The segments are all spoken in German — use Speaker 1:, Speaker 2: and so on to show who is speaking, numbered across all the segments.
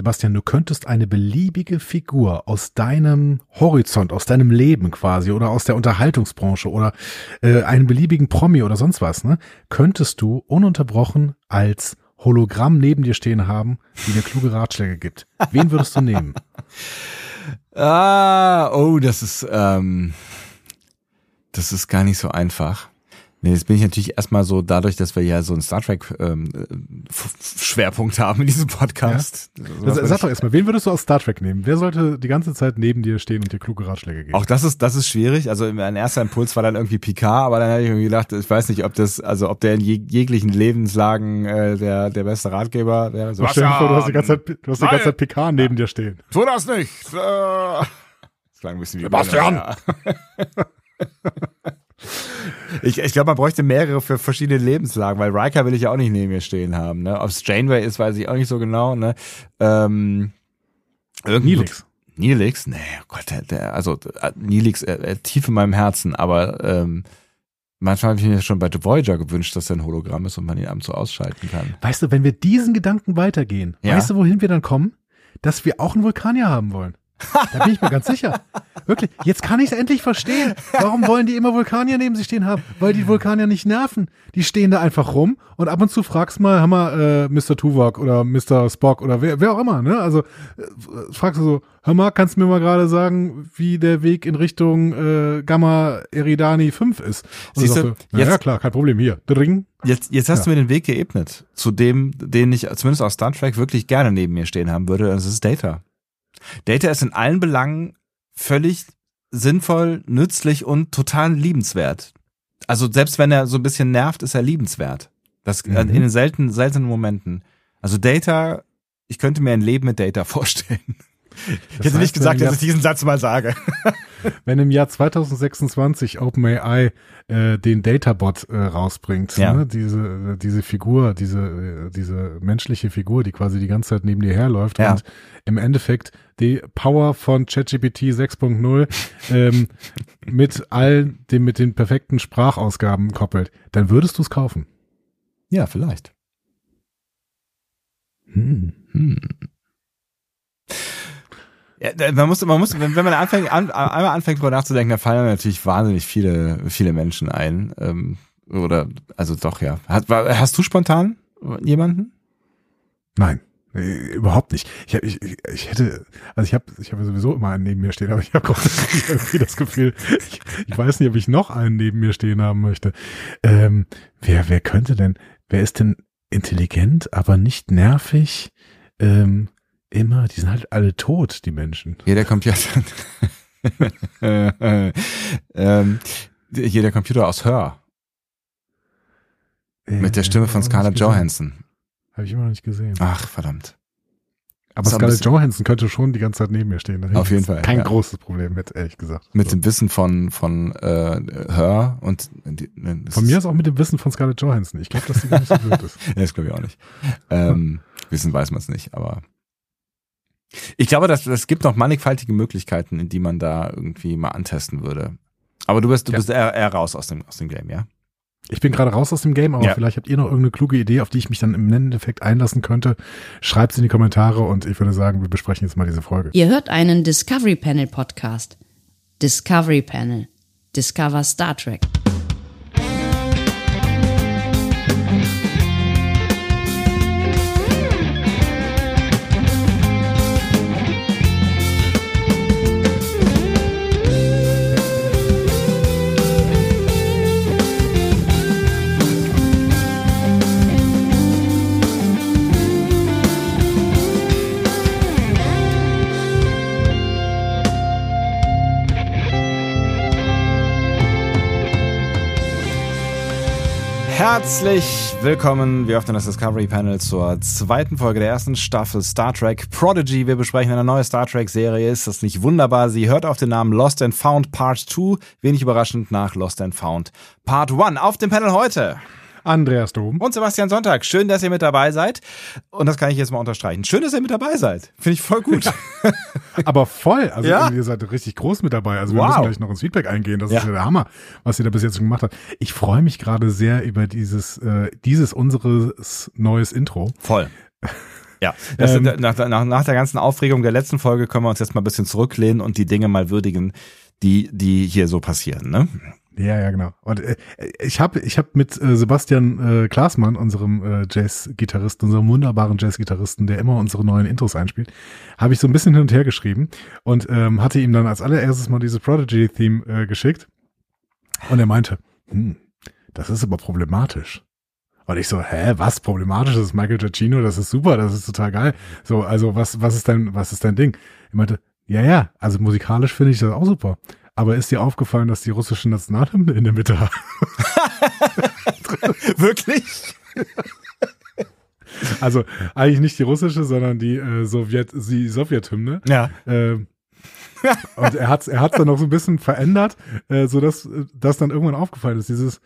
Speaker 1: Sebastian, du könntest eine beliebige Figur aus deinem Horizont, aus deinem Leben quasi oder aus der Unterhaltungsbranche oder äh, einen beliebigen Promi oder sonst was, ne, könntest du ununterbrochen als Hologramm neben dir stehen haben, die dir kluge Ratschläge gibt. Wen würdest du nehmen?
Speaker 2: Ah, oh, das ist, ähm, das ist gar nicht so einfach. Nee, jetzt bin ich natürlich erstmal so, dadurch, dass wir ja so einen Star Trek ähm, Schwerpunkt haben in diesem Podcast.
Speaker 1: Ja. Also, sag doch erstmal, wen würdest du aus Star Trek nehmen? Wer sollte die ganze Zeit neben dir stehen und dir kluge Ratschläge geben?
Speaker 2: Auch das ist, das ist schwierig. Also mein erster Impuls war dann irgendwie Picard, aber dann habe ich mir gedacht, ich weiß nicht, ob das, also ob der in jeglichen Lebenslagen äh, der, der beste Ratgeber wäre.
Speaker 1: So, stell dir vor, du hast die ganze Zeit, du hast die ganze Zeit Picard neben dir stehen.
Speaker 2: Tu das nicht! Äh, das
Speaker 1: klang ein bisschen wie Sebastian!
Speaker 2: Ich, ich glaube, man bräuchte mehrere für verschiedene Lebenslagen, weil Riker will ich ja auch nicht neben mir stehen haben. Ne? Ob es Janeway ist, weiß ich auch nicht so genau. Ne? Ähm,
Speaker 1: Nilix.
Speaker 2: Nilix? Nee, oh Gott, der, der also Nilix äh, tief in meinem Herzen, aber ähm, manchmal habe ich mir schon bei The Voyager gewünscht, dass er ein Hologramm ist und man ihn abends so ausschalten kann.
Speaker 1: Weißt du, wenn wir diesen Gedanken weitergehen, ja? weißt du, wohin wir dann kommen? Dass wir auch einen Vulkanier haben wollen. Da bin ich mir ganz sicher. Wirklich. Jetzt kann ich es endlich verstehen. Warum wollen die immer Vulkanier neben sich stehen haben? Weil die Vulkanier nicht nerven. Die stehen da einfach rum und ab und zu fragst mal, haben wir äh, Mr. Tuvok oder Mr. Spock oder wer, wer auch immer, ne? Also äh, fragst du so, hör mal, kannst du mir mal gerade sagen, wie der Weg in Richtung äh, Gamma Eridani 5 ist? Und
Speaker 2: Siehst du,
Speaker 1: na, ja klar, kein Problem, hier. Dring.
Speaker 2: Jetzt, jetzt hast ja. du mir den Weg geebnet, zu dem, den ich zumindest aus Star Trek wirklich gerne neben mir stehen haben würde. Das ist Data. Data ist in allen Belangen völlig sinnvoll, nützlich und total liebenswert. Also selbst wenn er so ein bisschen nervt, ist er liebenswert. Das mhm. in den seltenen, seltenen Momenten. Also Data, ich könnte mir ein Leben mit Data vorstellen. Ich hätte nicht gesagt, dass ich diesen Satz mal sage.
Speaker 1: Wenn im Jahr 2026 OpenAI äh, den Databot äh, rausbringt, ja. ne? diese diese Figur, diese diese menschliche Figur, die quasi die ganze Zeit neben dir herläuft ja. und im Endeffekt die Power von ChatGPT 6.0 ähm, mit all dem mit den perfekten Sprachausgaben koppelt, dann würdest du es kaufen.
Speaker 2: Ja, vielleicht.
Speaker 1: Hm. Hm.
Speaker 2: Ja, man muss, man muss, wenn, man anfängt, an, einmal anfängt darüber nachzudenken, da fallen natürlich wahnsinnig viele, viele Menschen ein. Ähm, oder, also doch, ja. Hast, hast du spontan jemanden?
Speaker 1: Nein. Nee, überhaupt nicht. Ich, ich, ich hätte, also ich habe ich hab sowieso immer einen neben mir stehen, aber ich habe irgendwie das Gefühl, ich, ich weiß nicht, ob ich noch einen neben mir stehen haben möchte. Ähm, wer, wer könnte denn, wer ist denn intelligent, aber nicht nervig? Ähm, immer, die sind halt alle tot, die Menschen.
Speaker 2: Jeder Computer. ähm, jeder Computer aus Hör. Mit der Stimme von Scarlett Johansson.
Speaker 1: Habe ich immer noch nicht gesehen.
Speaker 2: Ach, verdammt.
Speaker 1: Aber Scarlett Johansson könnte schon die ganze Zeit neben mir stehen.
Speaker 2: Auf jeden Fall.
Speaker 1: Kein ja. großes Problem mit, ehrlich gesagt.
Speaker 2: Mit so. dem Wissen von, von äh, Her und die,
Speaker 1: ne, Von mir ist auch mit dem Wissen von Scarlett Johansson. Ich glaube, dass die gar nicht so blöd ist.
Speaker 2: ja, das glaube ich auch nicht. Ähm, Wissen weiß man es nicht, aber ich glaube, dass es gibt noch mannigfaltige Möglichkeiten, in die man da irgendwie mal antesten würde. Aber du bist, du ja. bist eher, eher raus aus dem, aus dem Game, ja?
Speaker 1: Ich bin gerade raus aus dem Game, aber ja. vielleicht habt ihr noch irgendeine kluge Idee, auf die ich mich dann im Endeffekt einlassen könnte. Schreibt in die Kommentare und ich würde sagen, wir besprechen jetzt mal diese Folge.
Speaker 3: Ihr hört einen Discovery Panel Podcast. Discovery Panel. Discover Star Trek.
Speaker 2: Herzlich willkommen, wir öffnen das Discovery Panel zur zweiten Folge der ersten Staffel Star Trek Prodigy. Wir besprechen eine neue Star Trek Serie. Ist das nicht wunderbar? Sie hört auf den Namen Lost and Found Part 2. Wenig überraschend nach Lost and Found Part 1. Auf dem Panel heute.
Speaker 1: Andreas Dom.
Speaker 2: Und Sebastian Sonntag. Schön, dass ihr mit dabei seid. Und das kann ich jetzt mal unterstreichen. Schön, dass ihr mit dabei seid. Finde ich voll gut.
Speaker 1: Aber voll. Also ja? ihr seid richtig groß mit dabei. Also wir wow. müssen gleich noch ins Feedback eingehen. Das ja. ist ja der Hammer, was ihr da bis jetzt schon gemacht habt. Ich freue mich gerade sehr über dieses, äh, dieses unseres neues Intro.
Speaker 2: Voll. Ja, ähm, nach, nach, nach der ganzen Aufregung der letzten Folge können wir uns jetzt mal ein bisschen zurücklehnen und die Dinge mal würdigen, die, die hier so passieren, ne?
Speaker 1: Ja, ja, genau. Und äh, ich habe ich hab mit äh, Sebastian äh, Klaasmann, unserem äh, Jazz-Gitarristen, unserem wunderbaren Jazz-Gitarristen, der immer unsere neuen Intros einspielt, habe ich so ein bisschen hin und her geschrieben und ähm, hatte ihm dann als allererstes mal dieses Prodigy-Theme äh, geschickt. Und er meinte, hm, das ist aber problematisch. Und ich so, hä, was problematisch? Ist Michael Giacchino, das ist super, das ist total geil. So, also was, was ist dein, was ist dein Ding? Er meinte, ja, ja, also musikalisch finde ich das auch super. Aber ist dir aufgefallen, dass die russische Nationalhymne in der Mitte hat?
Speaker 2: Wirklich?
Speaker 1: Also eigentlich nicht die russische, sondern die äh, Sowjet, die Sowjethymne.
Speaker 2: Ja.
Speaker 1: Äh, und er hat er hat's dann noch so ein bisschen verändert, äh, so dass das dann irgendwann aufgefallen ist. Dieses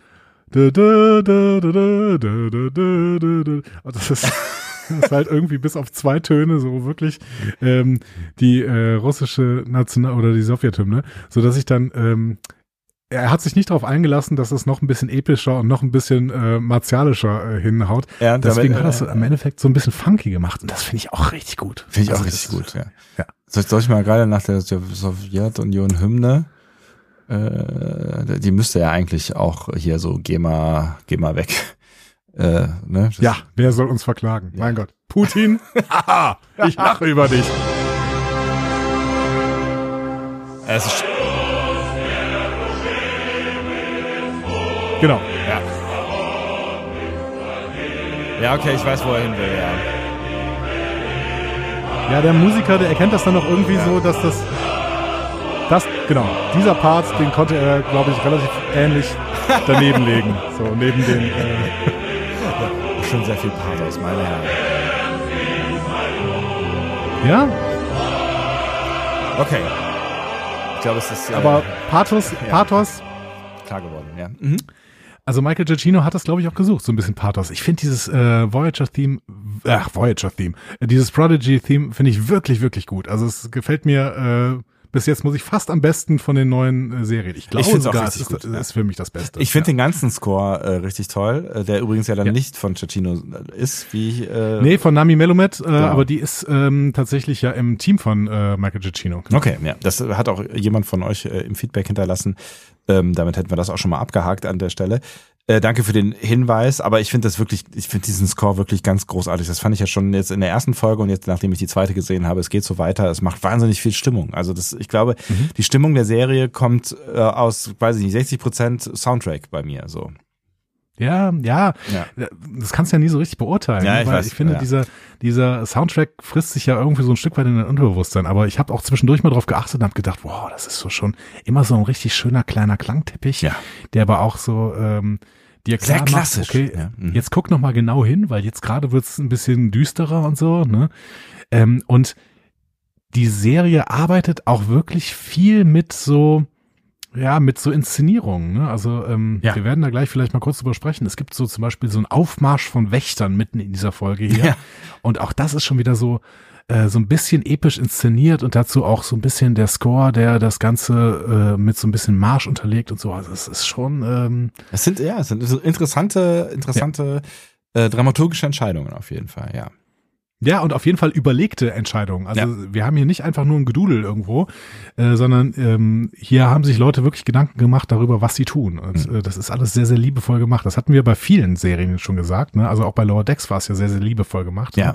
Speaker 1: das ist Das ist halt irgendwie bis auf zwei Töne so wirklich ähm, die äh, russische National- oder die Sowjethymne, so dass ich dann ähm, er hat sich nicht darauf eingelassen, dass es noch ein bisschen epischer und noch ein bisschen äh, martialischer äh, hinhaut. Ja, Deswegen damit, hat das äh, im Endeffekt so ein bisschen funky gemacht und das finde ich auch richtig gut.
Speaker 2: Finde ich also auch richtig gut, ja. ja. Soll, soll ich mal gerade nach der Sowjetunion Hymne, äh, die müsste ja eigentlich auch hier so GEMA, GEMA weg
Speaker 1: äh, ne? ja, wer soll uns verklagen? Ja. Mein Gott. Putin? Haha, ich lache über dich.
Speaker 2: Es ist
Speaker 1: genau.
Speaker 2: Ja. Ja, okay, ich weiß, wo er hin will, ja.
Speaker 1: Ja, der Musiker, der erkennt das dann noch irgendwie ja. so, dass das. Das, genau, dieser Part, den konnte er, glaube ich, relativ ähnlich daneben legen. So, neben den. Äh,
Speaker 2: schon sehr viel Pathos, meine Herren.
Speaker 1: Ja?
Speaker 2: Okay. Ich glaube, es ist.
Speaker 1: Äh, Aber Pathos, ja. Pathos.
Speaker 2: Klar geworden, ja. Mhm.
Speaker 1: Also Michael Giacchino hat das, glaube ich, auch gesucht, so ein bisschen Pathos. Ich finde dieses äh, Voyager-Theme, ach, Voyager-Theme, äh, dieses Prodigy-Theme finde ich wirklich, wirklich gut. Also es gefällt mir äh, bis jetzt muss ich fast am besten von den neuen äh, Serien. Ich glaube ich sogar, es ist, gut, ist, für mich das Beste.
Speaker 2: Ich finde ja. den ganzen Score äh, richtig toll, äh, der übrigens ja dann ja. nicht von Cecchino äh, ist, wie äh,
Speaker 1: Nee, von Nami Melomet, äh, genau. aber die ist ähm, tatsächlich ja im Team von äh, Michael Giacchino.
Speaker 2: Okay, ja, das hat auch jemand von euch äh, im Feedback hinterlassen. Ähm, damit hätten wir das auch schon mal abgehakt an der Stelle. Äh, danke für den Hinweis, aber ich finde das wirklich, ich finde diesen Score wirklich ganz großartig. Das fand ich ja schon jetzt in der ersten Folge und jetzt, nachdem ich die zweite gesehen habe, es geht so weiter. Es macht wahnsinnig viel Stimmung. Also das, ich glaube, mhm. die Stimmung der Serie kommt äh, aus, weiß ich nicht, 60 Prozent Soundtrack bei mir. So.
Speaker 1: Ja, ja, ja, das kannst du ja nie so richtig beurteilen. Ja, ich, weil weiß, ich finde, ja. dieser, dieser Soundtrack frisst sich ja irgendwie so ein Stück weit in dein Unterbewusstsein. Aber ich habe auch zwischendurch mal drauf geachtet und habe gedacht, wow, das ist so schon immer so ein richtig schöner kleiner Klangteppich, ja. der aber auch so ähm, dir klar Sehr klassisch. Macht, okay, ja. mhm. jetzt guck noch mal genau hin, weil jetzt gerade wird's ein bisschen düsterer und so. Ne? Ähm, und die Serie arbeitet auch wirklich viel mit so ja, mit so Inszenierungen. Ne? Also ähm, ja. wir werden da gleich vielleicht mal kurz drüber sprechen. Es gibt so zum Beispiel so einen Aufmarsch von Wächtern mitten in dieser Folge hier. Ja. Und auch das ist schon wieder so, äh, so ein bisschen episch inszeniert und dazu auch so ein bisschen der Score, der das Ganze äh, mit so ein bisschen Marsch unterlegt und so. Also es ist schon. Ähm,
Speaker 2: es sind ja, es sind interessante, interessante ja. äh, dramaturgische Entscheidungen auf jeden Fall. Ja.
Speaker 1: Ja, und auf jeden Fall überlegte Entscheidungen. Also ja. wir haben hier nicht einfach nur ein Gedudel irgendwo, äh, sondern ähm, hier haben sich Leute wirklich Gedanken gemacht darüber, was sie tun. Und mhm. äh, das ist alles sehr, sehr liebevoll gemacht. Das hatten wir bei vielen Serien schon gesagt. Ne? Also auch bei Lower Decks war es ja sehr, sehr liebevoll gemacht.
Speaker 2: Ja.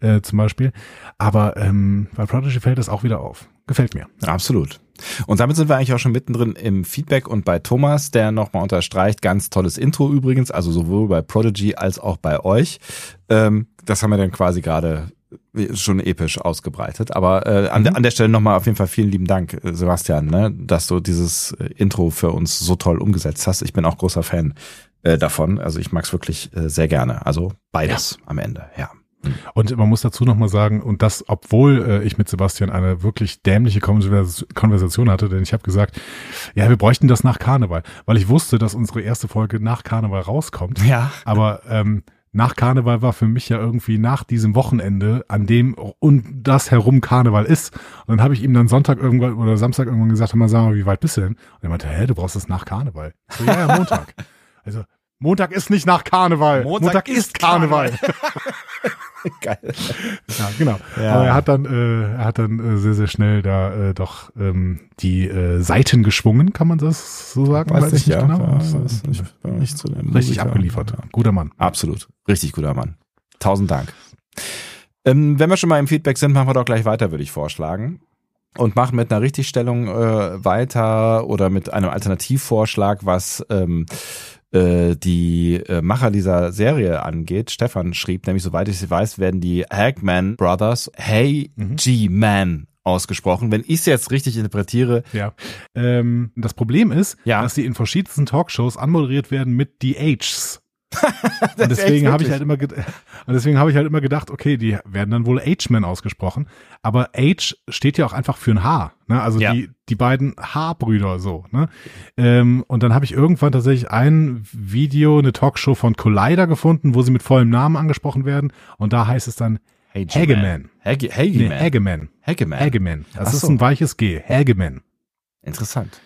Speaker 1: Ne? Äh, zum Beispiel. Aber ähm, bei Prodigy fällt es auch wieder auf. Gefällt mir.
Speaker 2: Absolut. Und damit sind wir eigentlich auch schon mittendrin im Feedback und bei Thomas, der nochmal unterstreicht, ganz tolles Intro übrigens, also sowohl bei Prodigy als auch bei euch. Ähm, das haben wir dann quasi gerade schon episch ausgebreitet. Aber äh, an, mhm. an der Stelle nochmal auf jeden Fall vielen lieben Dank, äh, Sebastian, ne, dass du dieses äh, Intro für uns so toll umgesetzt hast. Ich bin auch großer Fan äh, davon. Also ich mag es wirklich äh, sehr gerne. Also beides ja. am Ende, ja.
Speaker 1: Und man muss dazu nochmal sagen, und das, obwohl äh, ich mit Sebastian eine wirklich dämliche Konversation hatte, denn ich habe gesagt, ja, wir bräuchten das nach Karneval, weil ich wusste, dass unsere erste Folge nach Karneval rauskommt.
Speaker 2: Ja.
Speaker 1: Aber ähm, nach Karneval war für mich ja irgendwie nach diesem Wochenende, an dem und das herum Karneval ist. Und dann habe ich ihm dann Sonntag irgendwann oder Samstag irgendwann gesagt, mal sag mal, wie weit bist du denn? Und er meinte, hä, du brauchst das nach Karneval. So, ja, ja, Montag. also Montag ist nicht nach Karneval. Montag, Montag ist, ist Karneval. Karneval. Geil. Ja, genau. Ja. Aber er hat dann, äh, er hat dann äh, sehr, sehr schnell da äh, doch ähm, die äh, Seiten geschwungen, kann man das so sagen?
Speaker 2: Weiß, Weiß ich nicht ja, genau.
Speaker 1: Ja, nicht zu dem Richtig Musiker. abgeliefert. Guter Mann.
Speaker 2: Absolut. Richtig guter Mann. Tausend Dank. Ähm, wenn wir schon mal im Feedback sind, machen wir doch gleich weiter, würde ich vorschlagen und machen mit einer Richtigstellung äh, weiter oder mit einem Alternativvorschlag, was ähm, äh, die äh, Macher dieser Serie angeht. Stefan schrieb nämlich, soweit ich sie weiß, werden die Hagman Brothers Hey mhm. G-Man ausgesprochen. Wenn ich es jetzt richtig interpretiere.
Speaker 1: Ja. Ähm, das Problem ist, ja. dass sie in verschiedensten Talkshows anmoderiert werden mit die Hs. und deswegen habe ich halt immer und deswegen habe ich halt immer gedacht, okay, die werden dann wohl H-Men ausgesprochen, aber H steht ja auch einfach für ein H, ne? Also ja. die die beiden H-Brüder so, ne? Ähm, und dann habe ich irgendwann tatsächlich ein Video, eine Talkshow von Collider gefunden, wo sie mit vollem Namen angesprochen werden und da heißt es dann Hageman.
Speaker 2: Hageman.
Speaker 1: Nee, Hageman.
Speaker 2: Hageman.
Speaker 1: Hageman. Das ist ein weiches G. Hageman.
Speaker 2: Interessant.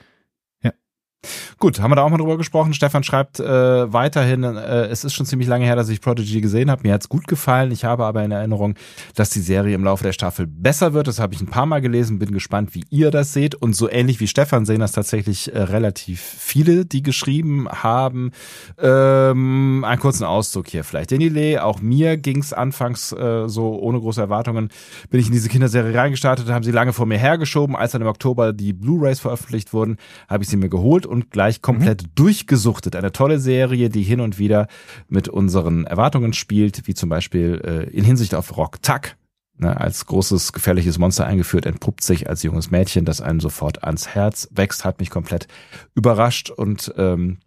Speaker 2: Gut, haben wir da auch mal drüber gesprochen. Stefan schreibt äh, weiterhin, äh, es ist schon ziemlich lange her, dass ich Prodigy gesehen habe. Mir hat's gut gefallen. Ich habe aber in Erinnerung, dass die Serie im Laufe der Staffel besser wird. Das habe ich ein paar Mal gelesen. Bin gespannt, wie ihr das seht. Und so ähnlich wie Stefan sehen das tatsächlich äh, relativ viele, die geschrieben haben. Ähm, einen kurzen Auszug hier vielleicht. Denile, auch mir ging's anfangs äh, so ohne große Erwartungen. Bin ich in diese Kinderserie reingestartet, haben sie lange vor mir hergeschoben. Als dann im Oktober die Blu-rays veröffentlicht wurden, habe ich sie mir geholt und gleich komplett mhm. durchgesuchtet. Eine tolle Serie, die hin und wieder mit unseren Erwartungen spielt, wie zum Beispiel äh, in Hinsicht auf Rock Tuck. Ne, als großes gefährliches Monster eingeführt, entpuppt sich als junges Mädchen, das einem sofort ans Herz wächst, hat mich komplett überrascht und ähm,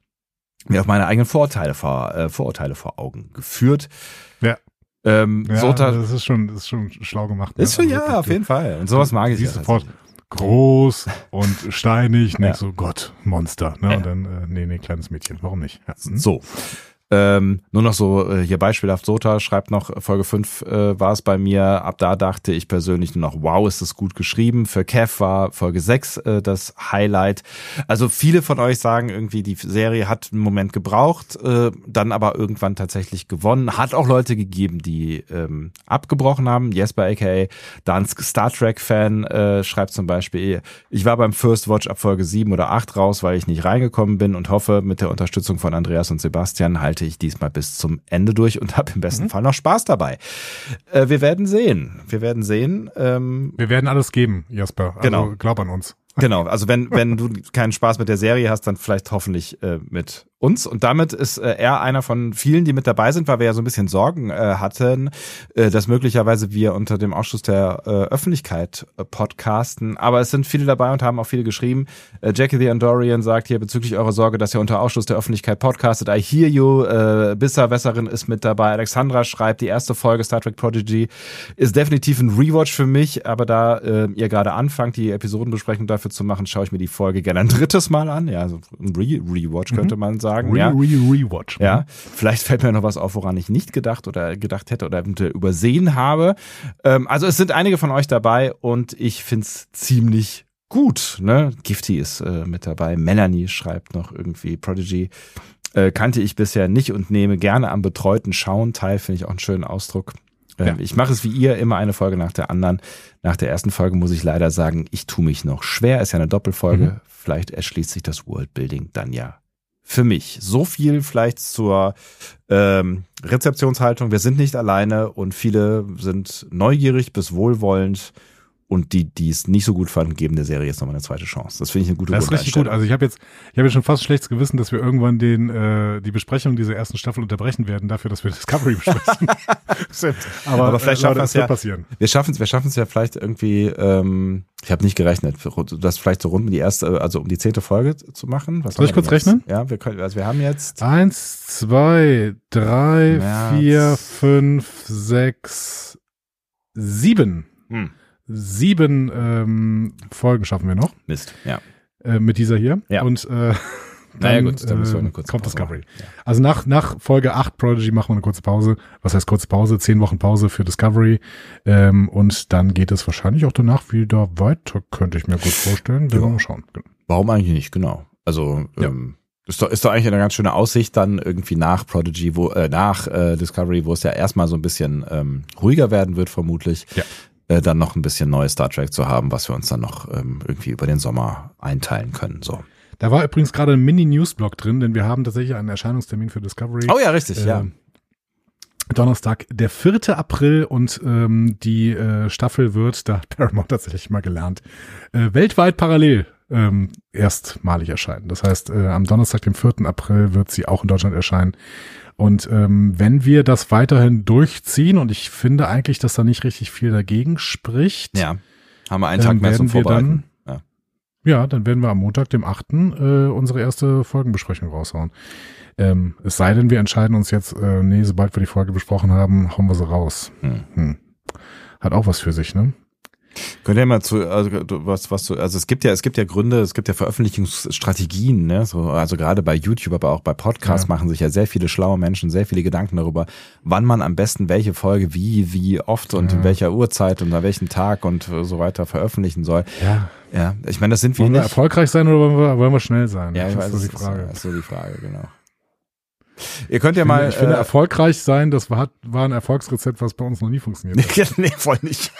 Speaker 2: mir auch meine eigenen Vorurteile vor, äh, Vorurteile vor Augen geführt.
Speaker 1: Ja.
Speaker 2: Ähm,
Speaker 1: ja, Sota, das ist schon, das ist schon schlau gemacht.
Speaker 2: Ne? Ist schon, also, ja, auf jeden Fall. Und sowas mag ich.
Speaker 1: ja, sofort, groß und steinig. Ja. so, Gott, Monster. Ne? Und dann, äh, nee, nee, kleines Mädchen. Warum nicht?
Speaker 2: Ja. Hm? So. Ähm, nur noch so äh, hier beispielhaft Sota schreibt noch, Folge 5 äh, war es bei mir. Ab da dachte ich persönlich nur noch, wow, ist das gut geschrieben. Für Kev war Folge 6 äh, das Highlight. Also viele von euch sagen irgendwie, die Serie hat einen Moment gebraucht, äh, dann aber irgendwann tatsächlich gewonnen. Hat auch Leute gegeben, die ähm, abgebrochen haben. Jesper aka Dansk Star Trek Fan äh, schreibt zum Beispiel, ich war beim First Watch ab Folge 7 oder 8 raus, weil ich nicht reingekommen bin und hoffe, mit der Unterstützung von Andreas und Sebastian halt halte ich diesmal bis zum Ende durch und habe im besten mhm. Fall noch Spaß dabei. Äh, wir werden sehen. Wir werden sehen. Ähm,
Speaker 1: wir werden alles geben, Jasper. Also genau. glaub an uns.
Speaker 2: Genau, also wenn, wenn du keinen Spaß mit der Serie hast, dann vielleicht hoffentlich äh, mit uns. Und damit ist äh, er einer von vielen, die mit dabei sind, weil wir ja so ein bisschen Sorgen äh, hatten, äh, dass möglicherweise wir unter dem Ausschluss der äh, Öffentlichkeit äh, podcasten. Aber es sind viele dabei und haben auch viele geschrieben. Äh, Jackie the Andorian sagt hier bezüglich eurer Sorge, dass ihr unter Ausschluss der Öffentlichkeit podcastet. I hear you. Äh, Besserwässerin ist mit dabei. Alexandra schreibt, die erste Folge Star Trek Prodigy ist definitiv ein Rewatch für mich. Aber da äh, ihr gerade anfangt, die Episodenbesprechung dafür zu machen, schaue ich mir die Folge gerne ein drittes Mal an. Ja, so ein Re Rewatch könnte mhm. man sagen sagen.
Speaker 1: Re,
Speaker 2: ja.
Speaker 1: Re, Rewatch.
Speaker 2: Ja, vielleicht fällt mir noch was auf, woran ich nicht gedacht oder gedacht hätte oder eventuell übersehen habe. Ähm, also es sind einige von euch dabei und ich find's ziemlich gut. Ne? Gifty ist äh, mit dabei. Melanie schreibt noch irgendwie Prodigy. Äh, kannte ich bisher nicht und nehme gerne am betreuten Schauen teil, finde ich auch einen schönen Ausdruck. Ähm, ja. Ich mache es wie ihr, immer eine Folge nach der anderen. Nach der ersten Folge muss ich leider sagen, ich tue mich noch schwer. Ist ja eine Doppelfolge. Mhm. Vielleicht erschließt sich das Worldbuilding dann ja für mich. So viel vielleicht zur ähm, Rezeptionshaltung. Wir sind nicht alleine und viele sind neugierig bis wohlwollend und die, die es nicht so gut fanden, geben der Serie jetzt nochmal eine zweite Chance. Das finde ich eine gute
Speaker 1: Das ist richtig gut. Also ich habe jetzt, ich habe jetzt schon fast schlechtes Gewissen, dass wir irgendwann den äh, die Besprechung dieser ersten Staffel unterbrechen werden, dafür, dass wir Discovery besprechen.
Speaker 2: Aber, Aber vielleicht äh, schaffen wir es ja. Passieren. Wir schaffen es, wir schaffen es ja vielleicht irgendwie. Ähm, ich habe nicht gerechnet, das vielleicht so rund um die erste, also um die zehnte Folge zu machen.
Speaker 1: Was Soll ich kurz
Speaker 2: jetzt?
Speaker 1: rechnen?
Speaker 2: Ja, wir können, also wir haben jetzt
Speaker 1: eins, zwei, drei, März. vier, fünf, sechs, sieben. Hm sieben ähm, Folgen schaffen wir noch.
Speaker 2: Mist, ja.
Speaker 1: Äh, mit dieser hier.
Speaker 2: Ja.
Speaker 1: Und äh,
Speaker 2: dann naja, gut, dann müssen wir eine
Speaker 1: kurze kommt Pause Discovery. Ja. Also nach, nach Folge 8 Prodigy machen wir eine kurze Pause. Was heißt kurze Pause? Zehn Wochen Pause für Discovery. Ähm, und dann geht es wahrscheinlich auch danach wieder weiter, könnte ich mir gut vorstellen. Wir ja. mal schauen.
Speaker 2: Warum eigentlich nicht, genau. Also ja. ähm, Ist doch, ist doch eigentlich eine ganz schöne Aussicht dann irgendwie nach Prodigy, wo äh, nach äh, Discovery, wo es ja erstmal so ein bisschen ähm, ruhiger werden wird vermutlich,
Speaker 1: Ja.
Speaker 2: Äh, dann noch ein bisschen neues Star Trek zu haben, was wir uns dann noch ähm, irgendwie über den Sommer einteilen können. So.
Speaker 1: Da war übrigens gerade ein Mini-Newsblog drin, denn wir haben tatsächlich einen Erscheinungstermin für Discovery.
Speaker 2: Oh ja, richtig, ja.
Speaker 1: Ähm, Donnerstag, der 4. April und ähm, die äh, Staffel wird, da hat Paramount tatsächlich mal gelernt, äh, weltweit parallel ähm, erstmalig erscheinen. Das heißt, äh, am Donnerstag, dem 4. April, wird sie auch in Deutschland erscheinen. Und ähm, wenn wir das weiterhin durchziehen, und ich finde eigentlich, dass da nicht richtig viel dagegen spricht,
Speaker 2: Ja. Haben wir einen Tag mehr zum Vorbereiten. Ja.
Speaker 1: ja, dann werden wir am Montag, dem 8. Äh, unsere erste Folgenbesprechung raushauen. Ähm, es sei denn, wir entscheiden uns jetzt, äh, nee, sobald wir die Folge besprochen haben, hauen wir sie raus.
Speaker 2: Hm.
Speaker 1: Hm. Hat auch was für sich, ne?
Speaker 2: Könnt ihr mal zu, also was, was du, also es gibt ja, es gibt ja Gründe, es gibt ja Veröffentlichungsstrategien, ne? So, also gerade bei YouTube, aber auch bei Podcasts
Speaker 1: Ja.
Speaker 2: machen sich ja sehr viele schlaue Menschen sehr viele Gedanken darüber, wann man am besten welche Folge wie, wie oft und
Speaker 1: Ja.
Speaker 2: in welcher Uhrzeit und an welchem Tag und so weiter veröffentlichen soll.
Speaker 1: Ja.
Speaker 2: Ja, ich meine, das sind wir
Speaker 1: Wollen wir
Speaker 2: nicht.
Speaker 1: erfolgreich sein oder wollen wir, wollen wir schnell sein?
Speaker 2: Ja, ich
Speaker 1: das
Speaker 2: weiß,
Speaker 1: ist so die
Speaker 2: das
Speaker 1: Frage.
Speaker 2: ist, ist so die Frage, genau. Ihr könnt ja
Speaker 1: Ich
Speaker 2: mal.
Speaker 1: finde, ich finde
Speaker 2: äh,
Speaker 1: erfolgreich sein, das war, war ein Erfolgsrezept, was bei uns noch nie funktioniert hat.
Speaker 2: nee, voll nicht.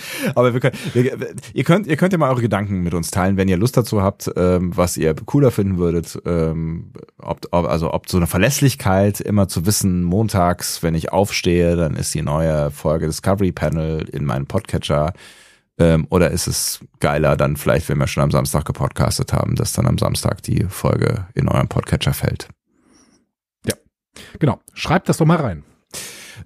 Speaker 2: Aber wir können, wir, ihr könnt, ihr könnt ja mal eure Gedanken mit uns teilen, wenn ihr Lust dazu habt, ähm, was ihr cooler finden würdet, ähm, ob, ob, also ob so eine Verlässlichkeit immer zu wissen, montags, wenn ich aufstehe, dann ist die neue Folge Discovery Panel in meinem Podcatcher. Ähm, oder ist es geiler, dann vielleicht, wenn wir schon am Samstag gepodcastet haben, dass dann am Samstag die Folge in eurem Podcatcher fällt?
Speaker 1: Genau. Schreibt das doch mal rein.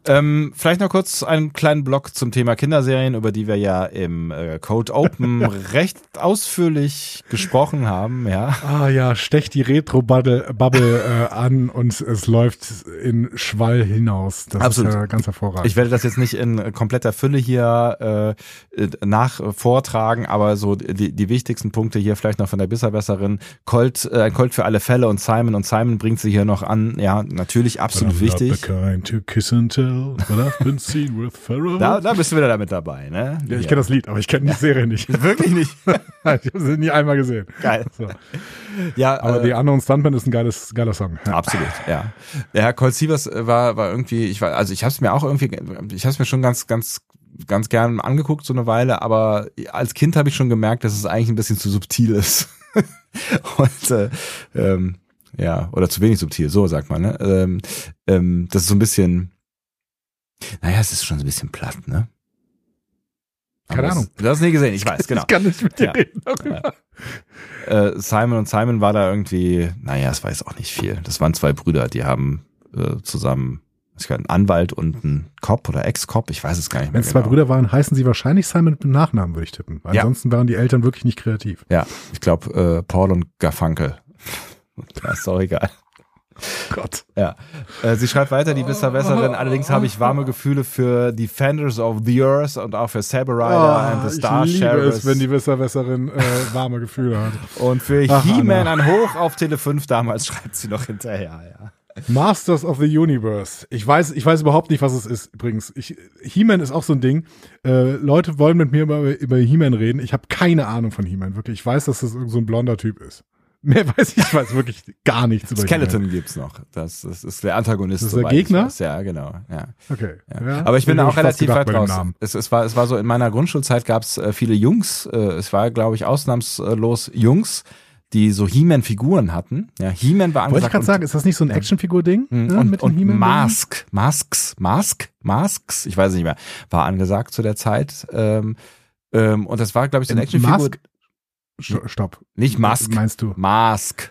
Speaker 2: Ähm, vielleicht noch kurz einen kleinen Block zum Thema Kinderserien, über die wir ja im äh, Code Open recht ausführlich gesprochen haben, ja.
Speaker 1: Ah ja, stecht die Retro-Bubble Bubble, äh, an und es läuft in Schwall hinaus. Das
Speaker 2: Absolut.
Speaker 1: ist ja ganz hervorragend.
Speaker 2: Ich werde das jetzt nicht in kompletter Fülle hier äh, äh, nach äh, vortragen, aber so die, die wichtigsten Punkte hier vielleicht noch von der Bisserwässerin. Colt, äh, ein Colt für alle Fälle und Simon und Simon bringt sie hier noch an. Ja, natürlich absolut wichtig.
Speaker 1: Kind to kiss and tell, but I've been seen with Pharaoh.
Speaker 2: Da, da bist du wieder damit dabei, ne?
Speaker 1: ja, ich kenne das Lied, aber ich kenne die Serie nicht.
Speaker 2: Wirklich nicht.
Speaker 1: ich habe sie nie einmal gesehen.
Speaker 2: Geil.
Speaker 1: So.
Speaker 2: Ja,
Speaker 1: Aber
Speaker 2: äh,
Speaker 1: die anderen Stuntman ist ein geiles, geiler Song. Ja.
Speaker 2: Absolut, ja. Ja, Colt Sievers äh, war, war irgendwie, ich war, also ich habe es mir auch irgendwie, ich habe es mir schon ganz, ganz, ganz gern angeguckt so eine Weile, aber als Kind habe ich schon gemerkt, dass es eigentlich ein bisschen zu subtil ist. Und äh, ähm, ja, oder zu wenig subtil, so sagt man, ne? Ähm, ähm, das ist so ein bisschen, naja, es ist schon so ein bisschen platt, ne?
Speaker 1: Keine
Speaker 2: Aber
Speaker 1: Ahnung.
Speaker 2: Das, du hast nie gesehen, ich weiß, genau.
Speaker 1: Ich kann nicht mit dir
Speaker 2: Ja.
Speaker 1: reden darüber.
Speaker 2: Äh, Simon und Simon war da irgendwie, naja, es weiß auch nicht viel. Das waren zwei Brüder, die haben äh, zusammen, ich glaube, einen Anwalt und einen Cop oder Ex-Cop, ich weiß es gar nicht
Speaker 1: Wenn
Speaker 2: mehr
Speaker 1: es zwei
Speaker 2: genau.
Speaker 1: Brüder waren, heißen sie wahrscheinlich Simon mit dem Nachnamen, würde ich tippen.
Speaker 2: Ja.
Speaker 1: Ansonsten waren die Eltern wirklich nicht kreativ.
Speaker 2: Ja, ich glaube, äh, Paul und Garfunkel. Ja, ist auch egal.
Speaker 1: Gott.
Speaker 2: Ja. Äh, sie schreibt weiter, die Besserwässerin. Allerdings habe ich warme Gefühle für Defenders of the Earth und auch für Saber Rider and the Star
Speaker 1: ich liebe
Speaker 2: Sheriffs.
Speaker 1: es, wenn die Wisserwässerin äh, warme Gefühle hat.
Speaker 2: und für He-Man ein Hoch auf Tele 5 damals schreibt sie noch hinterher, ja.
Speaker 1: Masters of the Universe. Ich weiß, ich weiß überhaupt nicht, was es ist. Übrigens, He-Man ist auch so ein Ding. Äh, Leute wollen mit mir über, über He-Man reden. Ich habe keine Ahnung von He-Man. Wirklich, ich weiß, dass das so ein blonder Typ ist. Mehr weiß ich, ich weiß wirklich gar nichts über.
Speaker 2: Skeleton gibt's noch. Das, das ist der Antagonist.
Speaker 1: Das ist der Gegner?
Speaker 2: Ja, genau. Ja.
Speaker 1: Okay.
Speaker 2: Ja.
Speaker 1: Ja,
Speaker 2: Aber ich bin da auch relativ weit raus. Es, es, war, es war so, in meiner Grundschulzeit gab's äh, viele Jungs, äh, es war, glaube ich, ausnahmslos Jungs, die so He-Man-Figuren hatten. Ja, He-Man war
Speaker 1: Wollte ich
Speaker 2: angesagt.
Speaker 1: gerade sagen, ist das nicht so ein Actionfigur-Ding?
Speaker 2: und,
Speaker 1: Ja,
Speaker 2: und,
Speaker 1: mit
Speaker 2: und? Mask, Masks, Mask, Masks, ich weiß nicht mehr, war angesagt zu der Zeit. Ähm, ähm, und das war, glaube ich, so eine Actionfigur.
Speaker 1: Mask? Sto- Stopp.
Speaker 2: Nicht Mask.
Speaker 1: Meinst du?
Speaker 2: Mask.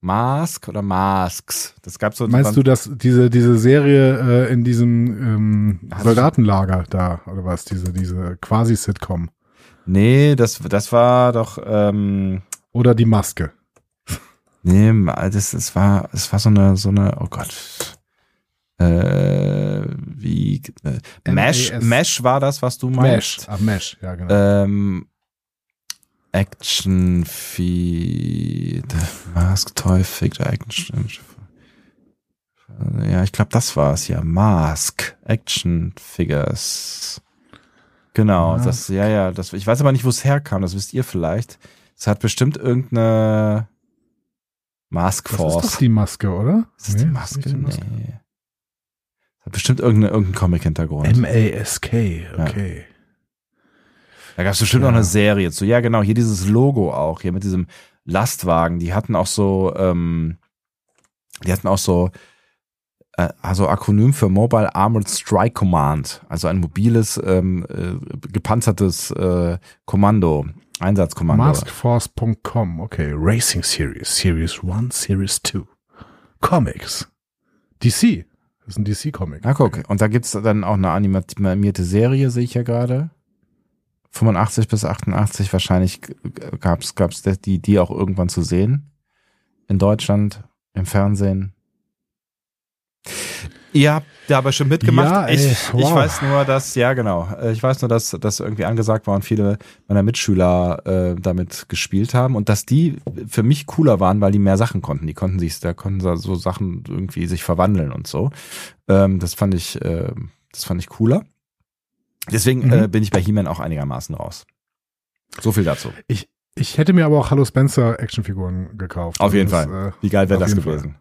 Speaker 2: Mask oder Masks. Das gab so
Speaker 1: Meinst du, dass diese, diese Serie äh, in diesem ähm, Soldatenlager da, oder was, diese, diese quasi-Sitcom?
Speaker 2: Nee, das, das war doch, ähm,
Speaker 1: Oder die Maske?
Speaker 2: Nee, das, das war, es war so eine, so eine, oh Gott. Äh, wie, äh, Mesh. Mesh war das, was du
Speaker 1: Mesh.
Speaker 2: meinst.
Speaker 1: Ah, Mesh, ja, genau.
Speaker 2: Ähm, Action Feed, Mask Toy Figure Action. Ja, ich glaube, das war's ja. Mask Action Figures. Genau,
Speaker 1: Mask.
Speaker 2: das, ja, ja, das, ich weiß aber nicht, wo es herkam, das wisst ihr vielleicht. Es hat bestimmt irgendeine, Mask
Speaker 1: Das
Speaker 2: Force.
Speaker 1: ist doch die Maske, oder?
Speaker 2: Ist das die
Speaker 1: Nee,
Speaker 2: Maske?
Speaker 1: ist die
Speaker 2: Nee. Hat bestimmt irgendein, irgendein Comic-Hintergrund.
Speaker 1: M-A-S-K, okay.
Speaker 2: Da gab es bestimmt
Speaker 1: Ja.
Speaker 2: noch eine Serie zu. Ja, genau, hier dieses Logo auch, hier mit diesem Lastwagen. Die hatten auch so, ähm, die hatten auch so, äh, also Akronym für Mobile Armored Strike Command. Also ein mobiles, ähm, äh, gepanzertes äh, Kommando, Einsatzkommando.
Speaker 1: Maskforce.com, okay. Racing Series, Series 1, Series 2. Comics. DC. Das ist ein DC-Comic.
Speaker 2: Na guck, und da gibt's dann auch eine animierte Serie, sehe ich ja gerade. 85 bis 88 wahrscheinlich g- gab's gab's die die auch irgendwann zu sehen in Deutschland im Fernsehen. Ihr habt da aber schon mitgemacht.
Speaker 1: Ja, ey,
Speaker 2: ich, ich
Speaker 1: wow.
Speaker 2: weiß nur, dass ja genau. Äh, Ich weiß nur, dass das irgendwie angesagt war und viele meiner Mitschüler äh, damit gespielt haben und dass die für mich cooler waren, weil die mehr Sachen konnten. Die konnten sich, da konnten so- so Sachen irgendwie sich verwandeln und so. Ähm, das fand ich, äh, das fand ich cooler. Deswegen
Speaker 1: Mhm.
Speaker 2: äh, bin ich bei He-Man auch einigermaßen raus. So viel dazu.
Speaker 1: Ich, ich hätte mir aber auch Hallo Spencer Actionfiguren gekauft.
Speaker 2: Auf jeden
Speaker 1: Das,
Speaker 2: Fall.
Speaker 1: Äh,
Speaker 2: Wie geil wäre das gewesen?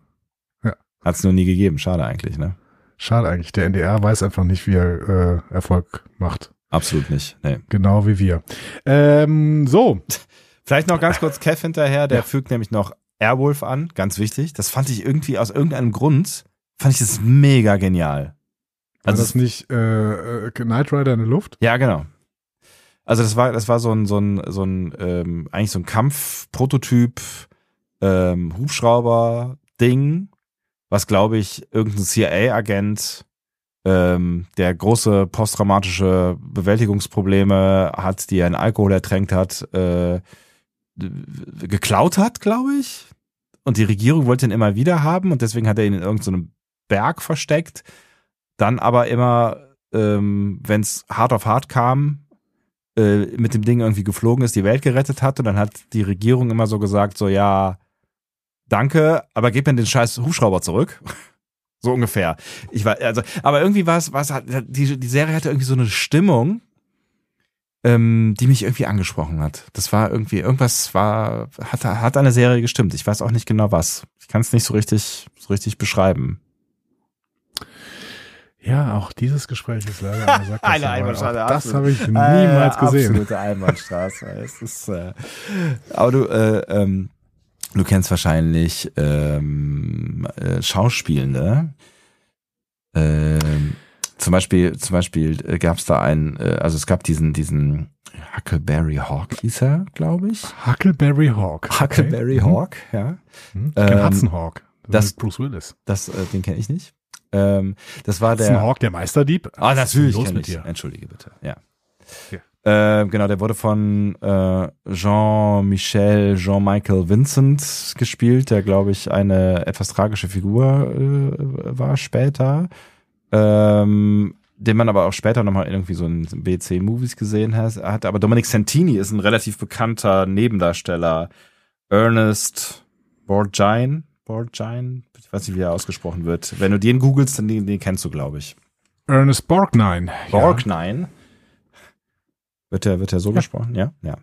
Speaker 1: Fall. Ja.
Speaker 2: Hat es nur nie gegeben. Schade eigentlich, ne?
Speaker 1: schade eigentlich. Der NDR weiß einfach nicht, wie er äh, Erfolg macht.
Speaker 2: Absolut nicht. Nee.
Speaker 1: Genau wie wir. Ähm, so.
Speaker 2: Vielleicht noch ganz kurz Kev hinterher, der
Speaker 1: Ja.
Speaker 2: fügt nämlich noch Airwolf an, ganz wichtig. Das fand ich irgendwie aus irgendeinem Grund, fand ich das mega genial. Also
Speaker 1: das nicht äh, äh, Knight Rider in der Luft?
Speaker 2: Ja, genau. Also das war, das war so ein, so ein, so ein, ähm, eigentlich so ein Kampfprototyp, ähm, Hubschrauber-Ding, was glaube ich irgendein CIA-Agent, ähm, der große posttraumatische Bewältigungsprobleme hat, die er in Alkohol ertränkt hat, äh, geklaut hat, glaube ich. Und die Regierung wollte ihn immer wieder haben und deswegen hat er ihn in irgendeinem Berg versteckt. Dann aber immer, ähm, wenn es hart auf hart kam, äh, mit dem Ding irgendwie geflogen ist, die Welt gerettet hat und dann hat die Regierung immer so gesagt, so ja, danke, aber gib mir den scheiß Hubschrauber zurück. so ungefähr. Ich war, also, aber irgendwie war es, war es, die, die Serie hatte irgendwie so eine Stimmung, ähm, die mich irgendwie angesprochen hat. Das war irgendwie, irgendwas war, hat, hat der Serie gestimmt. Ich weiß auch nicht genau was. Ich kann es nicht so richtig, so richtig beschreiben.
Speaker 1: Ja, auch dieses Gespräch ist leider eine Sackgasse,
Speaker 2: Eine Einbahnstraße,
Speaker 1: Das habe ich niemals
Speaker 2: Äh,
Speaker 1: gesehen.
Speaker 2: Absolute Einbahnstraße. es ist, äh, aber du, äh, ähm, du kennst wahrscheinlich ähm, äh, Schauspielende. Ähm, zum Beispiel, zum Beispiel äh, gab es da einen, äh, also es gab diesen, diesen Huckleberry Hawk hieß er, glaube ich.
Speaker 1: Huckleberry Hawk. okay.
Speaker 2: Huckleberry
Speaker 1: Mhm.
Speaker 2: Hawk, ja.
Speaker 1: Mhm. Ich
Speaker 2: Ähm,
Speaker 1: Hudson Hawk. Das,
Speaker 2: das-
Speaker 1: ist Bruce Willis.
Speaker 2: Das, äh, den kenne ich nicht. Ähm, das war der.
Speaker 1: Hawk, der Meisterdieb.
Speaker 2: Ah, natürlich
Speaker 1: los mit dir?
Speaker 2: Entschuldige bitte. Ja.
Speaker 1: Ja.
Speaker 2: Äh, genau, der wurde von äh, Jean-Michel, Jean-Michael Vincent gespielt, der glaube ich eine etwas tragische Figur äh, war später. Ähm, den man aber auch später nochmal irgendwie so in BC-Movies gesehen hat, hat. Aber Dominic Santini ist ein relativ bekannter Nebendarsteller. Ernest Borgine, Borgine, ich weiß nicht, wie er ausgesprochen wird. Wenn du den googelst, dann den, den kennst du, glaube ich.
Speaker 1: Ernest Borgnine.
Speaker 2: Borgnine. Wird der, wird der so gesprochen? Ja, ja.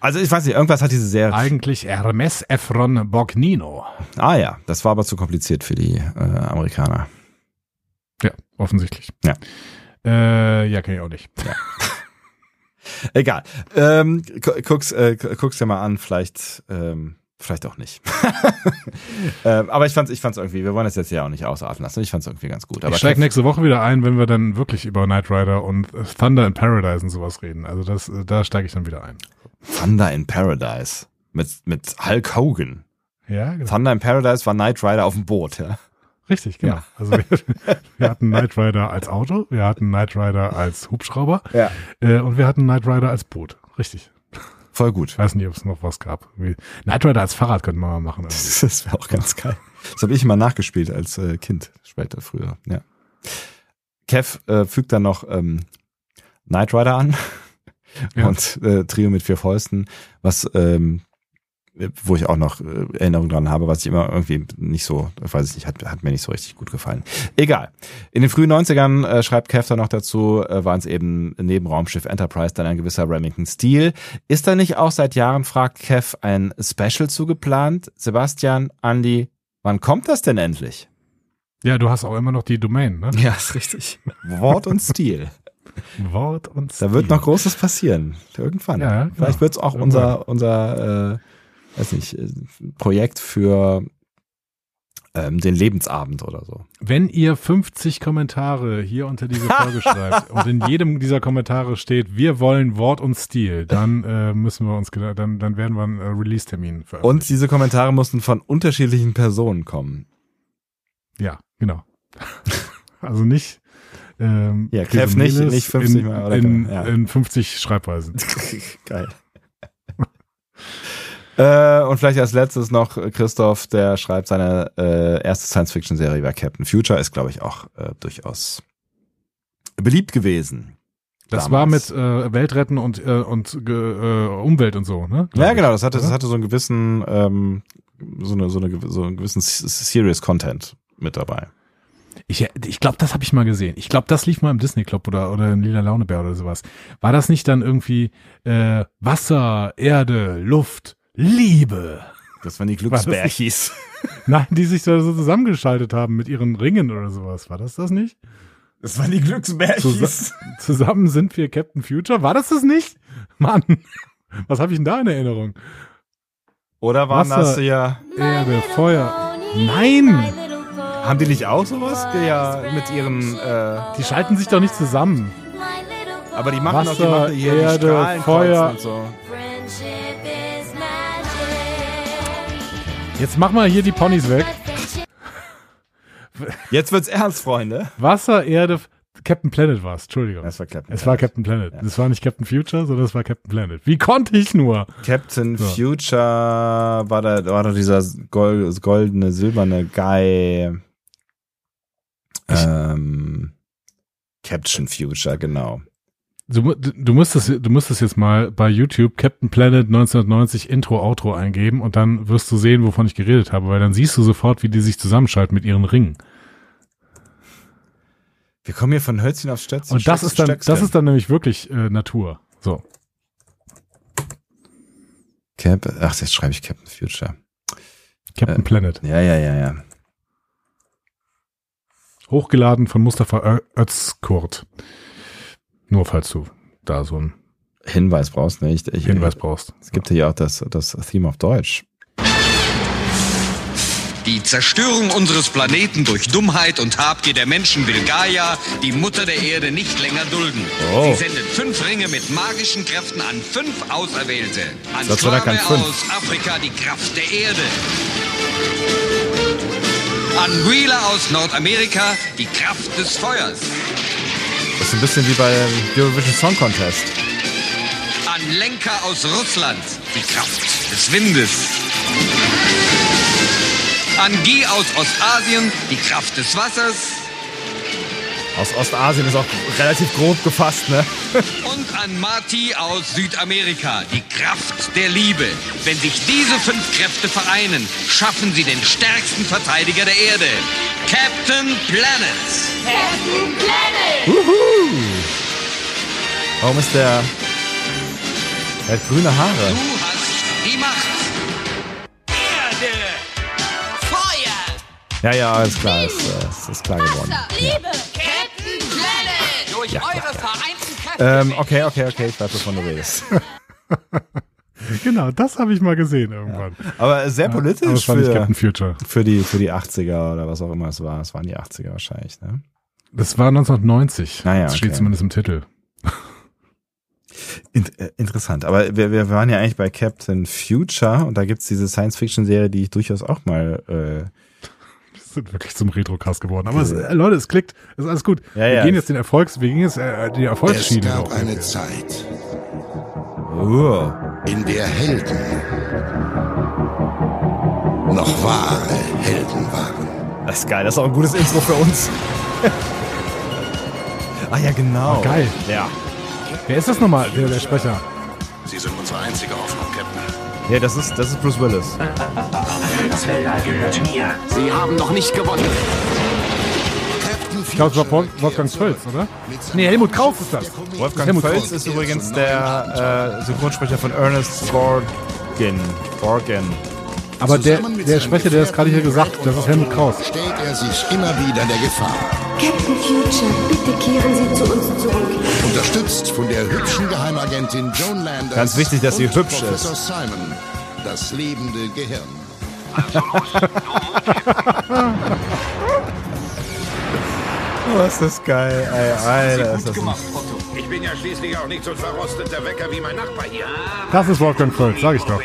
Speaker 2: Also ich weiß nicht, irgendwas hat diese
Speaker 1: Ja.
Speaker 2: Serie.
Speaker 1: Eigentlich Hermes Efron Borgnino.
Speaker 2: Ah ja, das war aber zu kompliziert für die äh, Amerikaner.
Speaker 1: Ja, offensichtlich.
Speaker 2: Ja.
Speaker 1: Äh, ja, kenn ich auch nicht.
Speaker 2: Egal. Ähm, gu- guck's, äh, gu- guck's dir mal an, vielleicht, ähm, vielleicht auch nicht. ähm, aber ich fand's, ich fand's irgendwie, wir wollen das jetzt ja auch nicht ausatmen lassen. Ich fand's irgendwie ganz gut. Aber
Speaker 1: ich steige
Speaker 2: Kev-
Speaker 1: nächste Woche wieder ein, wenn wir dann wirklich über Knight Rider und Thunder in Paradise und sowas reden. Also das, äh, da steige ich dann wieder ein.
Speaker 2: Thunder in Paradise mit mit Hulk Hogan.
Speaker 1: Ja, genau.
Speaker 2: Thunder in Paradise war Knight Rider auf dem Boot. Ja.
Speaker 1: Richtig, genau.
Speaker 2: Ja.
Speaker 1: Also wir, wir hatten Knight Rider als Auto, wir hatten Knight Rider als Hubschrauber
Speaker 2: ja.
Speaker 1: äh, und wir hatten Knight Rider als Boot. Richtig.
Speaker 2: Voll gut.
Speaker 1: Ich weiß nicht, ob es noch was gab. Knight Rider als Fahrrad könnten wir mal machen. irgendwie.
Speaker 2: Das wäre auch ganz geil. Das habe ich immer nachgespielt als äh, Kind, später, früher. Ja. Kev äh, fügt dann noch ähm, Knight Rider an
Speaker 1: Ja.
Speaker 2: und äh, Trio mit vier Fäusten, was ähm, wo ich auch noch äh, Erinnerungen dran habe, was ich immer irgendwie nicht so, weiß ich nicht, hat, hat mir nicht so richtig gut gefallen. Egal. In den frühen 90ern äh, schreibt Kefter noch dazu, äh, waren es eben neben Raumschiff Enterprise dann ein gewisser Remington Steel. Ist da nicht auch seit Jahren, fragt Kev, ein Special zugeplant? Sebastian, Andy, wann kommt das denn endlich?
Speaker 1: Ja, du hast auch immer noch die Domain, ne?
Speaker 2: Ja, ist richtig. Wort und Stil.
Speaker 1: Wort und Stil.
Speaker 2: Da wird noch Großes passieren. Irgendwann.
Speaker 1: Ja,
Speaker 2: Vielleicht
Speaker 1: ja.
Speaker 2: wird's auch unser, unser, äh, weiß nicht, äh, Projekt für ähm, den Lebensabend oder so.
Speaker 1: Wenn ihr 50 Kommentare hier unter diese Folge schreibt und in jedem dieser Kommentare steht, wir wollen Wort und Stil, dann äh, müssen wir uns, dann, dann werden wir einen äh, Release-Termin veröffentlichen.
Speaker 2: Und diese Kommentare mussten von unterschiedlichen Personen kommen.
Speaker 1: Ja, genau. also nicht. Ähm,
Speaker 2: Ja,
Speaker 1: Chrysomelis
Speaker 2: nicht- nicht 50
Speaker 1: in,
Speaker 2: Mal, oder?
Speaker 1: in,
Speaker 2: Ja.
Speaker 1: in 50 Schreibweisen.
Speaker 2: Geil. Äh, und vielleicht als letztes noch Christoph, der schreibt seine äh, erste Science-Fiction-Serie bei Captain Future, ist glaube ich auch äh, durchaus beliebt gewesen.
Speaker 1: Das
Speaker 2: damals.
Speaker 1: war mit äh, Weltretten und, äh, und äh, Umwelt und so, ne? Glaub
Speaker 2: Ja, genau, das hatte, das hatte so einen gewissen, ähm, so eine, so eine, so einen gewissen Serious Content mit dabei.
Speaker 1: Ich, ich glaube, das habe ich mal gesehen. Ich glaube, das lief mal im Disney Club oder, oder in Lila Launebär oder sowas. War das nicht dann irgendwie äh, Wasser, Erde, Luft, Liebe?
Speaker 2: Das waren die Glücksbärchis.
Speaker 1: Nein, die sich da so zusammengeschaltet haben mit ihren Ringen oder sowas. War das das nicht?
Speaker 2: Das waren die Glücksbärchis.
Speaker 1: Zusammen sind wir Captain Future. War das das nicht? Mann, was habe ich denn da in Erinnerung?
Speaker 2: Oder waren
Speaker 1: Wasser.
Speaker 2: das ja,
Speaker 1: Erde, Feuer. Nein!
Speaker 2: haben die nicht auch sowas? Ja, mit ihren, äh,
Speaker 1: Die schalten sich doch nicht zusammen.
Speaker 2: aber die machen doch die,
Speaker 1: Wasser,
Speaker 2: machen hier
Speaker 1: Erde,
Speaker 2: die Strahlen
Speaker 1: Feuer.
Speaker 2: und so.
Speaker 1: Jetzt mach mal hier die Ponys weg.
Speaker 2: Jetzt wird's ernst, Freunde.
Speaker 1: Wasser, Erde, Captain Planet war's. Entschuldigung.
Speaker 2: Das war Captain
Speaker 1: Es war Captain Planet. Das war nicht Captain Future, sondern es war Captain Planet. Wie konnte ich nur?
Speaker 2: Captain
Speaker 1: So.
Speaker 2: Future war da, war da dieser gold, goldene, silberne Guy. Ähm, Captain Future, genau.
Speaker 1: Du, du musstest, du musstest jetzt mal bei YouTube Captain Planet 1990 Intro, Outro eingeben und dann wirst du sehen, wovon ich geredet habe, weil dann siehst du sofort, wie die sich zusammenschalten mit ihren Ringen.
Speaker 2: Wir kommen hier von Hölzchen aufs Stöckchen.
Speaker 1: Und das ist dann, das ist dann nämlich wirklich äh, Natur. So.
Speaker 2: Cap, ach, jetzt schreibe ich Captain Future.
Speaker 1: Captain
Speaker 2: Äh.
Speaker 1: Planet.
Speaker 2: Ja, ja, ja, ja.
Speaker 1: Hochgeladen von Mustafa Ö- Özkurt. Nur falls du da so einen
Speaker 2: Hinweis brauchst, ne? Ich, ich,
Speaker 1: Hinweis brauchst.
Speaker 2: Es gibt hier auch das, das Theme auf Deutsch.
Speaker 4: Die Zerstörung unseres Planeten durch Dummheit und Habgier der Menschen will Gaia, die Mutter der Erde, nicht länger dulden.
Speaker 2: Oh.
Speaker 4: Sie sendet fünf Ringe mit magischen Kräften an fünf Auserwählte. An Swame
Speaker 2: fünf.
Speaker 4: aus Afrika die Kraft der Erde. An Wheeler aus Nordamerika die Kraft des Feuers.
Speaker 2: Das ist ein bisschen wie beim Eurovision Song Contest.
Speaker 4: An Lenker aus Russland die Kraft des Windes. An Guy aus Ostasien die Kraft des Wassers.
Speaker 2: Aus Ostasien ist auch relativ grob gefasst, ne?
Speaker 4: Und an Marty aus Südamerika die Kraft der Liebe. Wenn sich diese fünf Kräfte vereinen, schaffen sie den stärksten Verteidiger der Erde. Captain Planet.
Speaker 2: Warum ist der. Er hat grüne
Speaker 4: Du
Speaker 2: Haare.
Speaker 4: hast die Macht. Erde. Feuer.
Speaker 2: Ja, ja, ist klar. Ist, äh, ist, ist klar geworden.
Speaker 5: Liebe, Captain Planet.
Speaker 4: Durch eure vereinten Kräfte.
Speaker 2: Ähm, okay, okay, okay, ich weiß, wovon du redest.
Speaker 1: Genau, das habe ich mal gesehen irgendwann.
Speaker 2: Aber sehr
Speaker 1: Aber
Speaker 2: politisch
Speaker 1: war nicht
Speaker 2: für,
Speaker 1: Captain Future.
Speaker 2: für, die, für die 80er oder was auch immer es war. Es waren die 80er wahrscheinlich, ne?
Speaker 1: Das war 1990.
Speaker 2: Naja,
Speaker 1: das steht
Speaker 2: okay.
Speaker 1: zumindest im Titel.
Speaker 2: In, äh, interessant. Aber wir, wir waren ja eigentlich bei Captain Future und da gibt's diese Science-Fiction-Serie, die ich durchaus auch mal. Äh,
Speaker 1: Wir sind wirklich zum Retrocast geworden. Aber es, äh, Leute, es klickt. Es ist alles gut.
Speaker 2: Ja,
Speaker 1: wir
Speaker 2: ja.
Speaker 1: gehen jetzt den Erfolgs, wir gehen jetzt äh, die
Speaker 6: Es
Speaker 1: Erfolgsschiene.
Speaker 6: gab
Speaker 1: noch.
Speaker 6: eine Zeit,
Speaker 2: uh,
Speaker 6: in der Helden noch wahre Helden waren.
Speaker 2: Das ist geil. Das ist auch ein gutes Intro für uns. ah ja, genau.
Speaker 1: Oh, geil.
Speaker 2: Ja.
Speaker 1: Wer ist das nochmal, der, der Sprecher?
Speaker 6: Sie sind unsere einzige Hoffnung, Captain.
Speaker 2: Ja, das ist, das ist Bruce Willis.
Speaker 7: Das Weltall gehört mir.
Speaker 8: Sie haben noch nicht gewonnen.
Speaker 1: Ich glaube, es war Wolf- Wolfgang Völz, oder? Nee, Helmut Kraus ist das.
Speaker 2: Wolfgang
Speaker 1: Helmut
Speaker 2: Völz ist übrigens der äh, Synchronsprecher von Ernest Borgen. Borgen.
Speaker 1: Aber der, der Sprecher, der das gerade hier gesagt, das ist Helmut Kraus.
Speaker 6: stellt er sich immer wieder der Gefahr.
Speaker 9: Captain Future, bitte kehren Sie zu uns zurück.
Speaker 6: Unterstützt von der hübschen Geheimagentin Joan Landers.
Speaker 2: Ganz wichtig, dass sie hübsch
Speaker 6: Professor Simon, das lebende Gehirn.
Speaker 2: Oh, ist das geil. Ey, Alter, ist das ein
Speaker 7: Otto. Ich bin ja schließlich auch nicht so ein verrosteter Wecker wie mein Nachbar hier.
Speaker 1: Das ist Wolfgang Völz, sag ich doch.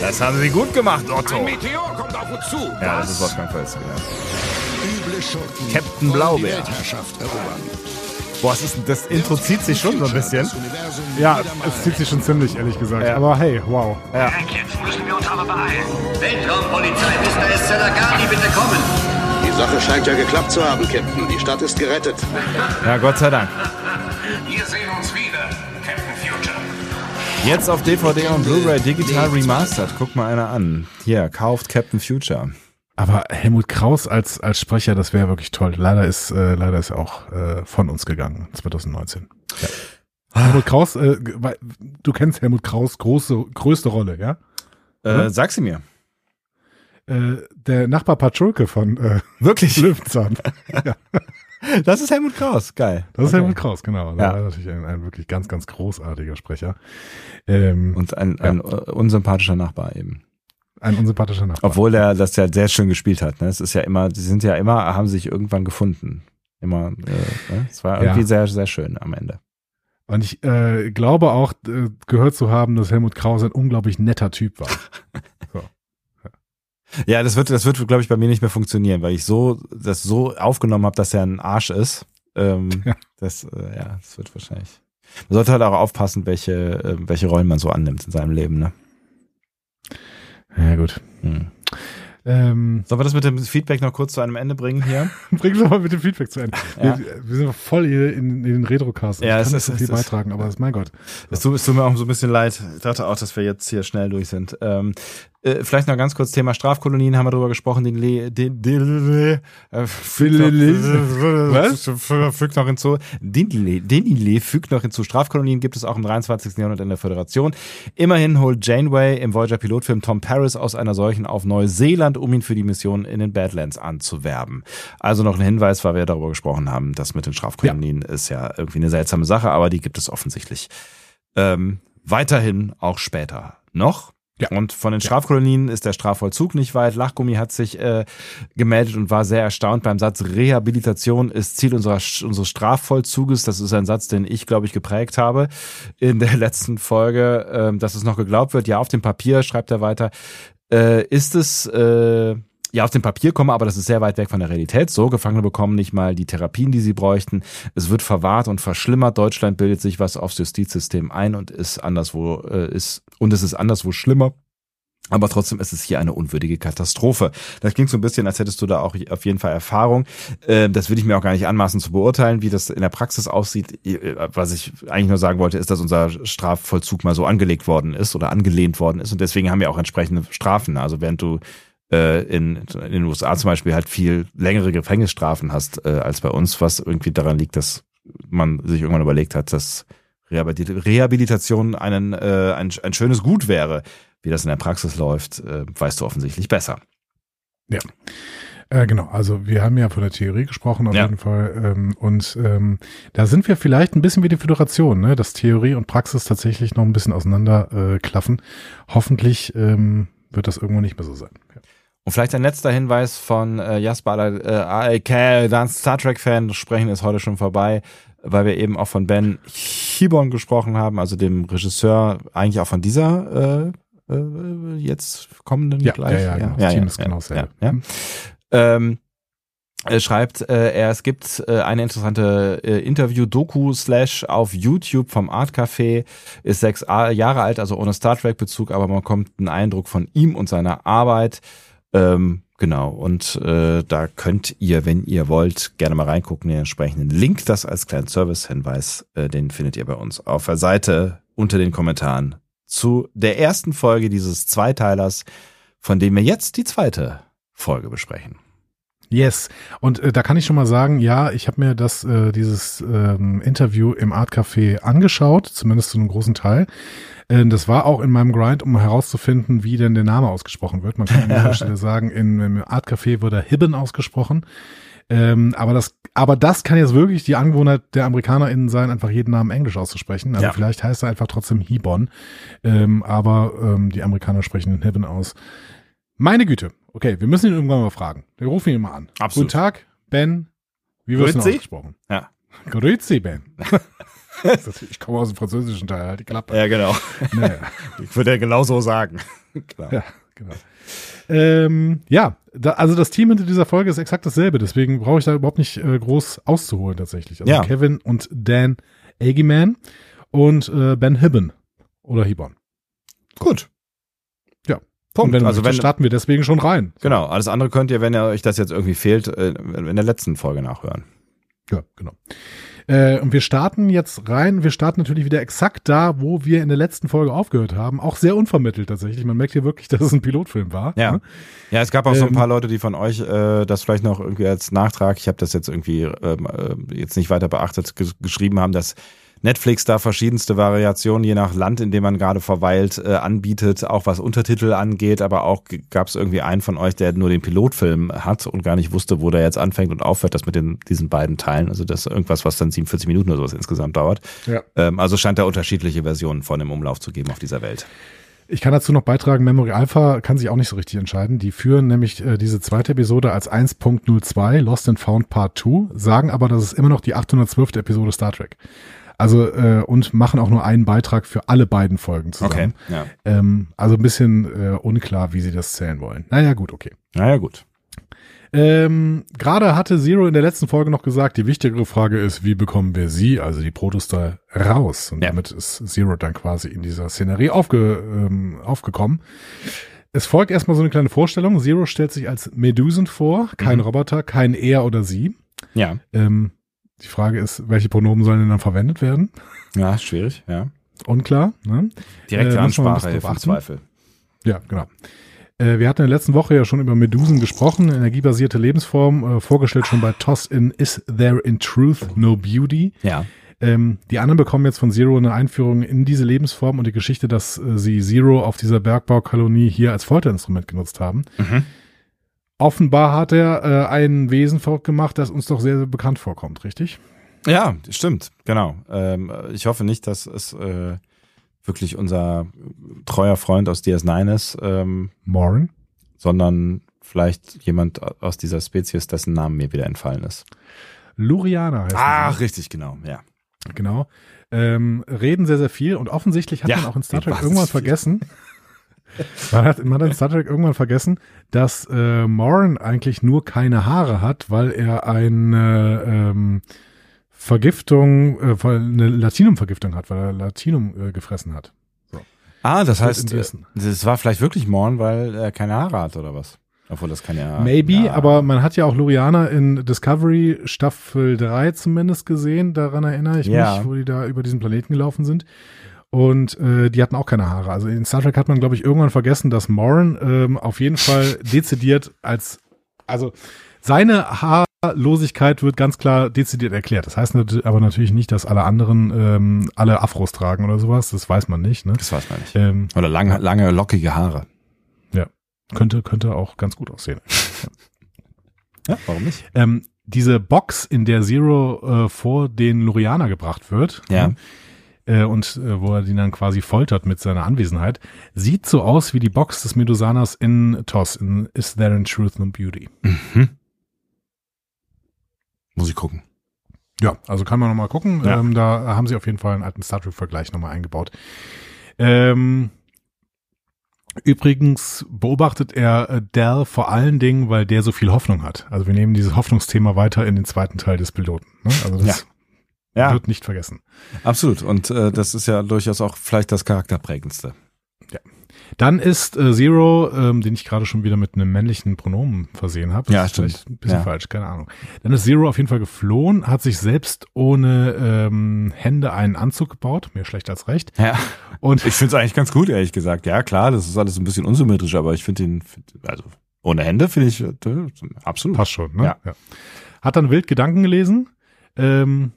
Speaker 2: Das haben sie gut gemacht, Otto.
Speaker 7: Ein Meteor kommt auf uns zu.
Speaker 2: Ja, das ist Wolfgang Völz. Genau.
Speaker 6: Üble Schurken
Speaker 2: Captain Blaubeer.
Speaker 6: Die Weltherrschaft erobern.
Speaker 2: Boah, es ist, das Intro zieht sich schon so ein bisschen.
Speaker 1: Ja, es zieht sich schon ziemlich, ehrlich gesagt.
Speaker 2: Ja.
Speaker 1: Aber hey, wow.
Speaker 7: Jetzt müssen wir uns aber beeilen.
Speaker 8: Weltraumpolizei, Mr. Esselagani, bitte kommen.
Speaker 10: Die Sache scheint ja geklappt zu haben, Captain. Die Stadt ist gerettet.
Speaker 2: Ja, Gott sei Dank.
Speaker 7: Wir sehen uns wieder, Captain Future.
Speaker 2: Jetzt auf DVD und Blu-ray digital remastered. Guck mal einer an. Hier, kauft Captain Future.
Speaker 1: Aber Helmut Kraus als, als Sprecher, das wäre wirklich toll. Leider ist, äh, leider ist er auch äh, von uns gegangen, 2019. Ja. Helmut Kraus, äh, du kennst Helmut Kraus große, größte Rolle, ja?
Speaker 2: Äh, sag sie mir.
Speaker 1: Äh, der Nachbar Patschulke von äh,
Speaker 2: Wirklich?
Speaker 1: Löwenzahn. ja,
Speaker 2: Das ist Helmut Kraus. Geil.
Speaker 1: das ist
Speaker 2: Okay.
Speaker 1: Helmut Kraus, genau.
Speaker 2: Ja.
Speaker 1: Das ist natürlich ein, ein wirklich ganz, ganz großartiger Sprecher. Ähm,
Speaker 2: Und ein, ein äh, unsympathischer Nachbar eben.
Speaker 1: ein unsympathischer Nachbar.
Speaker 2: Obwohl er das ja sehr schön gespielt hat. Ne? Es ist ja immer, die sind ja immer, haben sich irgendwann gefunden. Immer, äh, ne? es war
Speaker 1: Ja.
Speaker 2: irgendwie sehr, sehr schön am Ende.
Speaker 1: Und ich äh, glaube auch, äh, gehört zu haben, dass Helmut Kraus ein unglaublich netter Typ war.
Speaker 2: Ja, das wird, das wird, glaube ich, bei mir nicht mehr funktionieren, weil ich so, das so aufgenommen habe, dass er ein Arsch ist. Ähm,
Speaker 1: Ja.
Speaker 2: Das, äh, ja, das wird wahrscheinlich. Man sollte halt auch aufpassen, welche, äh, welche Rollen man so annimmt in seinem Leben, ne?
Speaker 1: Ja, gut.
Speaker 2: Hm.
Speaker 1: Ähm,
Speaker 2: Sollen wir das mit dem Feedback noch kurz zu einem Ende bringen hier?
Speaker 1: bringen wir mal mit dem Feedback zu Ende.
Speaker 2: Ja.
Speaker 1: Wir, wir sind voll hier in, in den Retrocast.
Speaker 2: Ja,
Speaker 1: ich
Speaker 2: es
Speaker 1: kann nicht
Speaker 2: ist-
Speaker 1: so
Speaker 2: es
Speaker 1: viel
Speaker 2: ist-
Speaker 1: beitragen, aber ist mein Gott.
Speaker 2: Es tut, es tut mir auch so ein bisschen leid. Ich dachte auch, dass wir jetzt hier schnell durch sind. Ähm, äh, vielleicht noch ganz kurz Thema Strafkolonien, haben wir drüber gesprochen. Den, Le, den, den, äh, fügt noch, hinzu. Denile, Denile fügt noch hinzu. Strafkolonien gibt es auch im 23. Jahrhundert in der Föderation. Immerhin holt Janeway im Voyager-Pilotfilm Tom Paris aus einer solchen auf Neuseeland, um ihn für die Mission in den Badlands anzuwerben. Also noch ein Hinweis, weil wir ja darüber gesprochen haben, das mit den Strafkolonien ist ja irgendwie eine seltsame Sache, aber die gibt es offensichtlich ähm, weiterhin auch später noch.
Speaker 1: Ja.
Speaker 2: Und von den Strafkolonien ist der Strafvollzug nicht weit. Lachgummi hat sich äh, gemeldet und war sehr erstaunt beim Satz Rehabilitation ist Ziel unserer, unseres Strafvollzuges. Das ist ein Satz, den ich, glaube ich, geprägt habe in der letzten Folge, ähm, dass es noch geglaubt wird. Ja, auf dem Papier, schreibt er weiter, äh, ist es äh, ja auf dem Papier komme, aber das ist sehr weit weg von der Realität. So, Gefangene bekommen nicht mal die Therapien, die sie bräuchten. Es wird verwahrt und verschlimmert. Deutschland bildet sich was aufs Justizsystem ein und ist anderswo äh, ist und es ist anderswo schlimmer. Aber trotzdem ist es hier eine unwürdige Katastrophe. Das klingt so ein bisschen, als hättest du da auch auf jeden Fall Erfahrung. Ähm, Das will ich mir auch gar nicht anmaßen zu beurteilen, wie das in der Praxis aussieht. Was ich eigentlich nur sagen wollte, ist, dass unser Strafvollzug mal so angelegt worden ist oder angelehnt worden ist. Und deswegen haben wir auch entsprechende Strafen. Also während du äh, in, in den USA zum Beispiel halt viel längere Gefängnisstrafen hast äh, als bei uns, was irgendwie daran liegt, dass man sich irgendwann überlegt hat, dass Rehabilit- Rehabilitation einen, äh, ein, ein schönes Gut wäre. Wie das in der Praxis läuft, äh, weißt du offensichtlich besser.
Speaker 1: Ja. Äh, genau, also wir haben ja von der Theorie gesprochen auf
Speaker 2: Ja.
Speaker 1: jeden Fall. Ähm, und ähm, da sind wir vielleicht ein bisschen wie die Föderation, ne? dass Theorie und Praxis tatsächlich noch ein bisschen auseinander äh, klaffen. Hoffentlich ähm, wird das irgendwo nicht mehr so sein. Ja.
Speaker 2: Und vielleicht ein letzter Hinweis von äh, Jasper, äh, ALK, dann Star Trek-Fan, Sprechen ist heute schon vorbei, weil wir eben auch von Ben Hibon gesprochen haben, also dem Regisseur eigentlich auch von dieser äh, äh, jetzt kommenden
Speaker 1: Ja,
Speaker 2: gleich.
Speaker 1: ja, ja, genau. Das Team ist genau
Speaker 2: ja,
Speaker 1: dasselbe.
Speaker 2: ja. Ähm, er schreibt, äh, er, es gibt äh, eine interessante äh, Interview-Doku slash auf YouTube vom Art Café, ist sechs Jahre alt, also ohne Star Trek-Bezug, aber man kommt einen Eindruck von ihm und seiner Arbeit. Ähm, genau, und äh, da könnt ihr, wenn ihr wollt, gerne mal reingucken, den entsprechenden Link, das als kleinen Service-Hinweis, äh, den findet ihr bei uns auf der Seite unter den Kommentaren zu der ersten Folge dieses Zweiteilers, von dem wir jetzt die zweite Folge besprechen.
Speaker 1: Yes. Und äh, da kann ich schon mal sagen, ja, ich habe mir das äh, dieses ähm, Interview im Art Café angeschaut, zumindest zu einem großen Teil. Äh, das war auch in meinem Grind, um herauszufinden, wie denn der Name ausgesprochen wird. Man kann an dieser Stelle sagen, in, im Art Café wird er Hibben ausgesprochen. Ähm, aber das, aber das kann jetzt wirklich die Angewohnheit der AmerikanerInnen sein, einfach jeden Namen Englisch auszusprechen. Also
Speaker 2: Ja.
Speaker 1: vielleicht heißt er einfach trotzdem Hebon. Ähm, aber ähm, die Amerikaner sprechen den Hibben aus. Meine Güte. Okay, wir müssen ihn irgendwann mal fragen. Wir rufen ihn mal an.
Speaker 2: Absolut.
Speaker 1: Guten Tag, Ben. Wie du
Speaker 2: Grüezi.
Speaker 1: ausgesprochen?
Speaker 2: Ja.
Speaker 1: Grüezi, Ben. Ich komme aus dem französischen Teil, halt die Klappe.
Speaker 2: Ja, genau.
Speaker 1: Naja.
Speaker 2: Ich würde ja genauso sagen. Klar.
Speaker 1: Ja, genau. Ähm, ja, da, also das Team hinter dieser Folge ist exakt dasselbe, deswegen brauche ich da überhaupt nicht äh, groß auszuholen tatsächlich. Also
Speaker 2: Ja.
Speaker 1: Kevin und Dan Agiman und äh, Ben Hibben oder Hibon.
Speaker 2: Gut. Punkt.
Speaker 1: Und wenn
Speaker 2: also wenn,
Speaker 1: starten wir deswegen schon rein.
Speaker 2: genau, alles andere könnt ihr, wenn ihr euch das jetzt irgendwie fehlt, äh, in der letzten Folge nachhören.
Speaker 1: Ja, genau. Äh, und wir starten jetzt rein. Wir starten natürlich wieder exakt da, wo wir in der letzten Folge aufgehört haben. Auch sehr unvermittelt tatsächlich. Man merkt hier wirklich, dass es ein Pilotfilm war.
Speaker 2: Ja.
Speaker 1: ne?
Speaker 2: Ja, es gab auch so ein
Speaker 1: Ähm,
Speaker 2: paar Leute, die von euch äh, das vielleicht noch irgendwie als Nachtrag, ich habe das jetzt irgendwie ähm, äh, jetzt nicht weiter beachtet, ges geschrieben haben, dass Netflix da verschiedenste Variationen je nach Land, in dem man gerade verweilt, äh, anbietet, auch was Untertitel angeht, aber auch gab es irgendwie einen von euch, der nur den Pilotfilm hat und gar nicht wusste, wo der jetzt anfängt und aufhört, das mit den, diesen beiden Teilen. Also das ist irgendwas, was dann 47 Minuten oder sowas insgesamt dauert.
Speaker 1: Ja.
Speaker 2: Ähm, also scheint da unterschiedliche Versionen von im Umlauf zu geben auf dieser Welt.
Speaker 1: Ich kann dazu noch beitragen, Memory Alpha kann sich auch nicht so richtig entscheiden. Die führen nämlich äh, diese zweite Episode als 1.02, Lost and Found Part 2, sagen aber, das ist immer noch die 812. Episode Star Trek. Also, äh, und machen auch nur einen Beitrag für alle beiden Folgen zusammen.
Speaker 2: ja.
Speaker 1: Ähm, also ein bisschen äh, unklar, wie sie das zählen wollen. Naja, gut, okay.
Speaker 2: Naja, gut.
Speaker 1: Ähm, Gerade hatte Zero in der letzten Folge noch gesagt, die wichtigere Frage ist, wie bekommen wir sie, also die Protostar, raus? Und
Speaker 2: Ja.
Speaker 1: damit ist Zero dann quasi in dieser Szenerie aufge, ähm, aufgekommen. Es folgt erstmal so eine kleine Vorstellung. Zero stellt sich als Medusen vor, kein
Speaker 2: Mhm.
Speaker 1: Roboter, kein er oder sie.
Speaker 2: Ja.
Speaker 1: Ähm, die Frage ist, welche Pronomen sollen denn dann verwendet werden?
Speaker 2: Ja, schwierig, ja.
Speaker 1: Unklar. Ne?
Speaker 2: Direkte
Speaker 1: Äh,
Speaker 2: Ansprache im. Zweifel.
Speaker 1: Ja, genau. Äh, wir hatten in der letzten Woche ja schon über Medusen gesprochen, energiebasierte Lebensform, äh, vorgestellt schon bei Toss in Is There in Truth No Beauty.
Speaker 2: Ja.
Speaker 1: Ähm, die anderen bekommen jetzt von Zero eine Einführung in diese Lebensform und die Geschichte, dass äh, sie Zero auf dieser Bergbaukolonie hier als Folterinstrument genutzt haben.
Speaker 2: Mhm.
Speaker 1: Offenbar hat er äh, ein Wesen verrückt gemacht, das uns doch sehr, sehr bekannt vorkommt, richtig?
Speaker 2: Ja, stimmt, genau. Ähm, ich hoffe nicht, dass es äh, wirklich unser treuer Freund aus DS9 ist, ähm,
Speaker 1: Morin?
Speaker 2: sondern vielleicht jemand aus dieser Spezies, dessen Name mir wieder entfallen ist.
Speaker 1: Luriana heißt
Speaker 2: Ach, richtig, genau, ja.
Speaker 1: Genau. Ähm, reden sehr, sehr viel und offensichtlich hat
Speaker 2: Ja,
Speaker 1: man auch in Star Trek irgendwann vergessen, man hat, man hat in Star Trek irgendwann vergessen, dass äh, Morin eigentlich nur keine Haare hat, weil er eine ähm, Vergiftung, äh, eine Latinum-Vergiftung hat, weil er Latinum äh, gefressen hat.
Speaker 2: Ah, das heißt, äh, das war vielleicht wirklich Morn, weil er keine Haare hat oder was? Obwohl das kann ja.
Speaker 1: Maybe,
Speaker 2: ja,
Speaker 1: aber man hat ja auch Luriana in Discovery Staffel 3 zumindest gesehen, daran erinnere ich
Speaker 2: Ja.
Speaker 1: mich, wo die da über diesen Planeten gelaufen sind. Und äh, die hatten auch keine Haare. Also in Star Trek hat man, glaube ich, irgendwann vergessen, dass Morin ähm, auf jeden Fall dezidiert als, also seine Haarlosigkeit wird ganz klar dezidiert erklärt. Das heißt aber natürlich nicht, dass alle anderen ähm, alle Afros tragen oder sowas. Das weiß man nicht. Ne?
Speaker 2: Das weiß man nicht.
Speaker 1: Ähm,
Speaker 2: Oder lange, lange lockige Haare.
Speaker 1: könnte, könnte auch ganz gut aussehen.
Speaker 2: Ja, warum nicht?
Speaker 1: ähm, diese Box, in der Zero äh, vor den Lurianer gebracht wird,
Speaker 2: Ja.
Speaker 1: ne, äh, und äh, wo er die dann quasi foltert mit seiner Anwesenheit, sieht so aus wie die Box des Medusaners in TOS, in Is There in Truth No Beauty.
Speaker 2: Mhm. Muss ich gucken.
Speaker 1: Ja, also kann man nochmal gucken.
Speaker 2: Ja.
Speaker 1: Ähm, da haben sie auf jeden Fall einen alten Star Trek-Vergleich nochmal eingebaut. Ähm, übrigens beobachtet er äh, Dell vor allen Dingen, weil der so viel Hoffnung hat. Also wir nehmen dieses Hoffnungsthema weiter in den zweiten Teil des Piloten. Ne? Also das
Speaker 2: Ja,
Speaker 1: wird nicht vergessen.
Speaker 2: absolut. Und äh, das ist ja durchaus auch vielleicht das charakterprägendste.
Speaker 1: Dann ist äh, Zero, ähm, den ich gerade schon wieder mit einem männlichen Pronomen versehen habe.
Speaker 2: Ja,
Speaker 1: ist
Speaker 2: stimmt.
Speaker 1: vielleicht Ein bisschen
Speaker 2: Ja.
Speaker 1: falsch, keine Ahnung. Dann ist Zero auf jeden Fall geflohen, hat sich selbst ohne ähm, Hände einen Anzug gebaut, mehr schlecht als recht.
Speaker 2: Ja.
Speaker 1: Und
Speaker 2: Ich finde es eigentlich ganz gut, ehrlich gesagt. Ja, klar, das ist alles ein bisschen unsymmetrisch, aber ich finde ihn, also ohne Hände finde ich äh, absolut.
Speaker 1: passt schon, ne?
Speaker 2: Ja.
Speaker 1: Hat dann wild Gedanken gelesen. Ähm,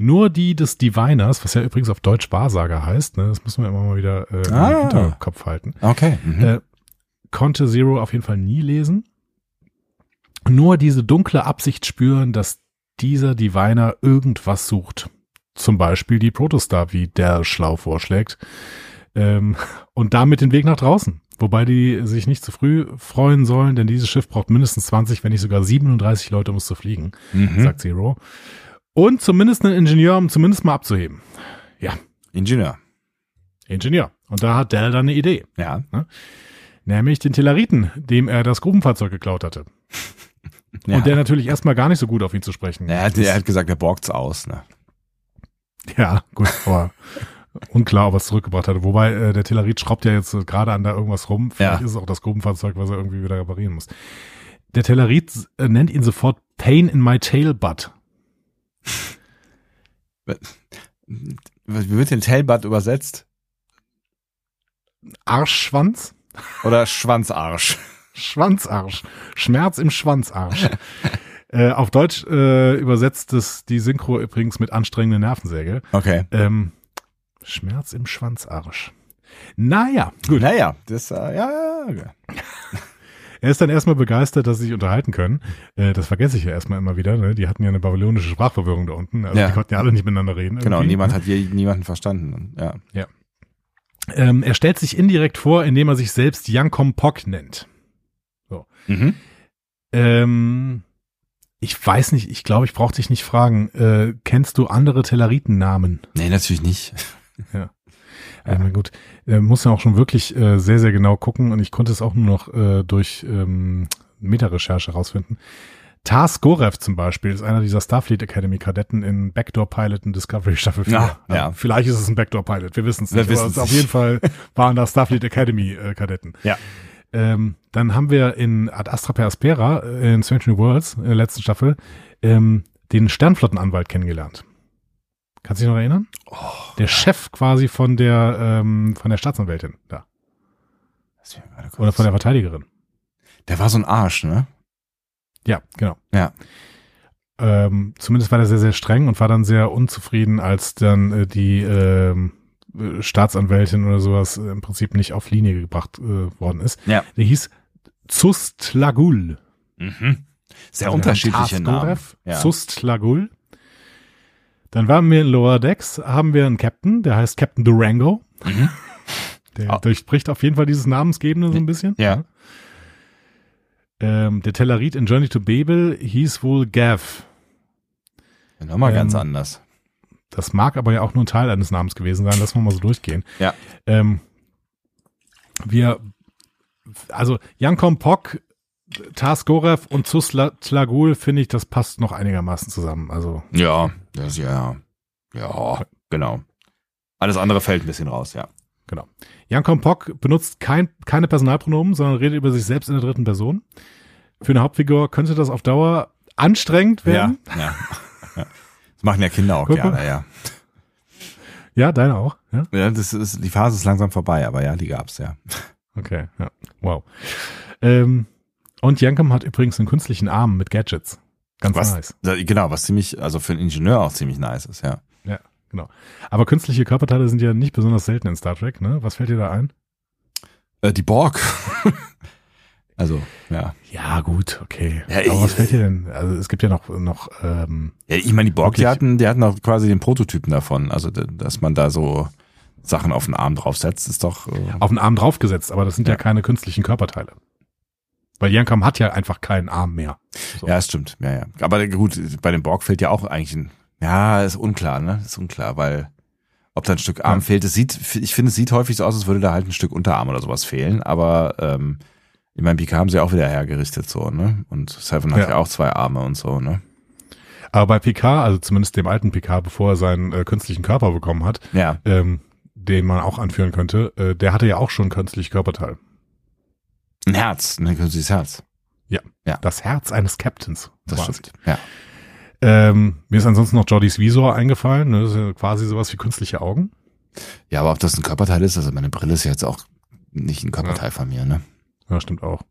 Speaker 1: nur die des Diviners, was ja übrigens auf Deutsch Wahrsager heißt, ne, das müssen wir immer mal wieder äh,
Speaker 2: Ah.
Speaker 1: im Hinterkopf halten.
Speaker 2: Okay. Mhm.
Speaker 1: Äh, konnte Zero auf jeden Fall nie lesen. Nur diese dunkle Absicht spüren, dass dieser Diviner irgendwas sucht. Zum Beispiel die Protostar, wie der schlau vorschlägt. Ähm, und damit den Weg nach draußen. Wobei die sich nicht zu früh freuen sollen, denn dieses Schiff braucht mindestens 20, wenn nicht sogar 37 Leute, um es zu fliegen,
Speaker 2: Mhm.
Speaker 1: sagt Zero. Und zumindest einen Ingenieur, um zumindest mal abzuheben. Ja,
Speaker 2: Ingenieur.
Speaker 1: Ingenieur. Und da hat Dell dann eine Idee.
Speaker 2: Ja.
Speaker 1: Nämlich den Telleriten, dem er das Grubenfahrzeug geklaut hatte.
Speaker 2: ja.
Speaker 1: Und der natürlich erstmal gar nicht so gut auf ihn zu sprechen.
Speaker 2: er, hat, er hat gesagt, er borgt's aus. Ne?
Speaker 1: Ja, gut, aber unklar, ob er es zurückgebracht hatte. Wobei äh, der Tellerit schraubt ja jetzt gerade an da irgendwas rum. Vielleicht
Speaker 2: Ja.
Speaker 1: ist es auch das Grubenfahrzeug, was er irgendwie wieder reparieren muss. Der Tellerit äh, nennt ihn sofort Pain in my tail butt.
Speaker 2: Wie wird denn Tailbutt übersetzt?
Speaker 1: Arschschwanz?
Speaker 2: Oder Schwanzarsch?
Speaker 1: Schwanzarsch. Schmerz im Schwanzarsch. äh, auf Deutsch äh, übersetzt es die Synchro übrigens mit anstrengende Nervensäge.
Speaker 2: Okay.
Speaker 1: Ähm, Schmerz im Schwanzarsch. Naja, gut.
Speaker 2: Naja, das, äh, ja, ja, ja.
Speaker 1: Er ist dann erstmal begeistert, dass sie sich unterhalten können. Äh, das vergesse ich ja erstmal immer wieder. Ne? Die hatten ja eine babylonische Sprachverwirrung da unten. Also
Speaker 2: Ja.
Speaker 1: die konnten ja alle nicht miteinander reden.
Speaker 2: Genau,
Speaker 1: irgendwie.
Speaker 2: niemand hat je, niemanden verstanden. Ja.
Speaker 1: Ähm, er stellt sich indirekt vor, indem er sich selbst Yankom Pok nennt.
Speaker 2: Mhm.
Speaker 1: Ähm, ich weiß nicht, ich glaube, ich brauche dich nicht fragen. Äh, kennst du andere Telleritennamen?
Speaker 2: Nee, natürlich nicht.
Speaker 1: Ja, na gut. Er muss ja auch schon wirklich äh, sehr, sehr genau gucken und ich konnte es auch nur noch äh, durch ähm, Meta-Recherche rausfinden. Tars Gorev zum Beispiel ist einer dieser Starfleet Academy Kadetten in Backdoor Pilot und Discovery Staffel 4.
Speaker 2: Ja, ja.
Speaker 1: Vielleicht ist es ein Backdoor Pilot, wir wissen es
Speaker 2: Wir
Speaker 1: nicht. aber
Speaker 2: wissen's
Speaker 1: es auf jeden Fall waren da Starfleet Academy äh, Kadetten.
Speaker 2: Ja.
Speaker 1: Ähm, dann haben wir in Ad Astra per Aspera äh, in Strange New Worlds in der letzten Staffel ähm, den Sternflottenanwalt kennengelernt. Kannst du dich noch erinnern?
Speaker 2: Oh,
Speaker 1: der Chef quasi von der ähm, von der Staatsanwältin da oder von der Verteidigerin.
Speaker 2: Der war so ein Arsch, ne?
Speaker 1: Ja, genau.
Speaker 2: Ja.
Speaker 1: Ähm, zumindest war er sehr sehr streng und war dann sehr unzufrieden, als dann äh, die äh, Staatsanwältin oder sowas äh, im Prinzip nicht auf Linie gebracht äh, worden ist.
Speaker 2: Ja.
Speaker 1: Der hieß Zustlagul.
Speaker 2: Mhm. Sehr
Speaker 1: Also
Speaker 2: unterschiedliche Namen. Ja.
Speaker 1: Zustlagul. Dann waren wir in Lower Decks, haben wir einen Captain, der heißt Captain Durango. Der
Speaker 2: Ah.
Speaker 1: durchbricht auf jeden Fall dieses Namensgebende so ein bisschen.
Speaker 2: Ja.
Speaker 1: Ähm, der Tellerit in Journey to Babel hieß wohl Gav.
Speaker 2: Nochmal ganz
Speaker 1: Ähm,
Speaker 2: anders.
Speaker 1: Das mag aber ja auch nur ein Teil eines Namens gewesen sein. Lass mal mal so durchgehen.
Speaker 2: Ja.
Speaker 1: Ähm, wir, also Jankom Pok, Taskorev und Zuslagul finde ich, das passt noch einigermaßen zusammen. Also
Speaker 2: Ja, das ja. Ja, genau. Alles andere fällt ein bisschen raus, ja.
Speaker 1: Genau. Jankom Pok benutzt kein, keine Personalpronomen, sondern redet über sich selbst in der dritten Person. Für eine Hauptfigur könnte das auf Dauer anstrengend werden.
Speaker 2: Ja, ja. Das machen ja Kinder auch gerne, ja.
Speaker 1: Ja, deine auch. Ja?
Speaker 2: ja das ist, die Phase ist langsam vorbei, aber ja, die gab's, ja.
Speaker 1: Okay, ja. Wow. Ähm, und Jankom hat übrigens einen künstlichen Arm mit Gadgets. Ganz
Speaker 2: Was,
Speaker 1: nice.
Speaker 2: Genau, was ziemlich, also für einen Ingenieur auch ziemlich nice ist, ja.
Speaker 1: Ja, genau. Aber künstliche Körperteile sind ja nicht besonders selten in Star Trek, ne? Was fällt dir da ein?
Speaker 2: Äh, die Borg. also, ja.
Speaker 1: Ja, gut, okay.
Speaker 2: Ja,
Speaker 1: Aber was fällt dir denn? Also es gibt ja noch, noch ähm,
Speaker 2: Ja, ich meine, die Borg, die
Speaker 1: Wirklich?
Speaker 2: hatten, die hatten auch quasi den Prototypen davon. Also, dass man da so Sachen auf den Arm draufsetzt, ist doch. Äh,
Speaker 1: auf den Arm draufgesetzt, aber das sind ja,
Speaker 2: Ja.
Speaker 1: keine künstlichen Körperteile. Weil Jankom hat ja einfach keinen Arm mehr. So.
Speaker 2: Ja, es stimmt. Ja, ja. Aber gut, bei dem Borg fehlt ja auch eigentlich ein. Ja, ist unklar, ne? Ist unklar, weil ob da ein Stück Arm
Speaker 1: Ja.
Speaker 2: fehlt, es sieht, ich finde, es sieht häufig so aus, als würde da halt ein Stück Unterarm oder sowas fehlen. Aber ähm, ich meine, Picard haben sie auch wieder hergerichtet so, ne? Und Seven hat
Speaker 1: Ja.
Speaker 2: ja auch zwei Arme und so, ne?
Speaker 1: Aber bei Picard, also zumindest dem alten Picard, bevor er seinen äh, künstlichen Körper bekommen hat,
Speaker 2: Ja.
Speaker 1: ähm, den man auch anführen könnte, äh, der hatte ja auch schon künstliche Körperteil.
Speaker 2: Ein Herz, ein künstliches Herz.
Speaker 1: Ja,
Speaker 2: Ja.
Speaker 1: das Herz eines Captains.
Speaker 2: Das
Speaker 1: quasi.
Speaker 2: stimmt. Ja.
Speaker 1: Ähm, mir ist ansonsten noch Jordys Visor eingefallen. Ne? Das ist ja quasi sowas wie künstliche Augen.
Speaker 2: Ja, aber ob das ein Körperteil ist, also meine Brille ist ja jetzt auch nicht ein Körperteil von mir, ne?
Speaker 1: Ja, stimmt auch.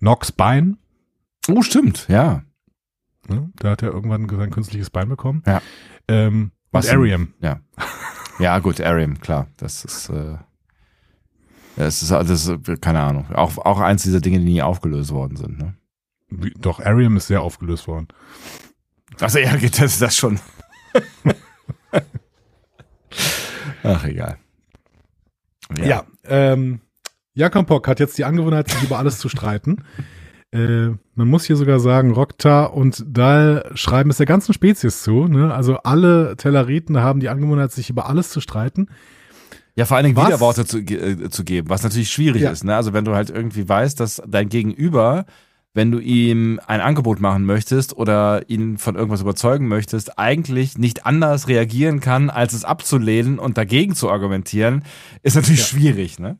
Speaker 1: Nox Bein.
Speaker 2: Oh, stimmt, ja.
Speaker 1: Ne? Da hat er irgendwann sein künstliches Bein bekommen.
Speaker 2: Ja.
Speaker 1: Ähm,
Speaker 2: Was?
Speaker 1: Ariam.
Speaker 2: Ja. Ja, gut, Ariam, klar. Das ist, äh, ja, es ist, äh, keine Ahnung. Auch, auch eins dieser Dinge, die nie aufgelöst worden sind, ne?
Speaker 1: Doch, Ariam ist sehr aufgelöst worden.
Speaker 2: Also ja, geht das, das schon. Ach, egal.
Speaker 1: Ja, ähm, Jakob Pock hat jetzt die Angewohnheit, sich über alles zu streiten. Äh, man muss hier sogar sagen, Rokta und Dal schreiben es der ganzen Spezies zu. Ne? Also alle Telleriten haben die Angewohnheit, sich über alles zu streiten.
Speaker 2: Ja, vor allen Dingen
Speaker 1: Was?
Speaker 2: Widerworte zu, äh, zu geben, was natürlich schwierig
Speaker 1: Ja.
Speaker 2: ist. Ne? Also wenn du halt irgendwie weißt, dass dein Gegenüber, wenn du ihm ein Angebot machen möchtest oder ihn von irgendwas überzeugen möchtest, eigentlich nicht anders reagieren kann, als es abzulehnen und dagegen zu argumentieren, ist natürlich schwierig. Ne?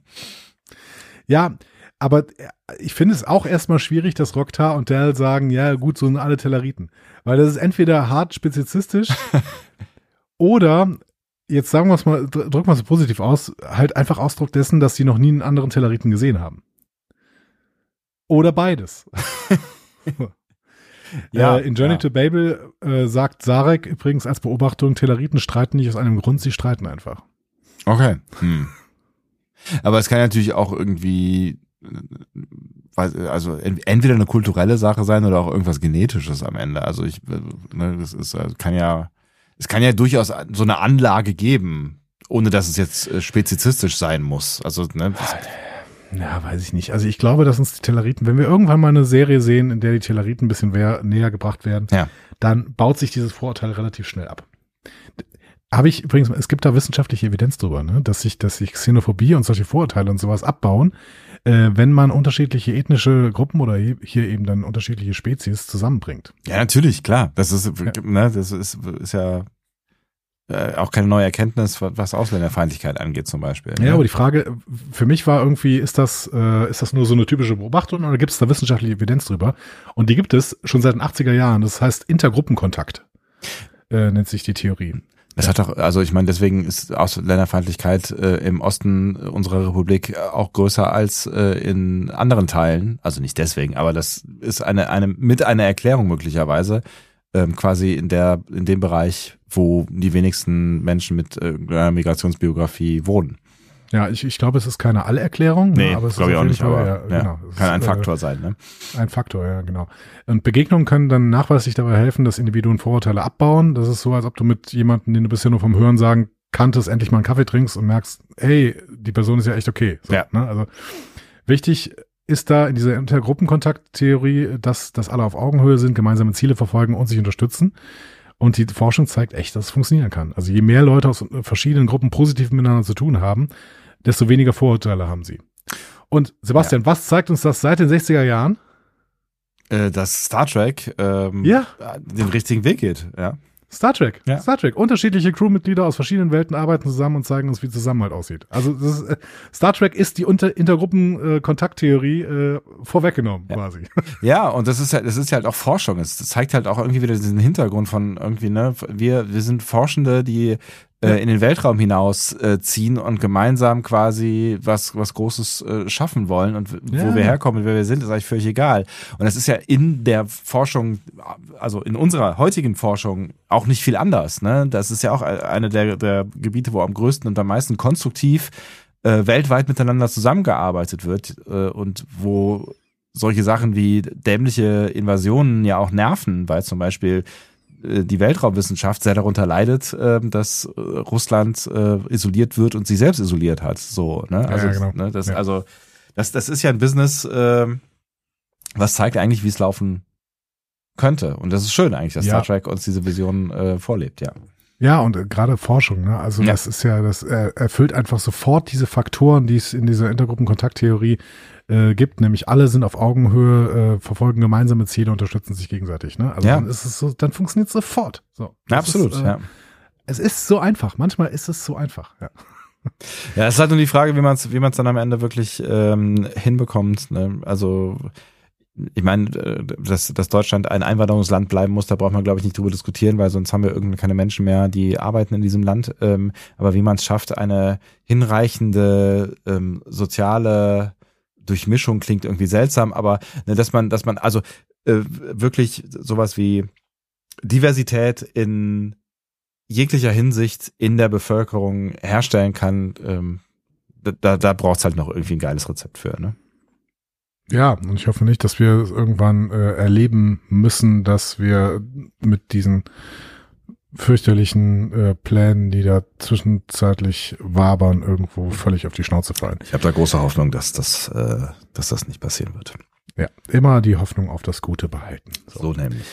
Speaker 1: Ja, aber äh, ich finde es auch erstmal schwierig, dass Rokta und Dal sagen, ja gut, so sind alle Telleriten. Weil das ist entweder hart spezifistisch oder, jetzt sagen wir es mal, dr- drücken wir es positiv aus, halt einfach Ausdruck dessen, dass sie noch nie einen anderen Telleriten gesehen haben. Oder beides.
Speaker 2: Ja,
Speaker 1: äh, in Journey
Speaker 2: ja.
Speaker 1: to Babel äh, sagt Sarek übrigens als Beobachtung, Telleriten streiten nicht aus einem Grund, sie streiten einfach.
Speaker 2: Okay. Hm. Aber es kann natürlich auch irgendwie, äh, also ent- entweder eine kulturelle Sache sein oder auch irgendwas Genetisches am Ende. Also ich, äh, ne, das ist, also kann ja, es kann ja durchaus so eine Anlage geben, ohne dass es jetzt äh, spezifistisch sein muss. Also, ne, das,
Speaker 1: Ja, weiß ich nicht. Also ich glaube, dass uns die Telleriten, wenn wir irgendwann mal eine Serie sehen, in der die Telleriten ein bisschen näher gebracht werden,
Speaker 2: Ja.
Speaker 1: dann baut sich dieses Vorurteil relativ schnell ab. Habe ich übrigens, es gibt da wissenschaftliche Evidenz drüber, ne, dass sich, dass sich Xenophobie und solche Vorurteile und sowas abbauen, äh, wenn man unterschiedliche ethnische Gruppen oder hier eben dann unterschiedliche Spezies zusammenbringt.
Speaker 2: ja, natürlich, klar. Das ist, ne, das ist, ist ja äh, auch keine neue Erkenntnis, was was Ausländerfeindlichkeit angeht, zum Beispiel.
Speaker 1: Ja,
Speaker 2: ne?
Speaker 1: aber die Frage für mich war irgendwie, ist das, äh, ist das nur so eine typische Beobachtung oder gibt es da wissenschaftliche Evidenz drüber? Und die gibt es schon seit den 80er Jahren. Das heißt Intergruppenkontakt, äh, nennt sich die Theorie.
Speaker 2: Das hat doch, also ich meine, deswegen ist Ausländerfeindlichkeit äh, im Osten unserer Republik auch größer als äh, in anderen Teilen. Also nicht deswegen, aber das ist eine, eine mit einer Erklärung möglicherweise ähm, quasi in der in dem Bereich, wo die wenigsten Menschen mit äh, Migrationsbiografie wohnen.
Speaker 1: Ja, ich, ich glaube, es ist keine Allererklärung.
Speaker 2: Nee,
Speaker 1: ne, aber es ist
Speaker 2: ich auch nicht, aber
Speaker 1: ja,
Speaker 2: ja,
Speaker 1: genau,
Speaker 2: kann ein
Speaker 1: ist,
Speaker 2: Faktor sein. Ne?
Speaker 1: Äh, ein Faktor, ja, genau. Und Begegnungen können dann nachweislich dabei helfen, dass Individuen Vorurteile abbauen. Das ist so, als ob du mit jemandem, den du bisher nur vom Hören sagen kanntest, endlich mal einen Kaffee trinkst und merkst, hey, die Person ist ja echt okay. So,
Speaker 2: Ja.
Speaker 1: Ne? Also wichtig ist da in dieser Intergruppenkontakttheorie, dass, dass alle auf Augenhöhe sind, gemeinsame Ziele verfolgen und sich unterstützen. Und die Forschung zeigt echt, dass es funktionieren kann. Also je mehr Leute aus verschiedenen Gruppen positiv miteinander zu tun haben, desto weniger Vorurteile haben sie. Und Sebastian, was zeigt uns das seit den 60er Jahren?
Speaker 2: Äh, dass Star Trek ähm,
Speaker 1: Ja.
Speaker 2: den richtigen Weg geht. Ja.
Speaker 1: Star Trek.
Speaker 2: Ja.
Speaker 1: Star Trek. Unterschiedliche Crewmitglieder aus verschiedenen Welten arbeiten zusammen und zeigen uns, wie Zusammenhalt aussieht. Also ist, äh, Star Trek ist die Unter Intergruppen-Kontakttheorie äh, vorweggenommen quasi.
Speaker 2: Ja, und das ist halt, das ist halt auch Forschung. Es zeigt halt auch irgendwie wieder diesen Hintergrund von irgendwie, ne, wir, wir sind Forschende, die äh, in den Weltraum hinaus äh, ziehen und gemeinsam quasi was, was Großes äh, schaffen wollen und
Speaker 1: Ja.
Speaker 2: wo wir herkommen und wer wir sind, ist eigentlich völlig egal. Und das ist ja in der Forschung, also in unserer heutigen Forschung auch nicht viel anders, ne? Das ist ja auch eine der, der Gebiete, wo am größten und am meisten konstruktiv äh, weltweit miteinander zusammengearbeitet wird äh, und wo solche Sachen wie dämliche Invasionen ja auch nerven, weil zum Beispiel die Weltraumwissenschaft sehr darunter leidet, äh, dass äh, Russland äh, isoliert wird und sie selbst isoliert hat. So, ne? Also,
Speaker 1: ja, genau.
Speaker 2: ne, das,
Speaker 1: Ja.
Speaker 2: also das, das ist ja ein Business, äh, was zeigt eigentlich, wie es laufen könnte. Und das ist schön eigentlich, dass
Speaker 1: Ja.
Speaker 2: Star Trek uns diese Vision äh, vorlebt, ja.
Speaker 1: Ja, und äh, gerade Forschung, ne? Also
Speaker 2: Ja.
Speaker 1: das ist ja, das äh, erfüllt einfach sofort diese Faktoren, die es in dieser Intergruppenkontakttheorie äh, gibt, nämlich alle sind auf Augenhöhe, äh, verfolgen gemeinsame Ziele, unterstützen sich gegenseitig, ne? Also
Speaker 2: Ja.
Speaker 1: dann ist es so, dann funktioniert es sofort. So.
Speaker 2: Absolut,
Speaker 1: ist, äh,
Speaker 2: ja.
Speaker 1: Es ist so einfach. Manchmal ist es so einfach. Ja.
Speaker 2: Ja, es ist halt nur die Frage, wie man es wie man's dann am Ende wirklich ähm, hinbekommt. Ne? Also ich meine, äh, dass, dass Deutschland ein Einwanderungsland bleiben muss, da braucht man, glaube ich, nicht drüber diskutieren, weil sonst haben wir irgendwie keine Menschen mehr, die arbeiten in diesem Land. Ähm, aber wie man es schafft, eine hinreichende ähm, soziale Durchmischung klingt irgendwie seltsam, aber ne, dass man, dass man also äh, wirklich sowas wie Diversität in jeglicher Hinsicht in der Bevölkerung herstellen kann, ähm, da, da braucht es halt noch irgendwie ein geiles Rezept für, ne?
Speaker 1: Ja, und ich hoffe nicht, dass wir irgendwann äh, erleben müssen, dass wir mit diesen fürchterlichen äh, Plänen, die da zwischenzeitlich wabern, irgendwo völlig auf die Schnauze fallen.
Speaker 2: Ich habe da große Hoffnung, dass das, äh, dass das nicht passieren wird.
Speaker 1: Ja, immer die Hoffnung auf das Gute behalten.
Speaker 2: So, so nämlich.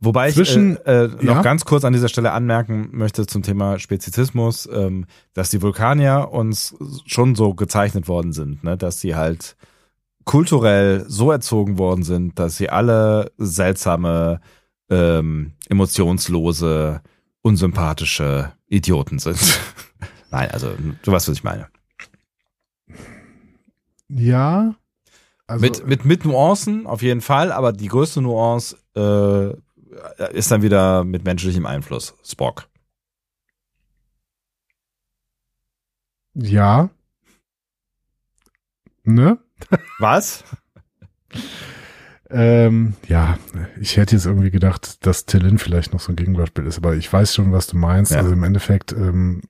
Speaker 2: Wobei Zwischen, ich äh, äh, noch ja? ganz kurz an dieser Stelle anmerken möchte zum Thema Spezizismus, ähm, dass die Vulkanier uns schon so gezeichnet worden sind, ne? dass sie halt kulturell so erzogen worden sind, dass sie alle seltsame, ähm, emotionslose, unsympathische Idioten sind. Nein, also du weißt, was ich meine.
Speaker 1: Ja,
Speaker 2: also, mit, mit, mit Nuancen auf jeden Fall, aber die größte Nuance äh, ist dann wieder mit menschlichem Einfluss. Spock.
Speaker 1: Ja. Ne?
Speaker 2: Was?
Speaker 1: ähm, ja, ich hätte jetzt irgendwie gedacht, dass Tillin vielleicht noch so ein Gegenbeispiel ist, aber ich weiß schon, was du meinst. Ja. Also im Endeffekt ähm,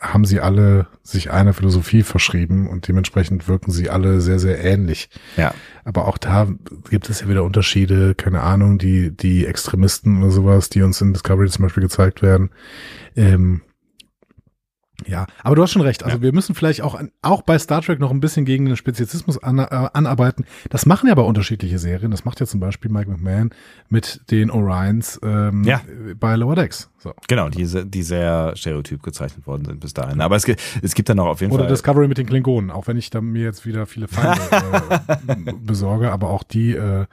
Speaker 1: haben sie alle sich einer Philosophie verschrieben und dementsprechend wirken sie alle sehr, sehr ähnlich.
Speaker 2: Ja.
Speaker 1: Aber auch da gibt es ja wieder Unterschiede, keine Ahnung, die, die Extremisten oder sowas, die uns in Discovery zum Beispiel gezeigt werden, ähm, ja, aber du hast schon recht. Also ja. wir müssen vielleicht auch, auch bei Star Trek noch ein bisschen gegen den Speziesismus an, äh, anarbeiten. Das machen ja aber unterschiedliche Serien. Das macht ja zum Beispiel Mike McMahon mit den Orions ähm, ja. bei Lower Decks. So.
Speaker 2: Genau, die, die sehr stereotyp gezeichnet worden sind bis dahin. Aber es, gibt es gibt dann noch auf jeden
Speaker 1: Oder
Speaker 2: Fall.
Speaker 1: Oder Discovery mit den Klingonen, auch wenn ich da mir jetzt wieder viele Feinde äh, besorge, aber auch die äh,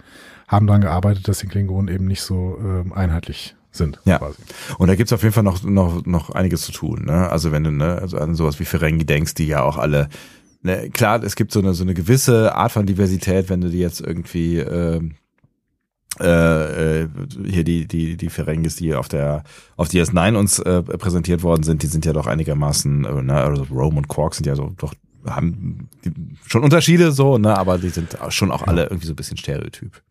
Speaker 1: haben daran gearbeitet, dass die Klingonen eben nicht so äh, einheitlich sind.
Speaker 2: Ja. Quasi. Und da gibt's auf jeden Fall noch, noch, noch einiges zu tun. Ne? Also wenn du ne, also an sowas wie Ferengi denkst, die ja auch alle ne, klar, es gibt so eine so eine gewisse Art von Diversität, wenn du die jetzt irgendwie äh, äh, hier die die die Ferengis, die auf der auf die S9 uns äh, präsentiert worden sind, die sind ja doch einigermaßen, äh, ne, also Rome und Quark sind ja so doch haben schon Unterschiede so, ne, aber die sind schon auch alle irgendwie so ein bisschen Stereotyp.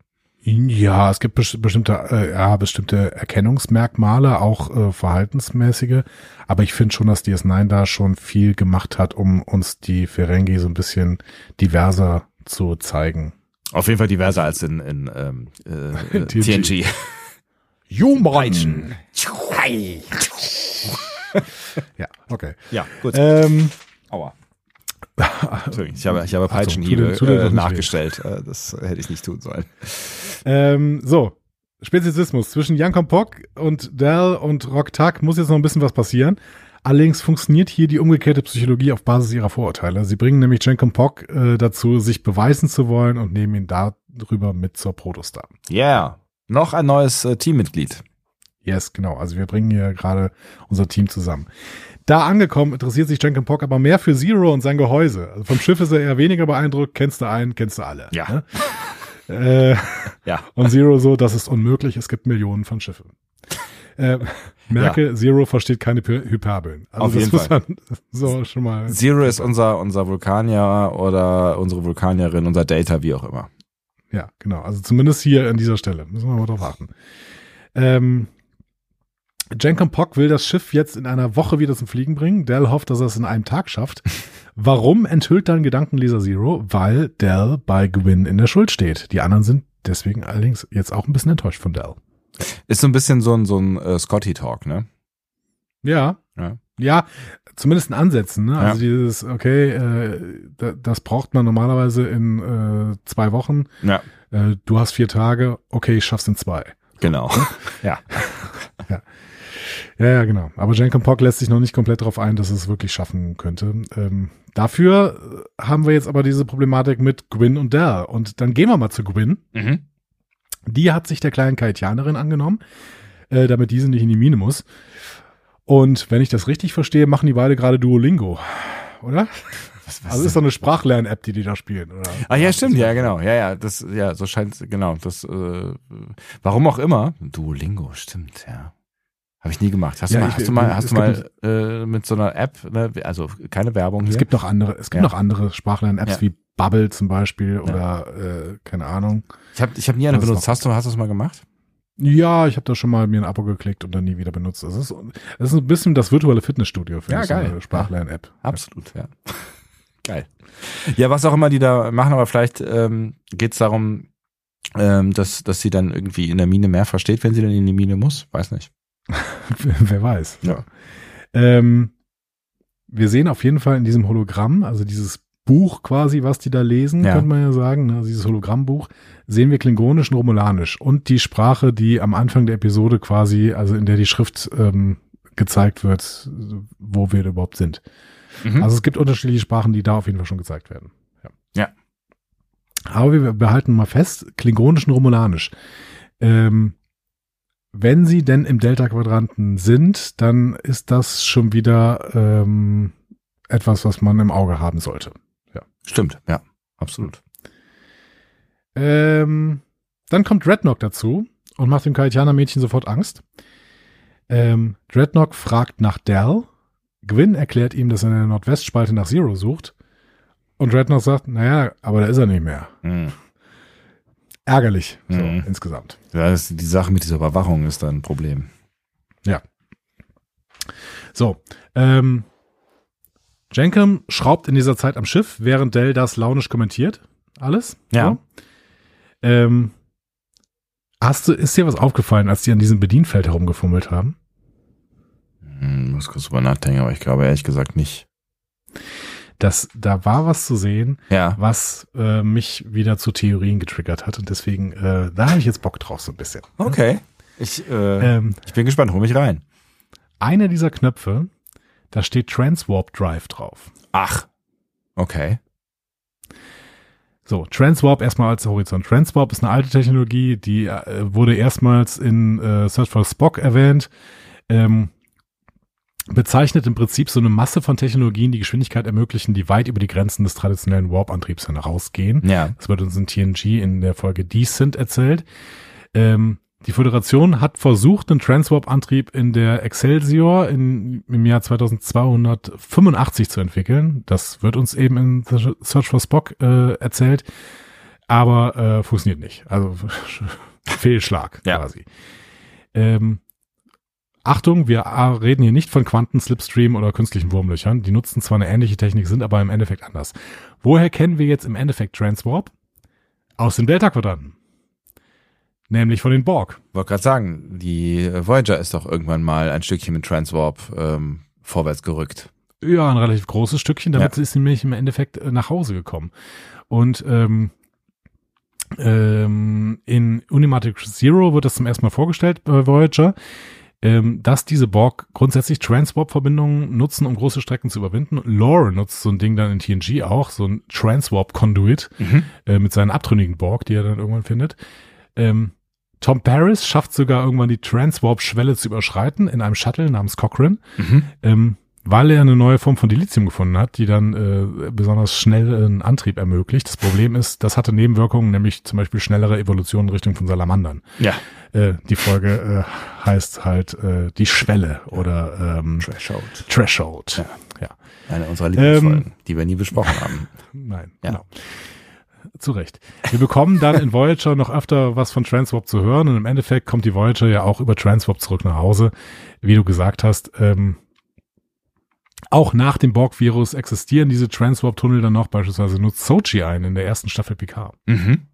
Speaker 1: Ja, es gibt bestimmte, äh, ja, bestimmte Erkennungsmerkmale, auch äh, verhaltensmäßige. Aber ich finde schon, dass DS9 da schon viel gemacht hat, um uns die Ferengi so ein bisschen diverser zu zeigen.
Speaker 2: Auf jeden Fall diverser als in, in ähm, äh, TNG.
Speaker 1: Human. ja, okay.
Speaker 2: Ja, gut.
Speaker 1: Ähm,
Speaker 2: Aua. ich habe, ich habe Peitschenhiebe Achtung, äh, nachgestellt. Äh, das hätte ich nicht tun sollen.
Speaker 1: Ähm, so, Speziesismus. Zwischen Jankom Pock und Dell und Rock Tuck muss jetzt noch ein bisschen was passieren. Allerdings funktioniert hier die umgekehrte Psychologie auf Basis ihrer Vorurteile. Sie bringen nämlich Jankom Pock äh, dazu, sich beweisen zu wollen und nehmen ihn darüber mit zur Protostar.
Speaker 2: Ja, yeah. noch ein neues äh, Teammitglied.
Speaker 1: Yes, genau. Also wir bringen hier gerade unser Team zusammen. Da angekommen interessiert sich Jenkins Pock aber mehr für Zero und sein Gehäuse. Also vom Schiff ist er eher weniger beeindruckt. Kennst du einen, kennst du alle.
Speaker 2: Ja.
Speaker 1: Ne? Äh,
Speaker 2: ja.
Speaker 1: Und Zero so, das ist unmöglich. Es gibt Millionen von Schiffen. Äh, merke, ja. Zero versteht keine Hyperbeln.
Speaker 2: Also Auf jeden Fall.
Speaker 1: so schon mal.
Speaker 2: Zero ist unser, unser Vulkanier oder unsere Vulkanierin, unser Data, wie auch immer.
Speaker 1: Ja, genau. Also zumindest hier an dieser Stelle. Müssen wir mal drauf warten. Ähm, Jenkum Pock will das Schiff jetzt in einer Woche wieder zum Fliegen bringen. Dell hofft, dass er es in einem Tag schafft. Warum enthüllt dann Gedankenleser Zero? Weil Dell bei Gwyn in der Schuld steht. Die anderen sind deswegen allerdings jetzt auch ein bisschen enttäuscht von Dell.
Speaker 2: Ist so ein bisschen so ein, so ein äh, Scotty-Talk, ne?
Speaker 1: Ja.
Speaker 2: ja.
Speaker 1: Ja, zumindest in Ansätzen. Ne? Also ja. dieses, okay, äh, das braucht man normalerweise in äh, zwei Wochen.
Speaker 2: Ja.
Speaker 1: Äh, du hast vier Tage, okay, ich schaff's in zwei.
Speaker 2: Genau.
Speaker 1: ja. ja. Ja, ja, genau. Aber Jenkin Pock lässt sich noch nicht komplett darauf ein, dass es wirklich schaffen könnte. Ähm, dafür haben wir jetzt aber diese Problematik mit Gwyn und Dell. Und dann gehen wir mal zu Gwyn.
Speaker 2: Mhm.
Speaker 1: Die hat sich der kleinen Kaitianerin angenommen, äh, damit diese nicht in die Mine muss. Und wenn ich das richtig verstehe, machen die beide gerade Duolingo. oder?
Speaker 2: Was, was
Speaker 1: Also ist doch eine Sprachlern-App, die die da spielen, oder?
Speaker 2: Ah ja, stimmt, ja, genau. Ja, ja, das, ja, so scheint, genau, das, äh, warum auch immer. Duolingo, stimmt, ja. Habe ich nie gemacht. Hast
Speaker 1: Ja,
Speaker 2: du mal,
Speaker 1: ich-
Speaker 2: hast du mal, hast du mal äh, mit so einer App, ne, also keine Werbung hier?
Speaker 1: Es gibt noch andere, es gibt
Speaker 2: Ja.
Speaker 1: noch andere Sprachlern-Apps
Speaker 2: Ja.
Speaker 1: wie Bubble zum Beispiel oder äh, keine Ahnung.
Speaker 2: ich habe ich hab nie eine
Speaker 1: ist
Speaker 2: benutzt. Hast du, hast du das mal gemacht?
Speaker 1: Ja, ich habe da schon mal mir ein Abo geklickt und dann nie wieder benutzt. Das ist, das ist ein bisschen das virtuelle Fitnessstudio für
Speaker 2: Ja,
Speaker 1: so eine Sprachlern-App.
Speaker 2: Absolut, ja. Geil. Ja, was auch immer die da machen, aber vielleicht ähm, geht es darum, ähm, dass, dass sie dann irgendwie in der Mine mehr versteht, wenn sie dann in die Mine muss. Weiß nicht.
Speaker 1: Wer weiß.
Speaker 2: Ja.
Speaker 1: Ähm, wir sehen auf jeden Fall in diesem Hologramm, also dieses Buch quasi, was die da lesen,
Speaker 2: Ja.
Speaker 1: könnte man ja sagen, ne, also dieses Hologrammbuch, sehen wir Klingonisch und Romulanisch und die Sprache, die am Anfang der Episode quasi, also in der die Schrift ähm, gezeigt wird, wo wir überhaupt sind.
Speaker 2: Mhm.
Speaker 1: Also es gibt unterschiedliche Sprachen, die da auf jeden Fall schon gezeigt werden. Ja.
Speaker 2: Ja.
Speaker 1: Aber wir behalten mal fest, Klingonisch und Romulanisch. Ähm, wenn sie denn im Delta-Quadranten sind, dann ist das schon wieder ähm, etwas, was man im Auge haben sollte.
Speaker 2: Stimmt, ja, absolut.
Speaker 1: Ähm, dann kommt Dreadnought dazu und macht dem Kaitianer-Mädchen sofort Angst. Ähm, Dreadnought fragt nach Dell. Gwyn erklärt ihm, dass er in der Nordwestspalte nach Zero sucht. Und Dreadnought sagt, naja, aber da ist er nicht mehr.
Speaker 2: Mhm.
Speaker 1: Ärgerlich, so
Speaker 2: Mhm.
Speaker 1: insgesamt.
Speaker 2: Ja, das, die Sache mit dieser Überwachung ist dann ein Problem.
Speaker 1: So, ähm, Jenkem schraubt in dieser Zeit am Schiff, während Dell das launisch kommentiert. Alles.
Speaker 2: Ja.
Speaker 1: So. Ähm, hast du, ist dir was aufgefallen, als die an diesem Bedienfeld herumgefummelt haben?
Speaker 2: Hm, muss kurz drüber nachdenken, aber ich glaube ehrlich gesagt nicht.
Speaker 1: Das, da war was zu sehen,
Speaker 2: Ja.
Speaker 1: was äh, mich wieder zu Theorien getriggert hat und deswegen, äh, da habe ich jetzt Bock drauf so ein bisschen.
Speaker 2: Okay. Ich, äh,
Speaker 1: Ähm,
Speaker 2: ich bin gespannt, hol mich rein.
Speaker 1: einer dieser Knöpfe, da steht Transwarp Drive drauf.
Speaker 2: Ach. Okay.
Speaker 1: So, Transwarp erstmal als Horizont. Transwarp ist eine alte Technologie, die äh, wurde erstmals in äh, Search for Spock erwähnt. Ähm, bezeichnet im Prinzip so eine Masse von Technologien, die Geschwindigkeit ermöglichen, die weit über die Grenzen des traditionellen Warp-Antriebs hinausgehen.
Speaker 2: Ja.
Speaker 1: Das wird uns in TNG in der Folge Decent erzählt. Ähm, die Föderation hat versucht, einen Transwarp-Antrieb in der Excelsior in, im Jahr 2285 zu entwickeln. Das wird uns eben in The Search for Spock äh, erzählt, aber äh, funktioniert nicht. Also Fehlschlag
Speaker 2: Ja.
Speaker 1: quasi. Ähm, Achtung, wir reden hier nicht von Quanten-Slipstream oder künstlichen Wurmlöchern. Die nutzen zwar eine ähnliche Technik, sind aber im Endeffekt anders. Woher kennen wir jetzt im Endeffekt Transwarp? Aus dem Delta-Quadranten. Nämlich von den Borg.
Speaker 2: Wollte gerade sagen, die Voyager ist doch irgendwann mal ein Stückchen mit Transwarp ähm, vorwärts gerückt.
Speaker 1: Ja, ein relativ großes Stückchen. Damit
Speaker 2: Ja.
Speaker 1: ist sie nämlich im Endeffekt äh, nach Hause gekommen. Und ähm, ähm, in Unimatic Zero wird das zum ersten Mal vorgestellt bei Voyager, ähm, dass diese Borg grundsätzlich Transwarp-Verbindungen nutzen, um große Strecken zu überwinden. Lore nutzt so ein Ding dann in TNG auch, so ein Transwarp-Conduit äh, mit seinen abtrünnigen Borg, die er dann irgendwann findet. Ähm, Tom Paris schafft sogar irgendwann die Transwarp-Schwelle zu überschreiten in einem Shuttle namens Cochrane, ähm, weil er eine neue Form von Dilithium gefunden hat, die dann äh, besonders schnell einen Antrieb ermöglicht. Das Problem ist, das hatte Nebenwirkungen, nämlich zum Beispiel schnellere Evolution in Richtung von Salamandern.
Speaker 2: Ja.
Speaker 1: Äh, die Folge äh, heißt halt äh, die Schwelle oder ähm,
Speaker 2: Threshold.
Speaker 1: Threshold. Ja.
Speaker 2: Eine unserer Lieblingsfolgen,
Speaker 1: Ähm,
Speaker 2: die wir nie besprochen haben.
Speaker 1: Nein,
Speaker 2: Ja.
Speaker 1: genau. Zu Recht. Wir bekommen dann in Voyager noch öfter was von Transwarp zu hören und im Endeffekt kommt die Voyager ja auch über Transwarp zurück nach Hause. Wie du gesagt hast, ähm, auch nach dem Borg-Virus existieren diese Transwarp-Tunnel dann noch, beispielsweise nutzt Sochi ein in der ersten Staffel PK.
Speaker 2: Mhm.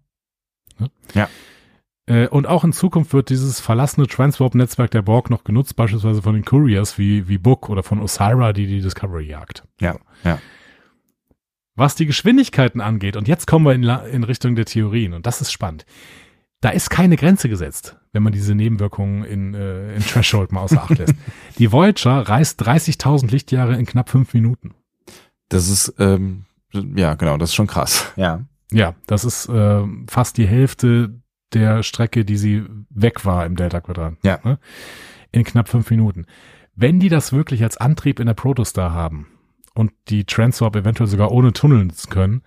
Speaker 1: Äh, und auch in Zukunft wird dieses verlassene Transwarp-Netzwerk der Borg noch genutzt, beispielsweise von den Couriers wie, wie Book oder von Osira, die die Discovery jagt.
Speaker 2: Ja, ja.
Speaker 1: Was die Geschwindigkeiten angeht, und jetzt kommen wir in, in Richtung der Theorien, und das ist spannend. Da ist keine Grenze gesetzt, wenn man diese Nebenwirkungen in, äh, in Threshold mal außer Acht lässt. Die Voyager reist 30.000 Lichtjahre in knapp fünf Minuten.
Speaker 2: Das ist, ähm, ja, genau, das ist schon krass. Ja.
Speaker 1: Ja, das ist äh, fast die Hälfte der Strecke, die sie weg war im Delta-Quadrat.
Speaker 2: Ja.
Speaker 1: Ne? In knapp fünf Minuten. Wenn die das wirklich als Antrieb in der Protostar haben und die Transwarp eventuell sogar ohne Tunnel nutzen können,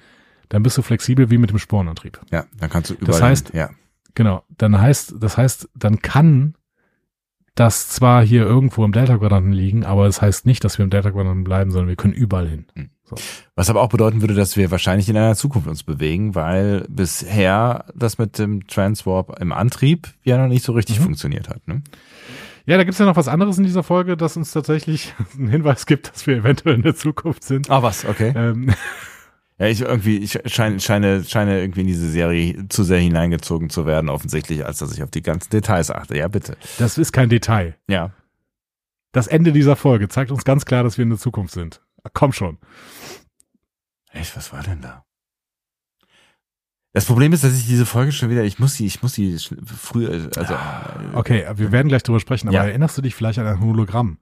Speaker 1: dann bist du flexibel wie mit dem Sporenantrieb.
Speaker 2: Ja, dann kannst du überall.
Speaker 1: Das heißt,
Speaker 2: hin. ja.
Speaker 1: Genau, dann heißt, das heißt, dann kann das zwar hier irgendwo im Delta-Quadranten liegen, aber das heißt nicht, dass wir im Delta-Quadranten bleiben, sondern wir können überall hin.
Speaker 2: Hm. So. Was aber auch bedeuten würde, dass wir wahrscheinlich in einer Zukunft uns bewegen, weil bisher das mit dem Transwarp im Antrieb ja noch nicht so richtig mhm. funktioniert hat. Ne?
Speaker 1: Ja, da gibt's ja noch was anderes in dieser Folge, das uns tatsächlich einen Hinweis gibt, dass wir eventuell in der Zukunft sind.
Speaker 2: Ah, was, okay. Ähm, ja, ich irgendwie, ich scheine, scheine, scheine irgendwie in diese Serie zu sehr hineingezogen zu werden, offensichtlich, als dass ich auf die ganzen Details achte. Ja, bitte.
Speaker 1: Das ist kein Detail.
Speaker 2: Ja.
Speaker 1: Das Ende dieser Folge zeigt uns ganz klar, dass wir in der Zukunft sind. Komm schon.
Speaker 2: Echt, was war denn da? Das Problem ist, dass ich diese Folge schon wieder, ich muss sie, ich muss sie früher, also.
Speaker 1: Äh, okay, wir werden gleich drüber sprechen, aber ja. erinnerst du dich vielleicht an ein Hologramm?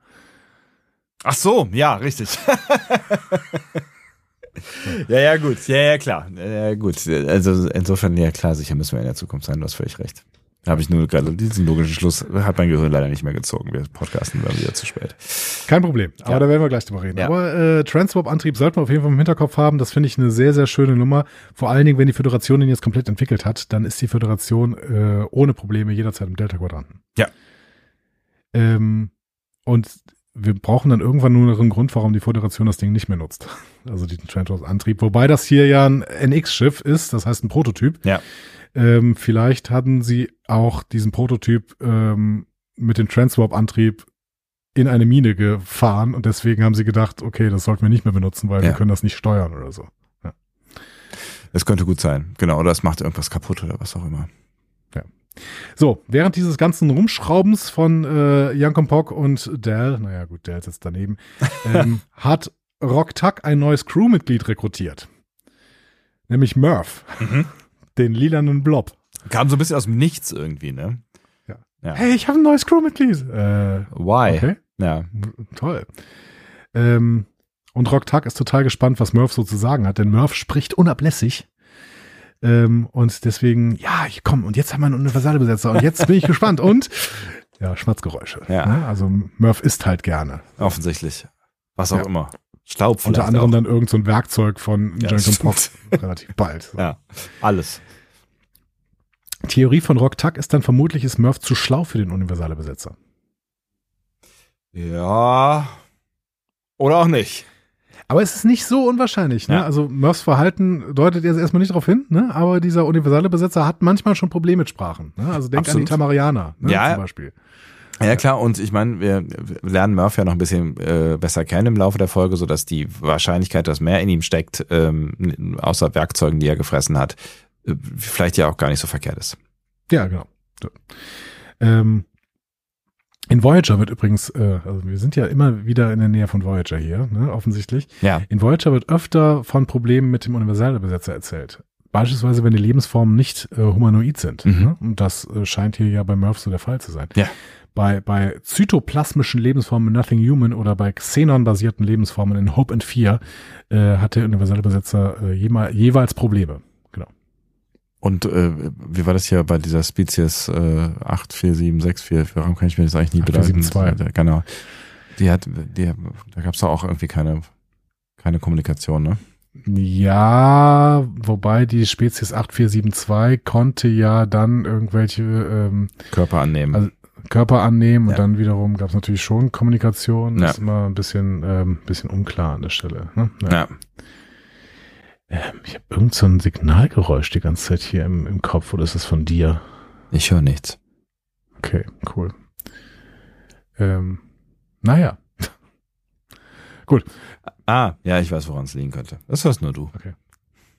Speaker 2: Ach so, ja, richtig. ja, ja, gut, ja, ja, klar, ja, gut. Also insofern, ja, klar, sicher müssen wir in der Zukunft sein, du hast völlig recht. Habe ich nur gerade diesen logischen Schluss, hat mein Gehirn leider nicht mehr gezogen. Wir podcasten dann wieder zu spät.
Speaker 1: Kein Problem, aber ja. da werden wir gleich drüber reden. Ja. Aber äh, Transwarp-Antrieb sollten wir auf jeden Fall im Hinterkopf haben. Das finde ich eine sehr, sehr schöne Nummer. Vor allen Dingen, wenn die Föderation den jetzt komplett entwickelt hat, dann ist die Föderation äh, ohne Probleme jederzeit im Delta-Quadranten.
Speaker 2: Ja.
Speaker 1: Ähm, und wir brauchen dann irgendwann nur noch einen Grund, warum die Föderation das Ding nicht mehr nutzt. Also diesen Transwarp-Antrieb. Wobei das hier ja ein NX-Schiff ist, das heißt ein Prototyp.
Speaker 2: Ja.
Speaker 1: Ähm, vielleicht hatten sie auch diesen Prototyp ähm, mit dem Transwarp-Antrieb in eine Mine gefahren und deswegen haben sie gedacht, okay, das sollten wir nicht mehr benutzen, weil ja. wir können das nicht steuern oder so. Ja.
Speaker 2: Das könnte gut sein, genau, oder es macht irgendwas kaputt oder was auch immer.
Speaker 1: Ja. So, während dieses ganzen Rumschraubens von äh, Pock und Dell, naja gut, Dell sitzt daneben, ähm, hat Rock Tuck ein neues Crewmitglied rekrutiert. Nämlich Murph. Mhm den lilanen Blob.
Speaker 2: Kam so ein bisschen aus dem Nichts irgendwie, ne?
Speaker 1: Ja. ja. Hey, ich habe ein neues Crewmitglied. Äh,
Speaker 2: Why?
Speaker 1: Okay.
Speaker 2: Ja.
Speaker 1: Toll. Ähm, und Rock Tuck ist total gespannt, was Murph so zu sagen hat, denn Murph spricht unablässig. Ähm, und deswegen, ja, ich komm, und jetzt haben wir einen Universalbesetzer und jetzt bin ich gespannt. Und ja, Schmatzgeräusche.
Speaker 2: Ja.
Speaker 1: Ne? Also Murph isst halt gerne.
Speaker 2: Offensichtlich. Was auch ja. immer. Staub
Speaker 1: Unter anderem auch. dann irgend so ein Werkzeug von
Speaker 2: ja,
Speaker 1: Jungle Pop relativ bald.
Speaker 2: So. Ja, alles.
Speaker 1: Theorie von Rock Tuck ist dann vermutlich, ist Murph zu schlau für den universale Besetzer.
Speaker 2: Ja. Oder auch nicht.
Speaker 1: Aber es ist nicht so unwahrscheinlich. Ne? Ja. Also Murphs Verhalten deutet jetzt erstmal nicht darauf hin, ne? aber dieser universale Besetzer hat manchmal schon Probleme mit Sprachen. Ne? Also denk Absolut. an die Tamarianer ne?
Speaker 2: ja,
Speaker 1: zum Beispiel.
Speaker 2: Ja klar, und ich meine, wir lernen Murphy ja noch ein bisschen äh, besser kennen im Laufe der Folge, so dass die Wahrscheinlichkeit, dass mehr in ihm steckt, ähm, außer Werkzeugen, die er gefressen hat, äh, vielleicht ja auch gar nicht so verkehrt ist.
Speaker 1: Ja, genau. Ja. Ähm, in Voyager wird übrigens, äh, also wir sind ja immer wieder in der Nähe von Voyager hier, ne, offensichtlich.
Speaker 2: Ja.
Speaker 1: In Voyager wird öfter von Problemen mit dem Universalbesetzer erzählt. Beispielsweise, wenn die Lebensformen nicht äh, humanoid sind. Mhm. Ne? Und das äh, scheint hier ja bei Murph so der Fall zu sein.
Speaker 2: Ja
Speaker 1: bei, bei zytoplasmischen Lebensformen in Nothing Human oder bei Xenon-basierten Lebensformen in Hope and Fear äh, hat der universelle Besetzer äh, jemal, jeweils Probleme. Genau.
Speaker 2: Und äh, wie war das hier bei dieser Spezies äh, 84764? Warum kann ich mir das eigentlich nie bedenken? Genau. Die hat, die, da gab es doch auch irgendwie keine, keine Kommunikation, ne?
Speaker 1: Ja, wobei die Spezies 8472 konnte ja dann irgendwelche ähm,
Speaker 2: Körper annehmen. Also,
Speaker 1: Körper annehmen und dann wiederum gab es natürlich schon Kommunikation. Das ja. ist immer ein bisschen, ähm, bisschen unklar an der Stelle. Ne?
Speaker 2: Ja. ja.
Speaker 1: Ähm, ich habe irgend so ein Signalgeräusch die ganze Zeit hier im, im Kopf oder ist es von dir?
Speaker 2: Ich höre nichts.
Speaker 1: Okay, cool. Ähm, naja. Gut.
Speaker 2: Ah, ja, ich weiß, woran es liegen könnte. Das hörst nur du.
Speaker 1: Okay.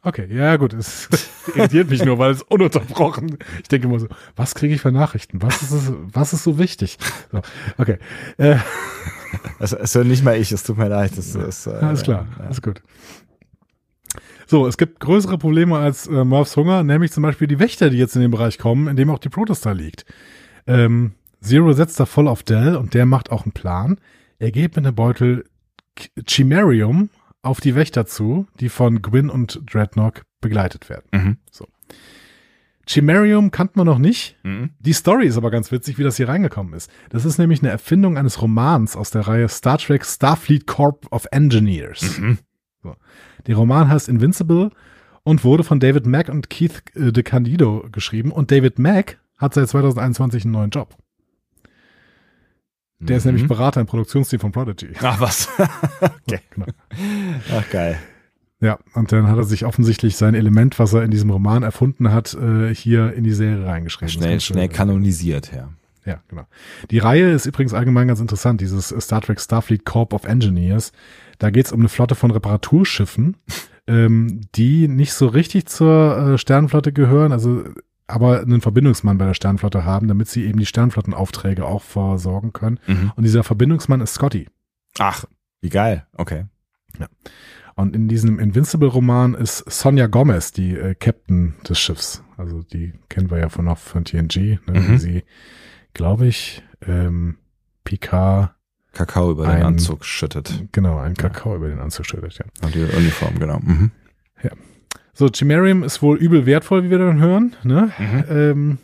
Speaker 1: Okay, ja gut, es irritiert mich nur, weil es ununterbrochen. Ich denke immer so, was kriege ich für Nachrichten? Was ist es, was ist so wichtig? So, okay. Äh.
Speaker 2: Also, es hört nicht mal ich, es tut mir leid. Das,
Speaker 1: das, äh, alles klar, ja. alles gut. So, es gibt größere Probleme als äh, Murphs Hunger, nämlich zum Beispiel die Wächter, die jetzt in den Bereich kommen, in dem auch die Protostar liegt. Ähm, Zero setzt da voll auf Dell und der macht auch einen Plan. Er geht mit einem Beutel Chimerium auf die Wächter zu, die von Gwyn und Dreadnought begleitet werden.
Speaker 2: Mhm.
Speaker 1: So. Chimerium kannte man noch nicht.
Speaker 2: Mhm.
Speaker 1: Die Story ist aber ganz witzig, wie das hier reingekommen ist. Das ist nämlich eine Erfindung eines Romans aus der Reihe Star Trek Starfleet Corps of Engineers.
Speaker 2: Mhm.
Speaker 1: So. Der Roman heißt Invincible und wurde von David Mack und Keith äh, DeCandido geschrieben. Und David Mack hat seit 2021 einen neuen Job. Der ist
Speaker 2: Mhm.
Speaker 1: nämlich Berater im Produktionsteam von Prodigy.
Speaker 2: Ach was. okay.
Speaker 1: Genau.
Speaker 2: Ach geil.
Speaker 1: Ja, und dann hat er sich offensichtlich sein Element, was er in diesem Roman erfunden hat, äh, hier in die Serie reingeschrieben.
Speaker 2: Schnell,
Speaker 1: ist
Speaker 2: schnell kanonisiert, ja.
Speaker 1: Ja, genau. Die Reihe ist übrigens allgemein ganz interessant, dieses Star Trek Starfleet Corps of Engineers. Da geht es um eine Flotte von Reparaturschiffen, ähm, die nicht so richtig zur äh, Sternenflotte gehören, also aber einen Verbindungsmann bei der Sternenflotte haben, damit sie eben die Sternenflottenaufträge auch versorgen können.
Speaker 2: Mhm.
Speaker 1: Und dieser Verbindungsmann ist Scotty.
Speaker 2: Ach, wie geil. Okay.
Speaker 1: Und in diesem Invincible-Roman ist Sonja Gomez die äh, Captain des Schiffs. Also die kennen wir ja von noch von TNG, ne,
Speaker 2: Mhm.
Speaker 1: wie sie, glaube ich, ähm, Picard,
Speaker 2: Kakao über
Speaker 1: Ein-
Speaker 2: den Anzug schüttet.
Speaker 1: genau, ein Kakao über den Anzug schüttet, ja.
Speaker 2: Und die Uniform, genau. Mhm.
Speaker 1: So, Chimerium ist wohl übel wertvoll, wie wir dann hören. Ne?
Speaker 2: Mhm.
Speaker 1: Ähm,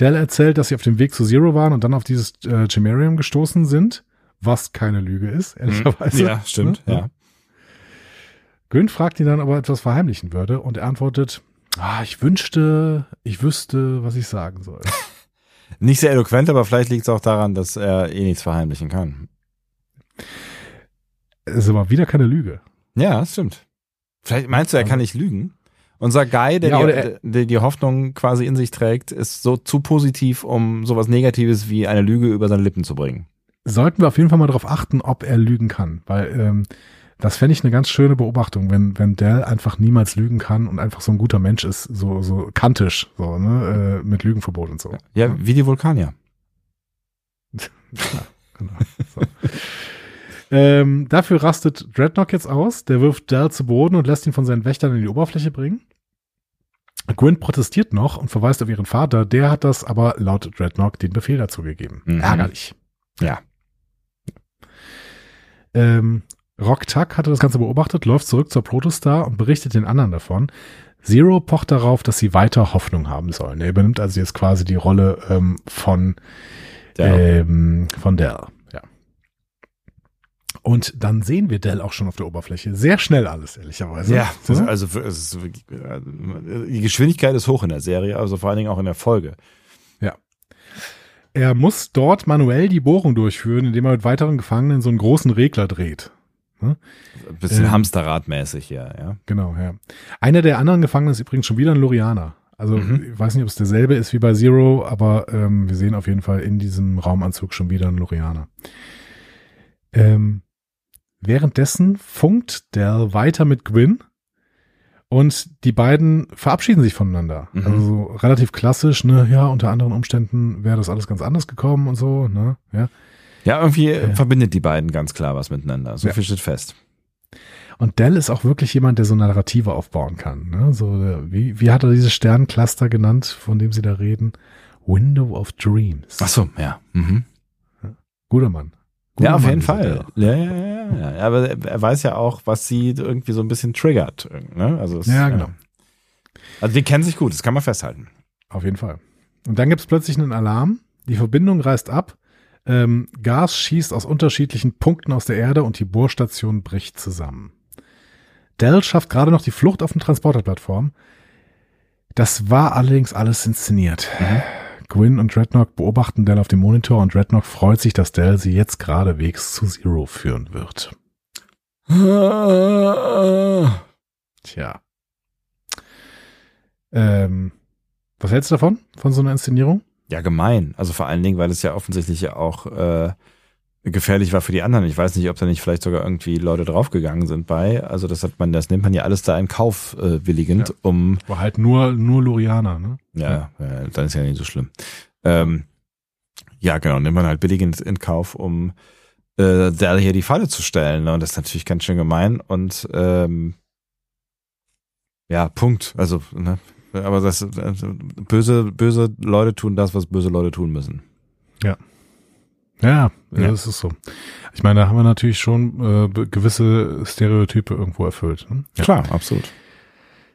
Speaker 1: Dell erzählt, dass sie auf dem Weg zu Zero waren und dann auf dieses äh, Chimerium gestoßen sind, was keine Lüge ist, ehrlicherweise.
Speaker 2: Mhm. Ja, stimmt,
Speaker 1: Ne?
Speaker 2: ja.
Speaker 1: Gwyn fragt ihn dann, ob er etwas verheimlichen würde und er antwortet, ah, ich wünschte, ich wüsste, was ich sagen soll.
Speaker 2: Nicht sehr eloquent, aber vielleicht liegt es auch daran, dass er eh nichts verheimlichen kann.
Speaker 1: Es ist aber wieder keine Lüge.
Speaker 2: Ja, das stimmt. Vielleicht meinst du, er kann nicht lügen? Unser Guy, der,
Speaker 1: Ja,
Speaker 2: die,
Speaker 1: er-
Speaker 2: der die Hoffnung quasi in sich trägt, ist so zu positiv, um sowas Negatives wie eine Lüge über seine Lippen zu bringen.
Speaker 1: Sollten wir auf jeden Fall mal darauf achten, ob er lügen kann, weil ähm, das fände ich eine ganz schöne Beobachtung, wenn, wenn Dell einfach niemals lügen kann und einfach so ein guter Mensch ist, so, so kantisch, so, ne, äh, mit Lügenverbot und so.
Speaker 2: Ja, wie die Vulkanier.
Speaker 1: Genau. So. Ähm, dafür rastet Dreadnought jetzt aus. Der wirft Dell zu Boden und lässt ihn von seinen Wächtern in die Oberfläche bringen. Gwyn protestiert noch und verweist auf ihren Vater. Der hat das aber laut Dreadnought den Befehl dazu gegeben.
Speaker 2: Mhm.
Speaker 1: Ärgerlich.
Speaker 2: Ja.
Speaker 1: Ähm, Rock Tuck hatte das Ganze beobachtet, läuft zurück zur Protostar und berichtet den anderen davon. Zero pocht darauf, dass sie weiter Hoffnung haben sollen. Er übernimmt also jetzt quasi die Rolle ähm, von
Speaker 2: Der,
Speaker 1: ähm, von Dell. Und dann sehen wir Dell auch schon auf der Oberfläche. Sehr schnell alles, ehrlicherweise.
Speaker 2: ja,
Speaker 1: So.
Speaker 2: also es ist wirklich, äh, die Geschwindigkeit ist hoch in der Serie, also vor allen Dingen auch in der Folge.
Speaker 1: Er muss dort manuell die Bohrung durchführen, indem er mit weiteren Gefangenen so einen großen Regler dreht.
Speaker 2: Ein bisschen
Speaker 1: Ähm.
Speaker 2: Hamsterradmäßig hier, ja.
Speaker 1: Genau, ja. Einer der anderen Gefangenen ist übrigens schon wieder ein Lorianer. Also
Speaker 2: Mhm.
Speaker 1: ich weiß nicht, ob es derselbe ist wie bei Zero, aber ähm, wir sehen auf jeden Fall in diesem Raumanzug schon wieder einen Lorianer. Ähm, währenddessen funkt Dell weiter mit Gwyn und die beiden verabschieden sich voneinander.
Speaker 2: Mhm.
Speaker 1: Also so relativ klassisch, ne, ja, unter anderen Umständen wäre das alles ganz anders gekommen und so, ne, ja.
Speaker 2: Ja, irgendwie
Speaker 1: Ja.
Speaker 2: verbindet die beiden ganz klar was miteinander. So
Speaker 1: Ja.
Speaker 2: viel steht fest.
Speaker 1: Und Dell ist auch wirklich jemand, der so Narrative aufbauen kann. Ne? So, äh, wie, wie hat er dieses Sterncluster genannt, von dem sie da reden? Window of Dreams.
Speaker 2: Ach so, ja. Mhm.
Speaker 1: Guter Mann. Guter
Speaker 2: Ja, auf
Speaker 1: Mann,
Speaker 2: jeden Fall. Ja, ja, ja, ja. Aber er weiß ja auch, was sie irgendwie so ein bisschen triggert. Ne? Also es,
Speaker 1: Ja, genau.
Speaker 2: Also die kennen sich gut, das kann man festhalten.
Speaker 1: Auf jeden Fall. Und dann gibt es plötzlich einen Alarm. Die Verbindung reißt ab. Ähm, Gas schießt aus unterschiedlichen Punkten aus der Erde und die Bohrstation bricht zusammen. Dell schafft gerade noch die Flucht auf den Transporterplattform. Das war allerdings alles inszeniert. Gwyn und Dreadnought beobachten Dell auf dem Monitor und Dreadnought freut sich, dass Dell sie jetzt geradewegs zu Zero führen wird. Tja. Ähm, was hältst du davon, von so einer Inszenierung?
Speaker 2: Ja, gemein. Also vor allen Dingen, weil es ja offensichtlich ja auch äh, gefährlich war für die anderen. Ich weiß nicht, ob da nicht vielleicht sogar irgendwie Leute draufgegangen sind bei. Also das hat man, das nimmt man ja alles da in Kauf äh, willigend,
Speaker 1: Ja.
Speaker 2: um
Speaker 1: War halt nur, nur Lorianer, ne?
Speaker 2: ja, ja, dann ist ja nicht so schlimm. Ähm, ja, genau, nimmt man halt billigend in Kauf, um äh, da hier die Falle zu stellen. Ne? Und das ist natürlich ganz schön gemein und ähm, ja, Punkt. Also, ne? Aber das also, böse, böse Leute tun das, was böse Leute tun müssen.
Speaker 1: Ja, ja,
Speaker 2: Ja.
Speaker 1: das ist so. Ich meine, da haben wir natürlich schon äh, gewisse Stereotype irgendwo erfüllt. Ne? Ja.
Speaker 2: Klar, absolut.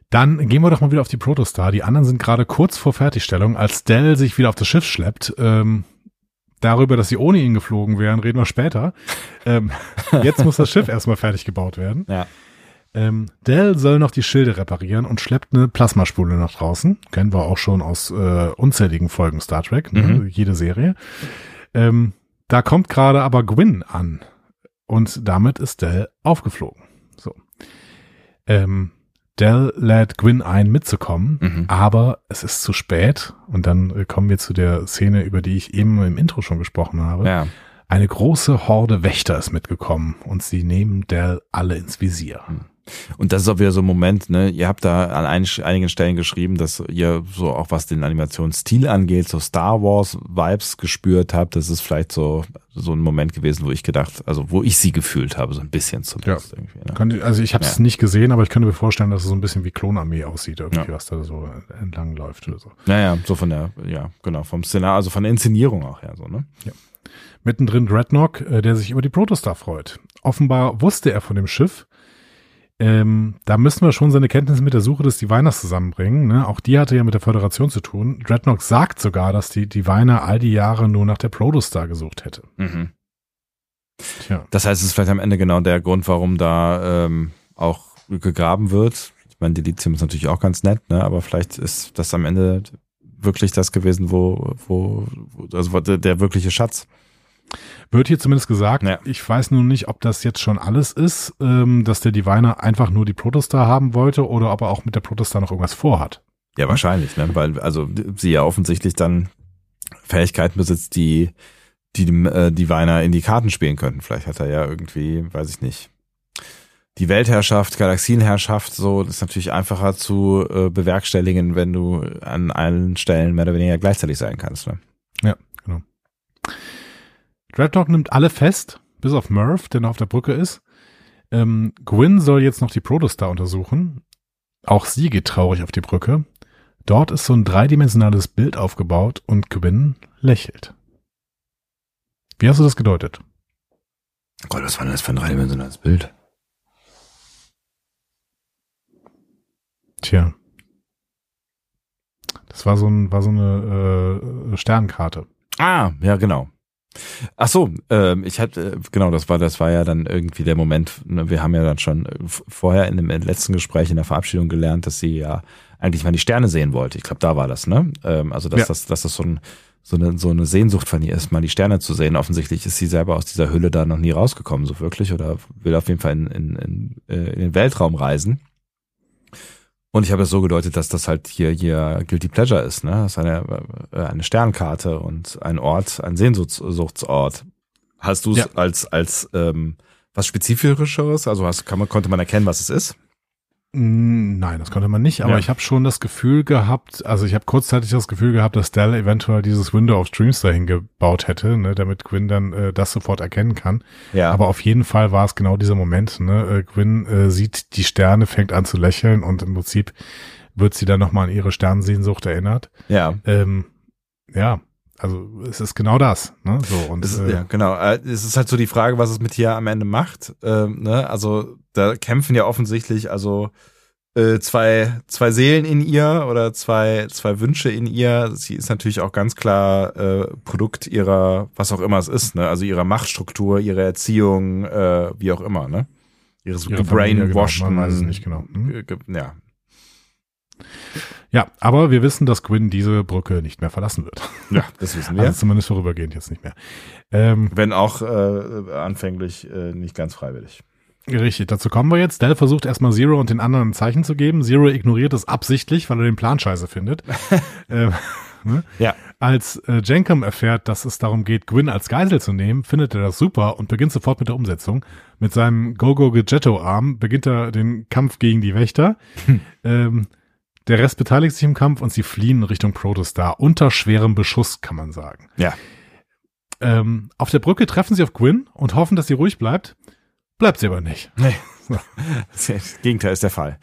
Speaker 1: Dann gehen wir doch mal wieder auf die Protostar. Die anderen sind gerade kurz vor Fertigstellung, als Dell sich wieder auf das Schiff schleppt. Ähm, darüber, dass sie ohne ihn geflogen wären, reden wir später. Ähm, jetzt muss das Schiff erstmal fertig gebaut werden.
Speaker 2: Ja.
Speaker 1: Ähm, Dell soll noch die Schilde reparieren und schleppt eine Plasmaspule nach draußen. Kennen wir auch schon aus äh, unzähligen Folgen Star Trek, ne?
Speaker 2: Mhm.
Speaker 1: jede Serie. Ähm, da kommt gerade aber Gwyn an. Und damit ist Dell aufgeflogen. So. Ähm, Dell lädt Gwyn ein, mitzukommen,
Speaker 2: Mhm.
Speaker 1: aber es ist zu spät. Und dann kommen wir zu der Szene, über die ich eben im Intro schon gesprochen habe.
Speaker 2: Ja.
Speaker 1: Eine große Horde Wächter ist mitgekommen und sie nehmen Dell alle ins Visier.
Speaker 2: Und das ist auch wieder so ein Moment, ne? Ihr habt da an ein, einigen Stellen geschrieben, dass ihr so auch was den Animationsstil angeht, so Star Wars Vibes gespürt habt. Das ist vielleicht so so ein Moment gewesen, wo ich gedacht, also wo ich sie gefühlt habe, so ein bisschen zumindest irgendwie. Ne?
Speaker 1: Könnte, also ich habe es
Speaker 2: Ja.
Speaker 1: nicht gesehen, aber ich könnte mir vorstellen, dass es so ein bisschen wie Klonarmee aussieht, irgendwie,
Speaker 2: Ja.
Speaker 1: was da so entlang läuft oder so.
Speaker 2: Naja, so von der, ja, genau, vom Szenario, also von der Inszenierung auch her, so, ne?
Speaker 1: Mittendrin Dreadnought, äh, der sich über die Protostar freut. Offenbar wusste er von dem Schiff. Ähm, da müssen wir schon seine Kenntnisse mit der Suche des Diviners zusammenbringen. Ne? Auch die hatte ja mit der Föderation zu tun. Dreadnought sagt sogar, dass die Diviner all die Jahre nur nach der Protostar gesucht hätte.
Speaker 2: Mhm.
Speaker 1: Tja.
Speaker 2: Das heißt, es ist vielleicht am Ende genau der Grund, warum da ähm, auch gegraben wird. Ich meine, die Lithium ist natürlich auch ganz nett, ne? aber vielleicht ist das am Ende wirklich das gewesen, wo, wo, wo also der, der wirkliche Schatz.
Speaker 1: Wird hier zumindest gesagt.
Speaker 2: Ja.
Speaker 1: Ich weiß nun nicht, ob das jetzt schon alles ist, ähm, dass der Diviner einfach nur die Protostar haben wollte oder ob er auch mit der Protostar noch irgendwas vorhat.
Speaker 2: Ja, wahrscheinlich, ne? weil also sie ja offensichtlich dann Fähigkeiten besitzt, die die dem äh, Diviner in die Karten spielen könnten. Vielleicht hat er ja irgendwie, weiß ich nicht, die Weltherrschaft, Galaxienherrschaft, so das ist natürlich einfacher zu äh, bewerkstelligen, wenn du an allen Stellen mehr oder weniger gleichzeitig sein kannst. Ne?
Speaker 1: Ja. Dreadnought nimmt alle fest, bis auf Murph, der noch auf der Brücke ist. Ähm, Gwyn soll jetzt noch die Protostar untersuchen. Auch sie geht traurig auf die Brücke. Dort ist so ein dreidimensionales Bild aufgebaut und Gwyn lächelt. Wie hast du das gedeutet?
Speaker 2: Gott, was war denn das für ein dreidimensionales Bild?
Speaker 1: Tja. Das war so, ein, war so eine äh, Sternkarte.
Speaker 2: Ah, ja, genau. Ach so, ähm, ich hatte, äh, genau, das war, das war ja dann irgendwie der Moment, ne, wir haben ja dann schon äh, vorher in dem letzten Gespräch in der Verabschiedung gelernt, dass sie ja eigentlich mal die Sterne sehen wollte. Ich glaube, da war das, ne? Ähm, also, dass
Speaker 1: Ja.
Speaker 2: das, dass das so, ein, so, eine, so eine Sehnsucht von ihr ist, mal die Sterne zu sehen. Offensichtlich ist sie selber aus dieser Hülle da noch nie rausgekommen, so wirklich, oder will auf jeden Fall in, in, in, äh, in den Weltraum reisen. Und ich habe es so gedeutet, dass das halt hier hier Guilty Pleasure ist, ne? Das ist eine äh, eine Sternkarte und ein Ort, ein Sehnsuchtsort. Hast du es
Speaker 1: Ja.
Speaker 2: als als ähm, was spezifischeres? Also hast, kann man, konnte man erkennen, was es ist?
Speaker 1: Nein, das konnte man nicht, aber
Speaker 2: Ja.
Speaker 1: ich habe schon das Gefühl gehabt, also ich habe kurzzeitig das Gefühl gehabt, dass Dell eventuell dieses Window of Streams dahin gebaut hätte, ne, damit Gwyn dann äh, das sofort erkennen kann.
Speaker 2: Ja.
Speaker 1: Aber auf jeden Fall war es genau dieser Moment. Ne? Äh, Gwyn äh, sieht die Sterne, fängt an zu lächeln und im Prinzip wird sie dann nochmal an ihre Sternsehnsucht erinnert.
Speaker 2: ja.
Speaker 1: Ähm, ja, also es ist genau das. Ne? So, und,
Speaker 2: Es ist,
Speaker 1: äh,
Speaker 2: ja, genau. Äh, Es ist halt so die Frage, was es mit hier am Ende macht. Ähm, ne? Also da kämpfen ja offensichtlich also äh, zwei zwei Seelen in ihr oder zwei zwei Wünsche in ihr. Sie ist natürlich auch ganz klar äh, Produkt ihrer was auch immer es ist, ne? Also ihrer Machtstruktur, ihrer Erziehung, äh, wie auch immer, ne? Ihres
Speaker 1: Ihre Familie, genau, man weiß es nicht genau. Hm?
Speaker 2: Ja,
Speaker 1: ja, aber wir wissen, dass Gwyn diese Brücke nicht mehr verlassen wird.
Speaker 2: ja, das wissen wir.
Speaker 1: Also zumindest vorübergehend jetzt nicht mehr. Ähm,
Speaker 2: Wenn auch äh, anfänglich äh, nicht ganz freiwillig.
Speaker 1: Richtig, dazu kommen wir jetzt. Dell versucht erstmal Zero und den anderen ein Zeichen zu geben. Zero ignoriert es absichtlich, weil er den Plan scheiße findet. ähm, ne?
Speaker 2: Ja.
Speaker 1: Als äh, Jenkum erfährt, dass es darum geht, Gwyn als Geisel zu nehmen, findet er das super und beginnt sofort mit der Umsetzung. Mit seinem Go-Go-Gegetto-Arm beginnt er den Kampf gegen die Wächter. Ähm, der Rest beteiligt sich im Kampf und sie fliehen Richtung Protostar unter schwerem Beschuss, kann man sagen.
Speaker 2: Ja.
Speaker 1: Ähm, auf der Brücke treffen sie auf Gwyn und hoffen, dass sie ruhig bleibt. Bleibt sie aber nicht.
Speaker 2: Nee. Das Gegenteil ist der Fall.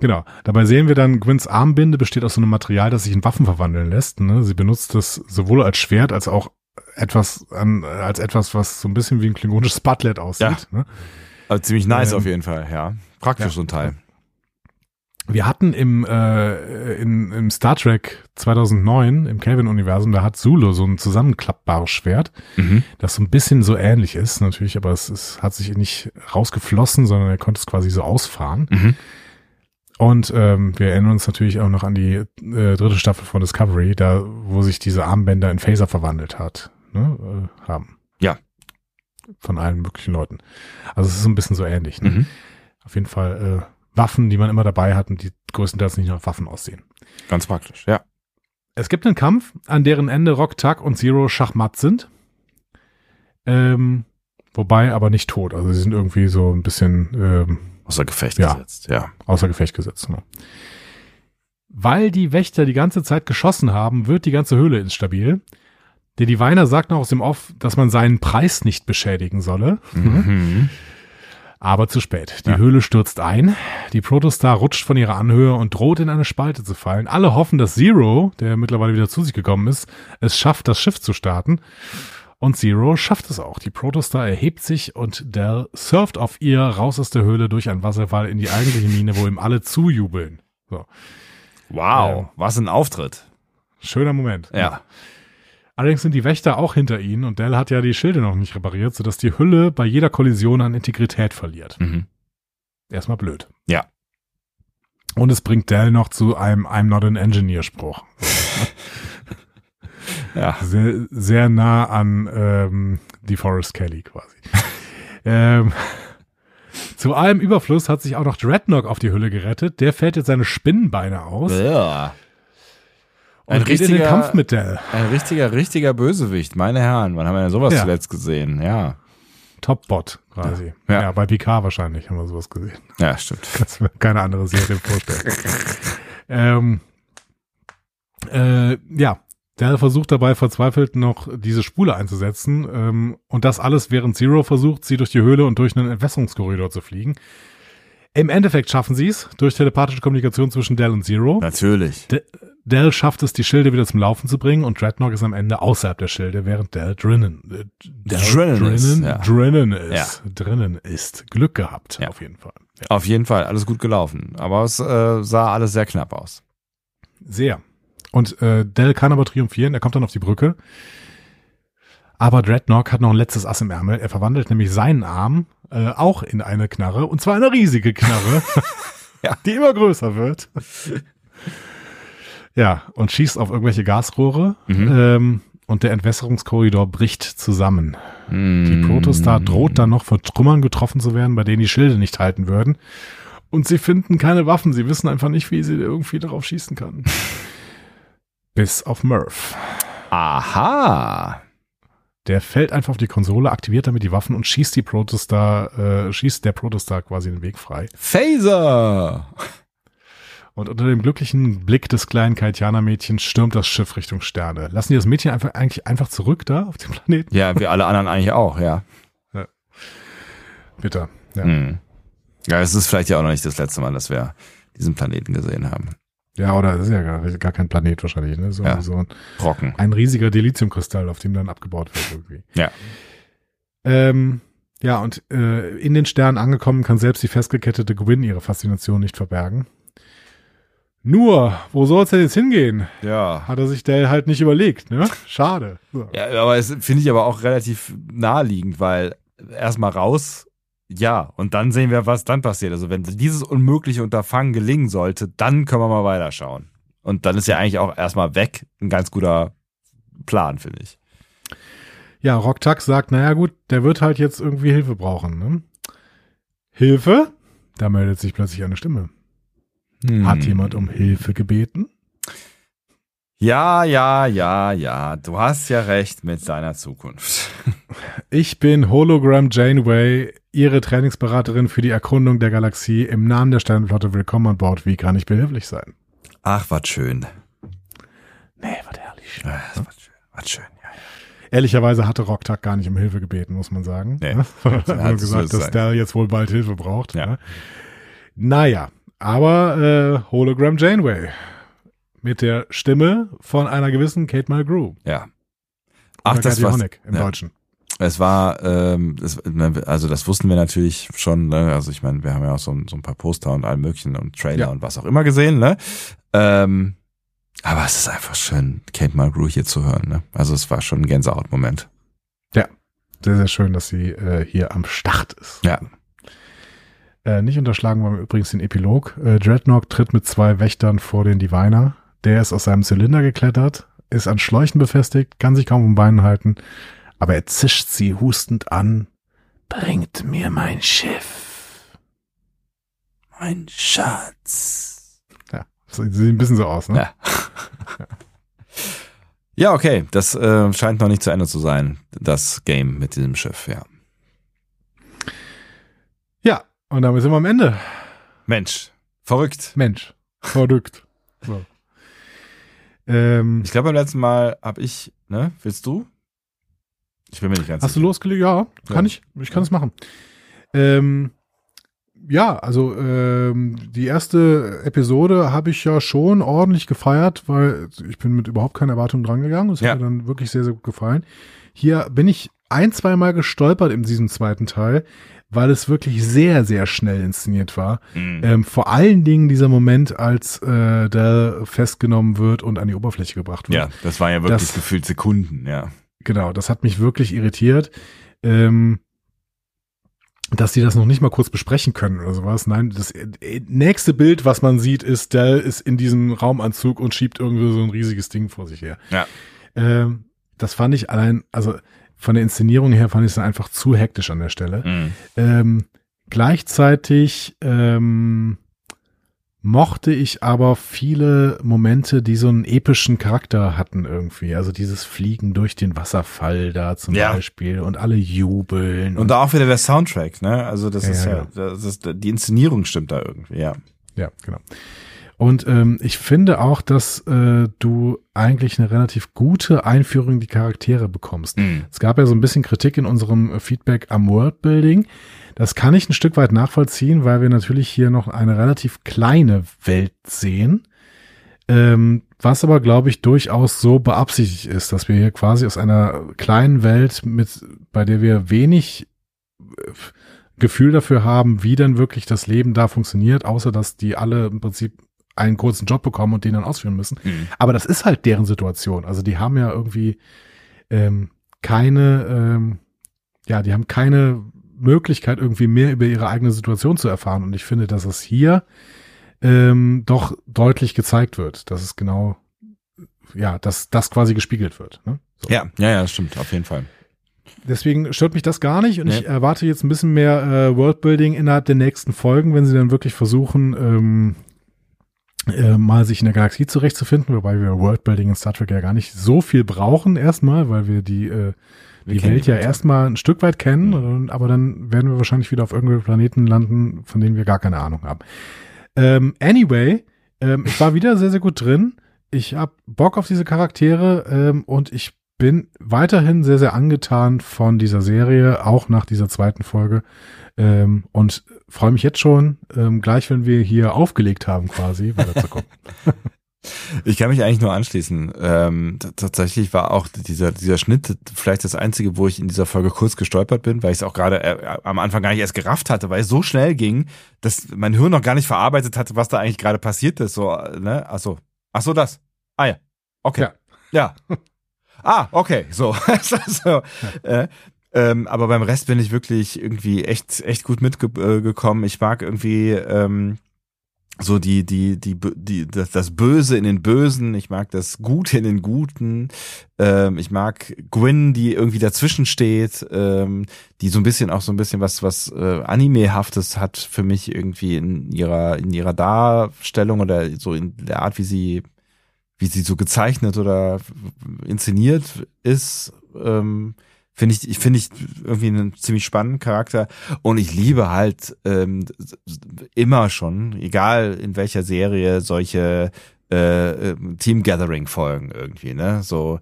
Speaker 1: Genau. Dabei sehen wir dann, Gwyns Armbinde besteht aus so einem Material, das sich in Waffen verwandeln lässt. Ne? Sie benutzt es sowohl als Schwert als auch etwas an, als etwas, was so ein bisschen wie ein klingonisches Butlet aussieht. Ne?
Speaker 2: Also ziemlich nice
Speaker 1: Ähm,
Speaker 2: auf jeden Fall, ja. Praktisch
Speaker 1: ja.
Speaker 2: so ein Teil.
Speaker 1: Wir hatten im, äh, in, im Star Trek 2009 im Kelvin-Universum, da hat Zulu so ein zusammenklappbares Schwert,
Speaker 2: Mhm.
Speaker 1: das so ein bisschen so ähnlich ist, natürlich, aber es, es hat sich nicht rausgeflossen, sondern er konnte es quasi so ausfahren.
Speaker 2: Mhm.
Speaker 1: Und ähm, wir erinnern uns natürlich auch noch an die äh, dritte Staffel von Discovery, da wo sich diese Armbänder in Phaser verwandelt hat, ne, äh, haben.
Speaker 2: Ja.
Speaker 1: Von allen möglichen Leuten. Also es ist so ein bisschen so ähnlich. Ne?
Speaker 2: Mhm.
Speaker 1: Auf jeden Fall äh, Waffen, die man immer dabei hat und die größtenteils nicht nach Waffen aussehen.
Speaker 2: Ganz praktisch, ja.
Speaker 1: Es gibt einen Kampf, an deren Ende Rock, Tuck und Zero schachmatt sind. Ähm, wobei aber nicht tot. Also sie sind irgendwie so ein bisschen ähm,
Speaker 2: Außer Gefecht
Speaker 1: Ja.
Speaker 2: gesetzt, ja.
Speaker 1: außer Gefecht gesetzt. Ne? Weil die Wächter die ganze Zeit geschossen haben, wird die ganze Höhle instabil. Der Diviner sagt noch aus dem Off, dass man seinen Preis nicht beschädigen solle.
Speaker 2: Mhm.
Speaker 1: Aber zu spät. Die
Speaker 2: Ja.
Speaker 1: Höhle stürzt ein. Die Protostar rutscht von ihrer Anhöhe und droht in eine Spalte zu fallen. Alle hoffen, dass Zero, der mittlerweile wieder zu sich gekommen ist, es schafft, das Schiff zu starten. Und Zero schafft es auch. Die Protostar erhebt sich und Dell surft auf ihr raus aus der Höhle durch einen Wasserfall in die eigentliche Mine, wo ihm alle zujubeln. So.
Speaker 2: Wow,
Speaker 1: Ja.
Speaker 2: was ein Auftritt.
Speaker 1: Schöner Moment.
Speaker 2: Ja.
Speaker 1: Allerdings sind die Wächter auch hinter ihnen und Dell hat ja die Schilde noch nicht repariert, sodass die Hülle bei jeder Kollision an Integrität verliert.
Speaker 2: Mhm.
Speaker 1: Erstmal blöd.
Speaker 2: Ja.
Speaker 1: Und es bringt Dell noch zu einem I'm not an engineer Spruch.
Speaker 2: Ja.
Speaker 1: Sehr, sehr nah an ähm, die Forrest Kelly quasi. ähm, zu allem Überfluss hat sich auch noch Dreadnought auf die Hülle gerettet. Der fährt jetzt seine Spinnenbeine aus
Speaker 2: ja.
Speaker 1: Und
Speaker 2: Ein
Speaker 1: in den
Speaker 2: richtiger-
Speaker 1: Kampf mit Dell.
Speaker 2: Ein richtiger, richtiger Bösewicht, meine Herren. Wann haben wir denn sowas
Speaker 1: Ja.
Speaker 2: zuletzt gesehen? Ja.
Speaker 1: Topbot quasi.
Speaker 2: Ja.
Speaker 1: Ja. bei Picard wahrscheinlich haben wir sowas gesehen.
Speaker 2: Ja, stimmt.
Speaker 1: Kannst mir keine andere Serie vorstellen. ähm, äh, ja, Dell versucht dabei verzweifelt noch diese Spule einzusetzen ähm, und das alles während Zero versucht, sie durch die Höhle und durch einen Entwässerungskorridor zu fliegen. Im Endeffekt schaffen sie es durch telepathische Kommunikation zwischen Dell und Zero.
Speaker 2: Natürlich.
Speaker 1: De Dell schafft es, die Schilde wieder zum Laufen zu bringen und Dreadnought ist am Ende außerhalb der Schilde, während Dell drinnen, äh, Dell
Speaker 2: Drinnen ist, ja.
Speaker 1: drinnen ist, drinnen ist. Glück gehabt,
Speaker 2: Ja.
Speaker 1: auf jeden Fall. Ja.
Speaker 2: Auf jeden Fall, alles gut gelaufen. Aber es äh, sah alles sehr knapp aus.
Speaker 1: Sehr. Und äh, Dell kann aber triumphieren, er kommt dann auf die Brücke. Aber Dreadnought hat noch ein letztes Ass im Ärmel. Er verwandelt nämlich seinen Arm äh, auch in eine Knarre, und zwar eine riesige Knarre,
Speaker 2: Ja.
Speaker 1: die immer größer wird. ja, und schießt auf irgendwelche Gasrohre. Ähm, und der Entwässerungskorridor bricht zusammen. Die Protostar droht dann noch von Trümmern getroffen zu werden, bei denen die Schilde nicht halten würden. Und sie finden keine Waffen. Sie wissen einfach nicht, wie sie irgendwie darauf schießen kann. Bis auf Murph.
Speaker 2: Aha.
Speaker 1: Der fällt einfach auf die Konsole, aktiviert damit die Waffen und schießt die Protostar, äh, schießt der Protostar quasi den Weg frei.
Speaker 2: Phaser.
Speaker 1: Und unter dem glücklichen Blick des kleinen Kaitianer-Mädchens stürmt das Schiff Richtung Sterne. Lassen die das Mädchen einfach eigentlich einfach zurück da auf dem Planeten?
Speaker 2: Ja, wir alle anderen eigentlich auch, ja.
Speaker 1: Bitte. Ja.
Speaker 2: Hm. Ja, es ist vielleicht ja auch noch nicht das letzte Mal, dass wir diesen Planeten gesehen haben.
Speaker 1: Ja, oder das ist ja gar, gar kein Planet wahrscheinlich, ne? So,
Speaker 2: Ja.
Speaker 1: so ein,
Speaker 2: Brocken.
Speaker 1: ein riesiger Dilithiumkristall, auf dem dann abgebaut wird irgendwie.
Speaker 2: Ja.
Speaker 1: Ähm, ja, und äh, in den Sternen angekommen kann selbst die festgekettete Gwyn ihre Faszination nicht verbergen. Nur, wo soll es denn jetzt hingehen?
Speaker 2: Ja.
Speaker 1: Hat er sich der halt nicht überlegt, ne? Schade. So.
Speaker 2: Ja, aber es finde ich aber auch relativ naheliegend, weil erstmal raus, ja, und dann sehen wir, was dann passiert. Also wenn dieses unmögliche Unterfangen gelingen sollte, dann können wir mal weiterschauen. Und dann ist ja eigentlich auch erstmal weg ein ganz guter Plan, finde ich.
Speaker 1: Ja, Rocktax sagt, naja gut, der wird halt jetzt irgendwie Hilfe brauchen. Ne? Hilfe? Da meldet sich plötzlich eine Stimme.
Speaker 2: Hm.
Speaker 1: Hat jemand um Hilfe gebeten?
Speaker 2: Ja, ja, ja, ja. Du hast ja recht mit deiner Zukunft.
Speaker 1: Ich bin Hologram Janeway, Ihre Trainingsberaterin für die Erkundung der Galaxie. Im Namen der Sternenflotte willkommen an Bord. Wie kann ich behilflich sein?
Speaker 2: Ach, was schön.
Speaker 1: Nee, was herrlich.
Speaker 2: Ja, war schön. Was schön, ja.
Speaker 1: Ehrlicherweise hatte Rocktag gar nicht um Hilfe gebeten, muss man sagen.
Speaker 2: Nee.
Speaker 1: Hat nur gesagt, dass der jetzt wohl bald Hilfe braucht.
Speaker 2: Ja.
Speaker 1: Ne? Naja, aber äh, Hologram Janeway mit der Stimme von einer gewissen Kate Mulgrew.
Speaker 2: Ja. Ach, das war
Speaker 1: im
Speaker 2: ja.
Speaker 1: Deutschen.
Speaker 2: Es war, ähm, das, also das wussten wir natürlich schon, ne? Also ich meine, wir haben ja auch so, so ein paar Poster und allem möglichen und Trailer
Speaker 1: Ja.
Speaker 2: und was auch immer gesehen, ne? Ähm, aber es ist einfach schön, Kate Mulgrew hier zu hören, ne? Also es war schon ein Gänsehautmoment.
Speaker 1: Ja, sehr, sehr schön, dass sie äh, hier am Start ist.
Speaker 2: Ja.
Speaker 1: Äh, nicht unterschlagen wollen wir übrigens den Epilog. Äh, Dreadnought tritt mit zwei Wächtern vor den Diviner. Der ist aus seinem Zylinder geklettert, ist an Schläuchen befestigt, kann sich kaum um Beinen halten, aber er zischt sie hustend an. Bringt mir mein Schiff.
Speaker 2: Mein Schatz.
Speaker 1: Ja, sieht ein bisschen so aus, ne?
Speaker 2: Ja. Ja, okay, das äh, scheint noch nicht zu Ende zu sein, das Game mit diesem Schiff, ja.
Speaker 1: Ja, und damit sind wir am Ende.
Speaker 2: Mensch, verrückt.
Speaker 1: Mensch, verrückt. So. Ähm,
Speaker 2: Ich glaube, beim letzten Mal habe ich, ne, willst du? Ich bin mir nicht ganz
Speaker 1: Hast du
Speaker 2: sicher.
Speaker 1: losgelegt? Ja, kann
Speaker 2: Ja.
Speaker 1: ich. Ich kann es machen. Ähm, ja, also ähm, die erste Episode habe ich ja schon ordentlich gefeiert, weil ich bin mit überhaupt keiner Erwartung dran gegangen. Das
Speaker 2: Ja.
Speaker 1: hat mir dann wirklich sehr, sehr gut gefallen. Hier bin ich ein, zwei Mal gestolpert in diesem zweiten Teil, weil es wirklich sehr, sehr schnell inszeniert war.
Speaker 2: Mhm.
Speaker 1: Ähm, vor allen Dingen dieser Moment, als äh, der festgenommen wird und an die Oberfläche gebracht wird.
Speaker 2: Ja, das war ja wirklich
Speaker 1: Das-
Speaker 2: gefühlt Sekunden, ja.
Speaker 1: Genau, das hat mich wirklich irritiert, ähm, dass die das noch nicht mal kurz besprechen können oder sowas. Nein, das äh, nächste Bild, was man sieht, ist, der ist in diesem Raumanzug und schiebt irgendwie so ein riesiges Ding vor sich her.
Speaker 2: Ja.
Speaker 1: Ähm, das fand ich allein, also von der Inszenierung her fand ich es einfach zu hektisch an der Stelle.
Speaker 2: Mhm.
Speaker 1: Ähm, gleichzeitig ähm, mochte ich aber viele Momente, die so einen epischen Charakter hatten irgendwie. Also dieses Fliegen durch den Wasserfall da zum
Speaker 2: Ja.
Speaker 1: Beispiel und alle jubeln.
Speaker 2: Und da auch wieder der Soundtrack, ne? Also das
Speaker 1: Ja,
Speaker 2: ist ja,
Speaker 1: ja.
Speaker 2: das ist, die Inszenierung stimmt da irgendwie, ja.
Speaker 1: Ja, genau. Und ähm, ich finde auch, dass äh, du eigentlich eine relativ gute Einführung in die Charaktere bekommst.
Speaker 2: Mhm.
Speaker 1: Es gab ja so ein bisschen Kritik in unserem äh, Feedback am Worldbuilding. Das kann ich ein Stück weit nachvollziehen, weil wir natürlich hier noch eine relativ kleine Welt sehen. Ähm, was aber, glaube ich, durchaus so beabsichtigt ist, dass wir hier quasi aus einer kleinen Welt, mit, bei der wir wenig äh, Gefühl dafür haben, wie denn wirklich das Leben da funktioniert, außer dass die alle im Prinzip einen kurzen Job bekommen und den dann ausführen müssen.
Speaker 2: Mhm.
Speaker 1: Aber das ist halt deren Situation. Also die haben ja irgendwie ähm, keine, ähm, ja, die haben keine Möglichkeit, irgendwie mehr über ihre eigene Situation zu erfahren. Und ich finde, dass es hier ähm, doch deutlich gezeigt wird, dass es genau, ja, dass das quasi gespiegelt wird. Ne? So.
Speaker 2: Ja, ja, ja, stimmt, auf jeden Fall.
Speaker 1: Deswegen stört mich das gar nicht und
Speaker 2: Nee.
Speaker 1: ich erwarte jetzt ein bisschen mehr äh, Worldbuilding innerhalb der nächsten Folgen, wenn sie dann wirklich versuchen, ähm, äh, mal sich in der Galaxie zurechtzufinden, wobei wir Worldbuilding in Star Trek ja gar nicht so viel brauchen erstmal, weil wir die, äh,
Speaker 2: Wir
Speaker 1: die Welt
Speaker 2: die
Speaker 1: ja erstmal ein Stück weit kennen, und- aber dann werden wir wahrscheinlich wieder auf irgendwelche Planeten landen, von denen wir gar keine Ahnung haben. Ähm, anyway, ähm, ich war wieder sehr, sehr gut drin. Ich habe Bock auf diese Charaktere ähm, und ich bin weiterhin sehr, sehr angetan von dieser Serie, auch nach dieser zweiten Folge. Ähm, und freue mich jetzt schon, ähm, gleich wenn wir hier aufgelegt haben, quasi, weiter zu gucken.
Speaker 2: Ich kann mich eigentlich nur anschließen. Ähm, tatsächlich war auch dieser, dieser Schnitt vielleicht das Einzige, wo ich in dieser Folge kurz gestolpert bin, weil ich es auch gerade äh, am Anfang gar nicht erst gerafft hatte, weil es so schnell ging, dass mein Hirn noch gar nicht verarbeitet hatte, was da eigentlich gerade passiert ist. So, äh, ne? Ach so. Ach so, das. Ah ja. Okay.
Speaker 1: Ja.
Speaker 2: Ja. ah, okay. So. so äh, ähm, aber beim Rest bin ich wirklich irgendwie echt, echt gut mitgekommen. Ich mag irgendwie ähm, so die, die, die, die, das, das Böse in den Bösen. Ich mag das Gute in den Guten. Ähm, ich mag Gwyn, die irgendwie dazwischen steht, ähm, die so ein bisschen auch so ein bisschen was, was äh, Anime-haftes hat für mich irgendwie in ihrer, in ihrer Darstellung oder so in der Art, wie sie, wie sie so gezeichnet oder inszeniert ist. Ähm, Finde ich, ich finde ich irgendwie einen ziemlich spannenden Charakter und ich liebe halt ähm, immer schon, egal in welcher Serie, solche äh, äh, Team-Gathering-Folgen irgendwie, ne? So,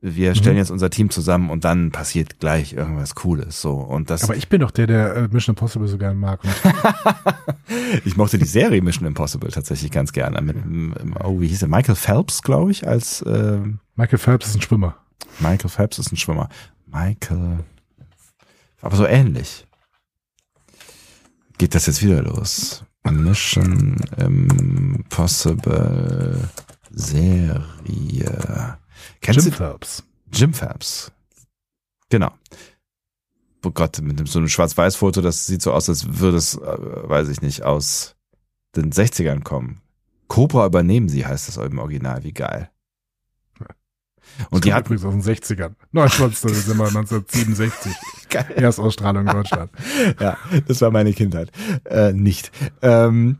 Speaker 2: wir stellen
Speaker 1: Mhm.
Speaker 2: jetzt unser Team zusammen und dann passiert gleich irgendwas Cooles. So und das.
Speaker 1: Aber ich bin doch der, der äh, Mission Impossible so gerne mag.
Speaker 2: Ich mochte die Serie Mission Impossible tatsächlich ganz gerne. Mit, ähm, oh, wie hieß er? Michael Phelps, glaube ich, als ähm,
Speaker 1: Michael Phelps ist ein Schwimmer.
Speaker 2: Michael Phelps ist ein Schwimmer. Michael Aber so ähnlich. Geht das jetzt wieder los? Mission Impossible Serie. Kennst
Speaker 1: Jim
Speaker 2: du
Speaker 1: Phelps.
Speaker 2: Jim Phelps. Genau. Oh Gott, mit so einem Schwarz-Weiß-Foto, das sieht so aus, als würde es, äh, weiß ich nicht, aus den 60ern kommen. Cobra übernehmen sie, heißt das im Original. Wie geil. Und die hat
Speaker 1: übrigens aus den 60ern. 29. Dezember 1967.
Speaker 2: geil.
Speaker 1: Erstausstrahlung in Deutschland.
Speaker 2: ja, das war meine Kindheit. Äh, nicht. Ähm,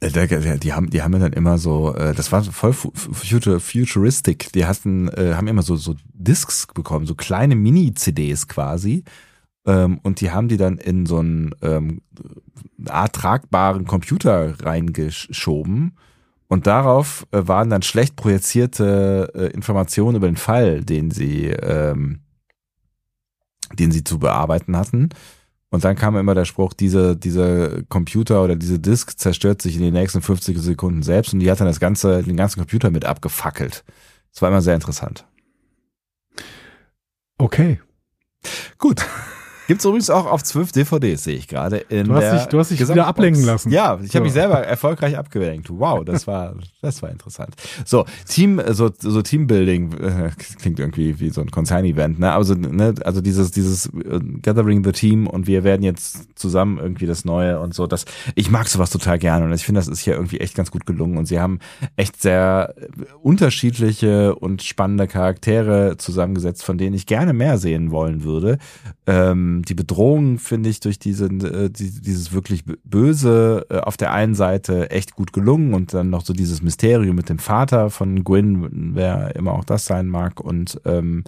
Speaker 2: äh, die haben, die haben ja dann immer so, äh, das war voll futuristic. Die hatten, äh, haben immer so so Discs bekommen, so kleine Mini-CDs quasi. Ähm, und die haben die dann in so einen ähm, tragbaren Computer reingeschoben. Und darauf äh, waren dann schlecht projizierte äh, Informationen über den Fall, den sie, ähm, den sie zu bearbeiten hatten. Und dann kam immer der Spruch, diese, dieser Computer oder diese Disk zerstört sich in den nächsten 50 Sekunden selbst und die hat dann das ganze, den ganzen Computer mit abgefackelt. Das war immer sehr interessant.
Speaker 1: Okay.
Speaker 2: Gut. Gibt's übrigens auch auf zwölf DVDs, sehe ich gerade. in
Speaker 1: Du hast dich- du hast dich wieder ablenken lassen.
Speaker 2: Ja, ich habe
Speaker 1: So.
Speaker 2: mich selber erfolgreich abgelenkt. Wow, das war, das war interessant. So, Team, so, so Teambuilding äh, klingt irgendwie wie so ein Konzernevent, ne? Also, ne, also dieses, dieses äh, Gathering the Team und wir werden jetzt zusammen irgendwie das Neue und so. Das, ich mag sowas total gerne und ich finde, das ist hier irgendwie echt ganz gut gelungen und sie haben echt sehr unterschiedliche und spannende Charaktere zusammengesetzt, von denen ich gerne mehr sehen wollen würde. Ähm, die Bedrohung finde ich durch diese, äh, die, dieses wirklich Böse äh, auf der einen Seite echt gut gelungen und dann noch so dieses Mysterium mit dem Vater von Gwyn, wer immer auch das sein mag und ähm,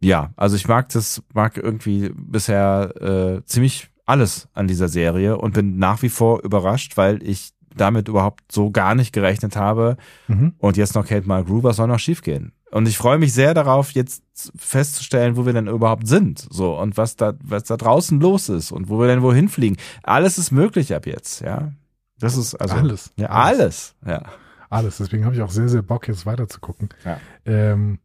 Speaker 2: ja, also ich mag das, mag irgendwie bisher äh, ziemlich alles an dieser Serie und bin nach wie vor überrascht, weil ich damit überhaupt so gar nicht gerechnet habe.
Speaker 1: Mhm.
Speaker 2: Und jetzt noch Kate Mark was soll noch schiefgehen? Und ich freue mich sehr darauf, jetzt festzustellen, wo wir denn überhaupt sind. So, und was da, was da draußen los ist und wo wir denn wohin fliegen. Alles ist möglich ab jetzt, ja. Das ist also.
Speaker 1: Alles.
Speaker 2: Ja, alles. Ja.
Speaker 1: Alles. Deswegen habe ich auch sehr, sehr Bock, jetzt weiter zu gucken.
Speaker 2: Ja.
Speaker 1: Ähm,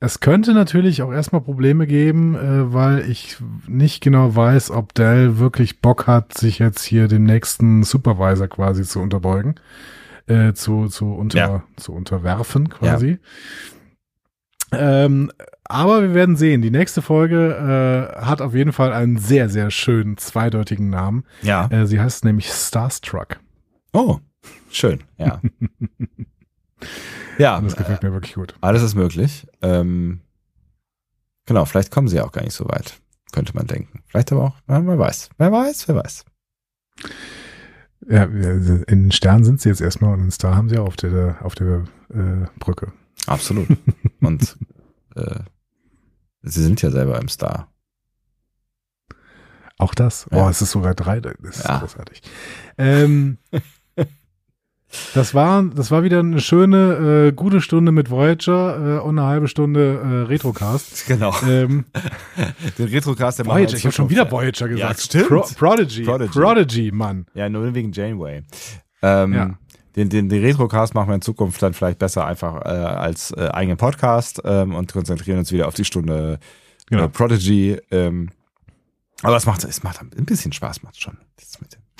Speaker 1: es könnte natürlich auch erstmal Probleme geben, äh, weil ich nicht genau weiß, ob Dell wirklich Bock hat, sich jetzt hier dem nächsten Supervisor quasi zu unterbeugen, äh, zu, zu, unter,
Speaker 2: Ja.
Speaker 1: zu unterwerfen quasi. Ähm, aber wir werden sehen. Die nächste Folge äh, hat auf jeden Fall einen sehr, sehr schönen zweideutigen Namen.
Speaker 2: Ja.
Speaker 1: Äh, sie heißt nämlich Starstruck.
Speaker 2: Oh, schön, ja. ja,
Speaker 1: Und das gefällt mir wirklich gut.
Speaker 2: alles ist möglich. Ähm, genau, vielleicht kommen sie ja auch gar nicht so weit, könnte man denken. Vielleicht aber auch, wer weiß, wer weiß, wer weiß.
Speaker 1: Ja, in den Sternen sind sie jetzt erstmal und einen Star haben sie auch auf der, auf der äh, Brücke.
Speaker 2: Absolut. Und äh, sie sind ja selber im Star.
Speaker 1: Auch das.
Speaker 2: Ja.
Speaker 1: Oh, es ist sogar drei. Das ist
Speaker 2: Ja.
Speaker 1: großartig. Ähm, das war, das war wieder eine schöne, äh, gute Stunde mit Voyager äh, und eine halbe Stunde äh, Retrocast.
Speaker 2: Genau.
Speaker 1: Ähm,
Speaker 2: Den Retrocast der
Speaker 1: Voyager, ich habe schon wieder. Voyager gesagt.
Speaker 2: Ja, stimmt.
Speaker 1: Pro Prodigy.
Speaker 2: Prodigy.
Speaker 1: Prodigy. Mann.
Speaker 2: Ja, nur wegen Janeway. Ähm,
Speaker 1: Ja.
Speaker 2: Den, den, den Retrocast machen wir in Zukunft dann vielleicht besser einfach äh, als äh, eigenen Podcast ähm, und konzentrieren uns wieder auf die Stunde
Speaker 1: Genau.
Speaker 2: äh, Prodigy. Ähm, aber es macht, es macht ein bisschen Spaß, macht schon.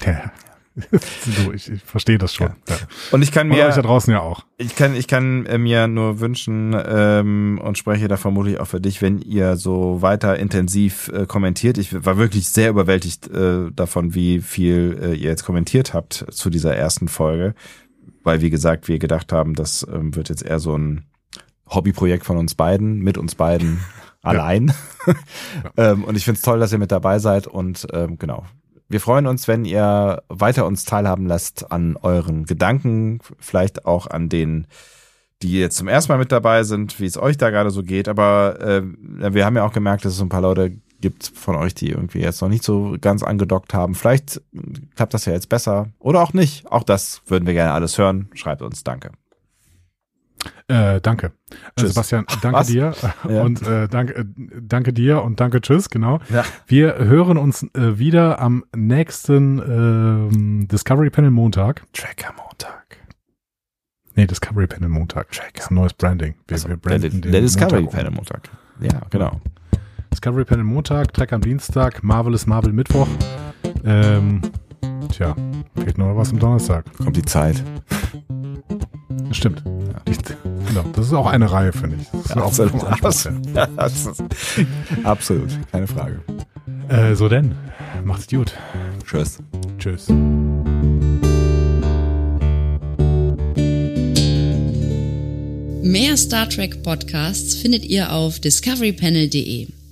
Speaker 1: Ja. so, ich, ich verstehe das schon. Ja.
Speaker 2: Und ich kann
Speaker 1: Und
Speaker 2: mir
Speaker 1: euch da draußen ja auch.
Speaker 2: Ich kann, ich kann äh, mir nur wünschen ähm, und spreche da vermutlich auch für dich, wenn ihr so weiter intensiv äh, kommentiert. Ich war wirklich sehr überwältigt äh, davon, wie viel äh, ihr jetzt kommentiert habt zu dieser ersten Folge, weil wie gesagt, wir gedacht haben, das ähm, wird jetzt eher so ein Hobbyprojekt von uns beiden, mit uns beiden allein. ähm, und ich finde es toll, dass ihr mit dabei seid und ähm, genau. Wir freuen uns, wenn ihr weiter uns teilhaben lasst an euren Gedanken, vielleicht auch an den, die jetzt zum ersten Mal mit dabei sind, wie es euch da gerade so geht. Aber äh, wir haben ja auch gemerkt, dass es ein paar Leute gibt von euch, die irgendwie jetzt noch nicht so ganz angedockt haben. Vielleicht klappt das ja jetzt besser oder auch nicht. Auch das würden wir gerne alles hören. Schreibt uns. Danke.
Speaker 1: Äh, danke. Äh,
Speaker 2: Tschüss.
Speaker 1: Sebastian, danke
Speaker 2: Was?
Speaker 1: dir.
Speaker 2: Ja.
Speaker 1: Und äh, danke, äh, danke dir und danke tschüss, genau.
Speaker 2: Ja.
Speaker 1: Wir hören uns äh, wieder am nächsten ähm, Discovery Panel Montag.
Speaker 2: Tracker Montag.
Speaker 1: Nee, Discovery Panel Montag.
Speaker 2: Tracker.
Speaker 1: Das ist ein neues Branding. Wir,
Speaker 2: Also,
Speaker 1: wir
Speaker 2: der,
Speaker 1: branden
Speaker 2: der
Speaker 1: den
Speaker 2: Discovery
Speaker 1: Montag.
Speaker 2: Panel Montag. Ja, genau.
Speaker 1: Discovery Panel Montag, Trek am Dienstag, Marvel ist Marvel Mittwoch. Ähm, tja, fehlt noch was am Donnerstag.
Speaker 2: Kommt die Zeit.
Speaker 1: Stimmt. Ja. Die, genau. Das ist auch eine Reihe, finde ich. Das ist
Speaker 2: Ja,
Speaker 1: auch
Speaker 2: absolut.
Speaker 1: Anspruch.
Speaker 2: Ja, ist- absolut, keine Frage.
Speaker 1: Äh, so denn, macht's gut.
Speaker 2: Tschüss.
Speaker 1: Tschüss.
Speaker 3: Mehr Star Trek Podcasts findet ihr auf discoverypanel.de.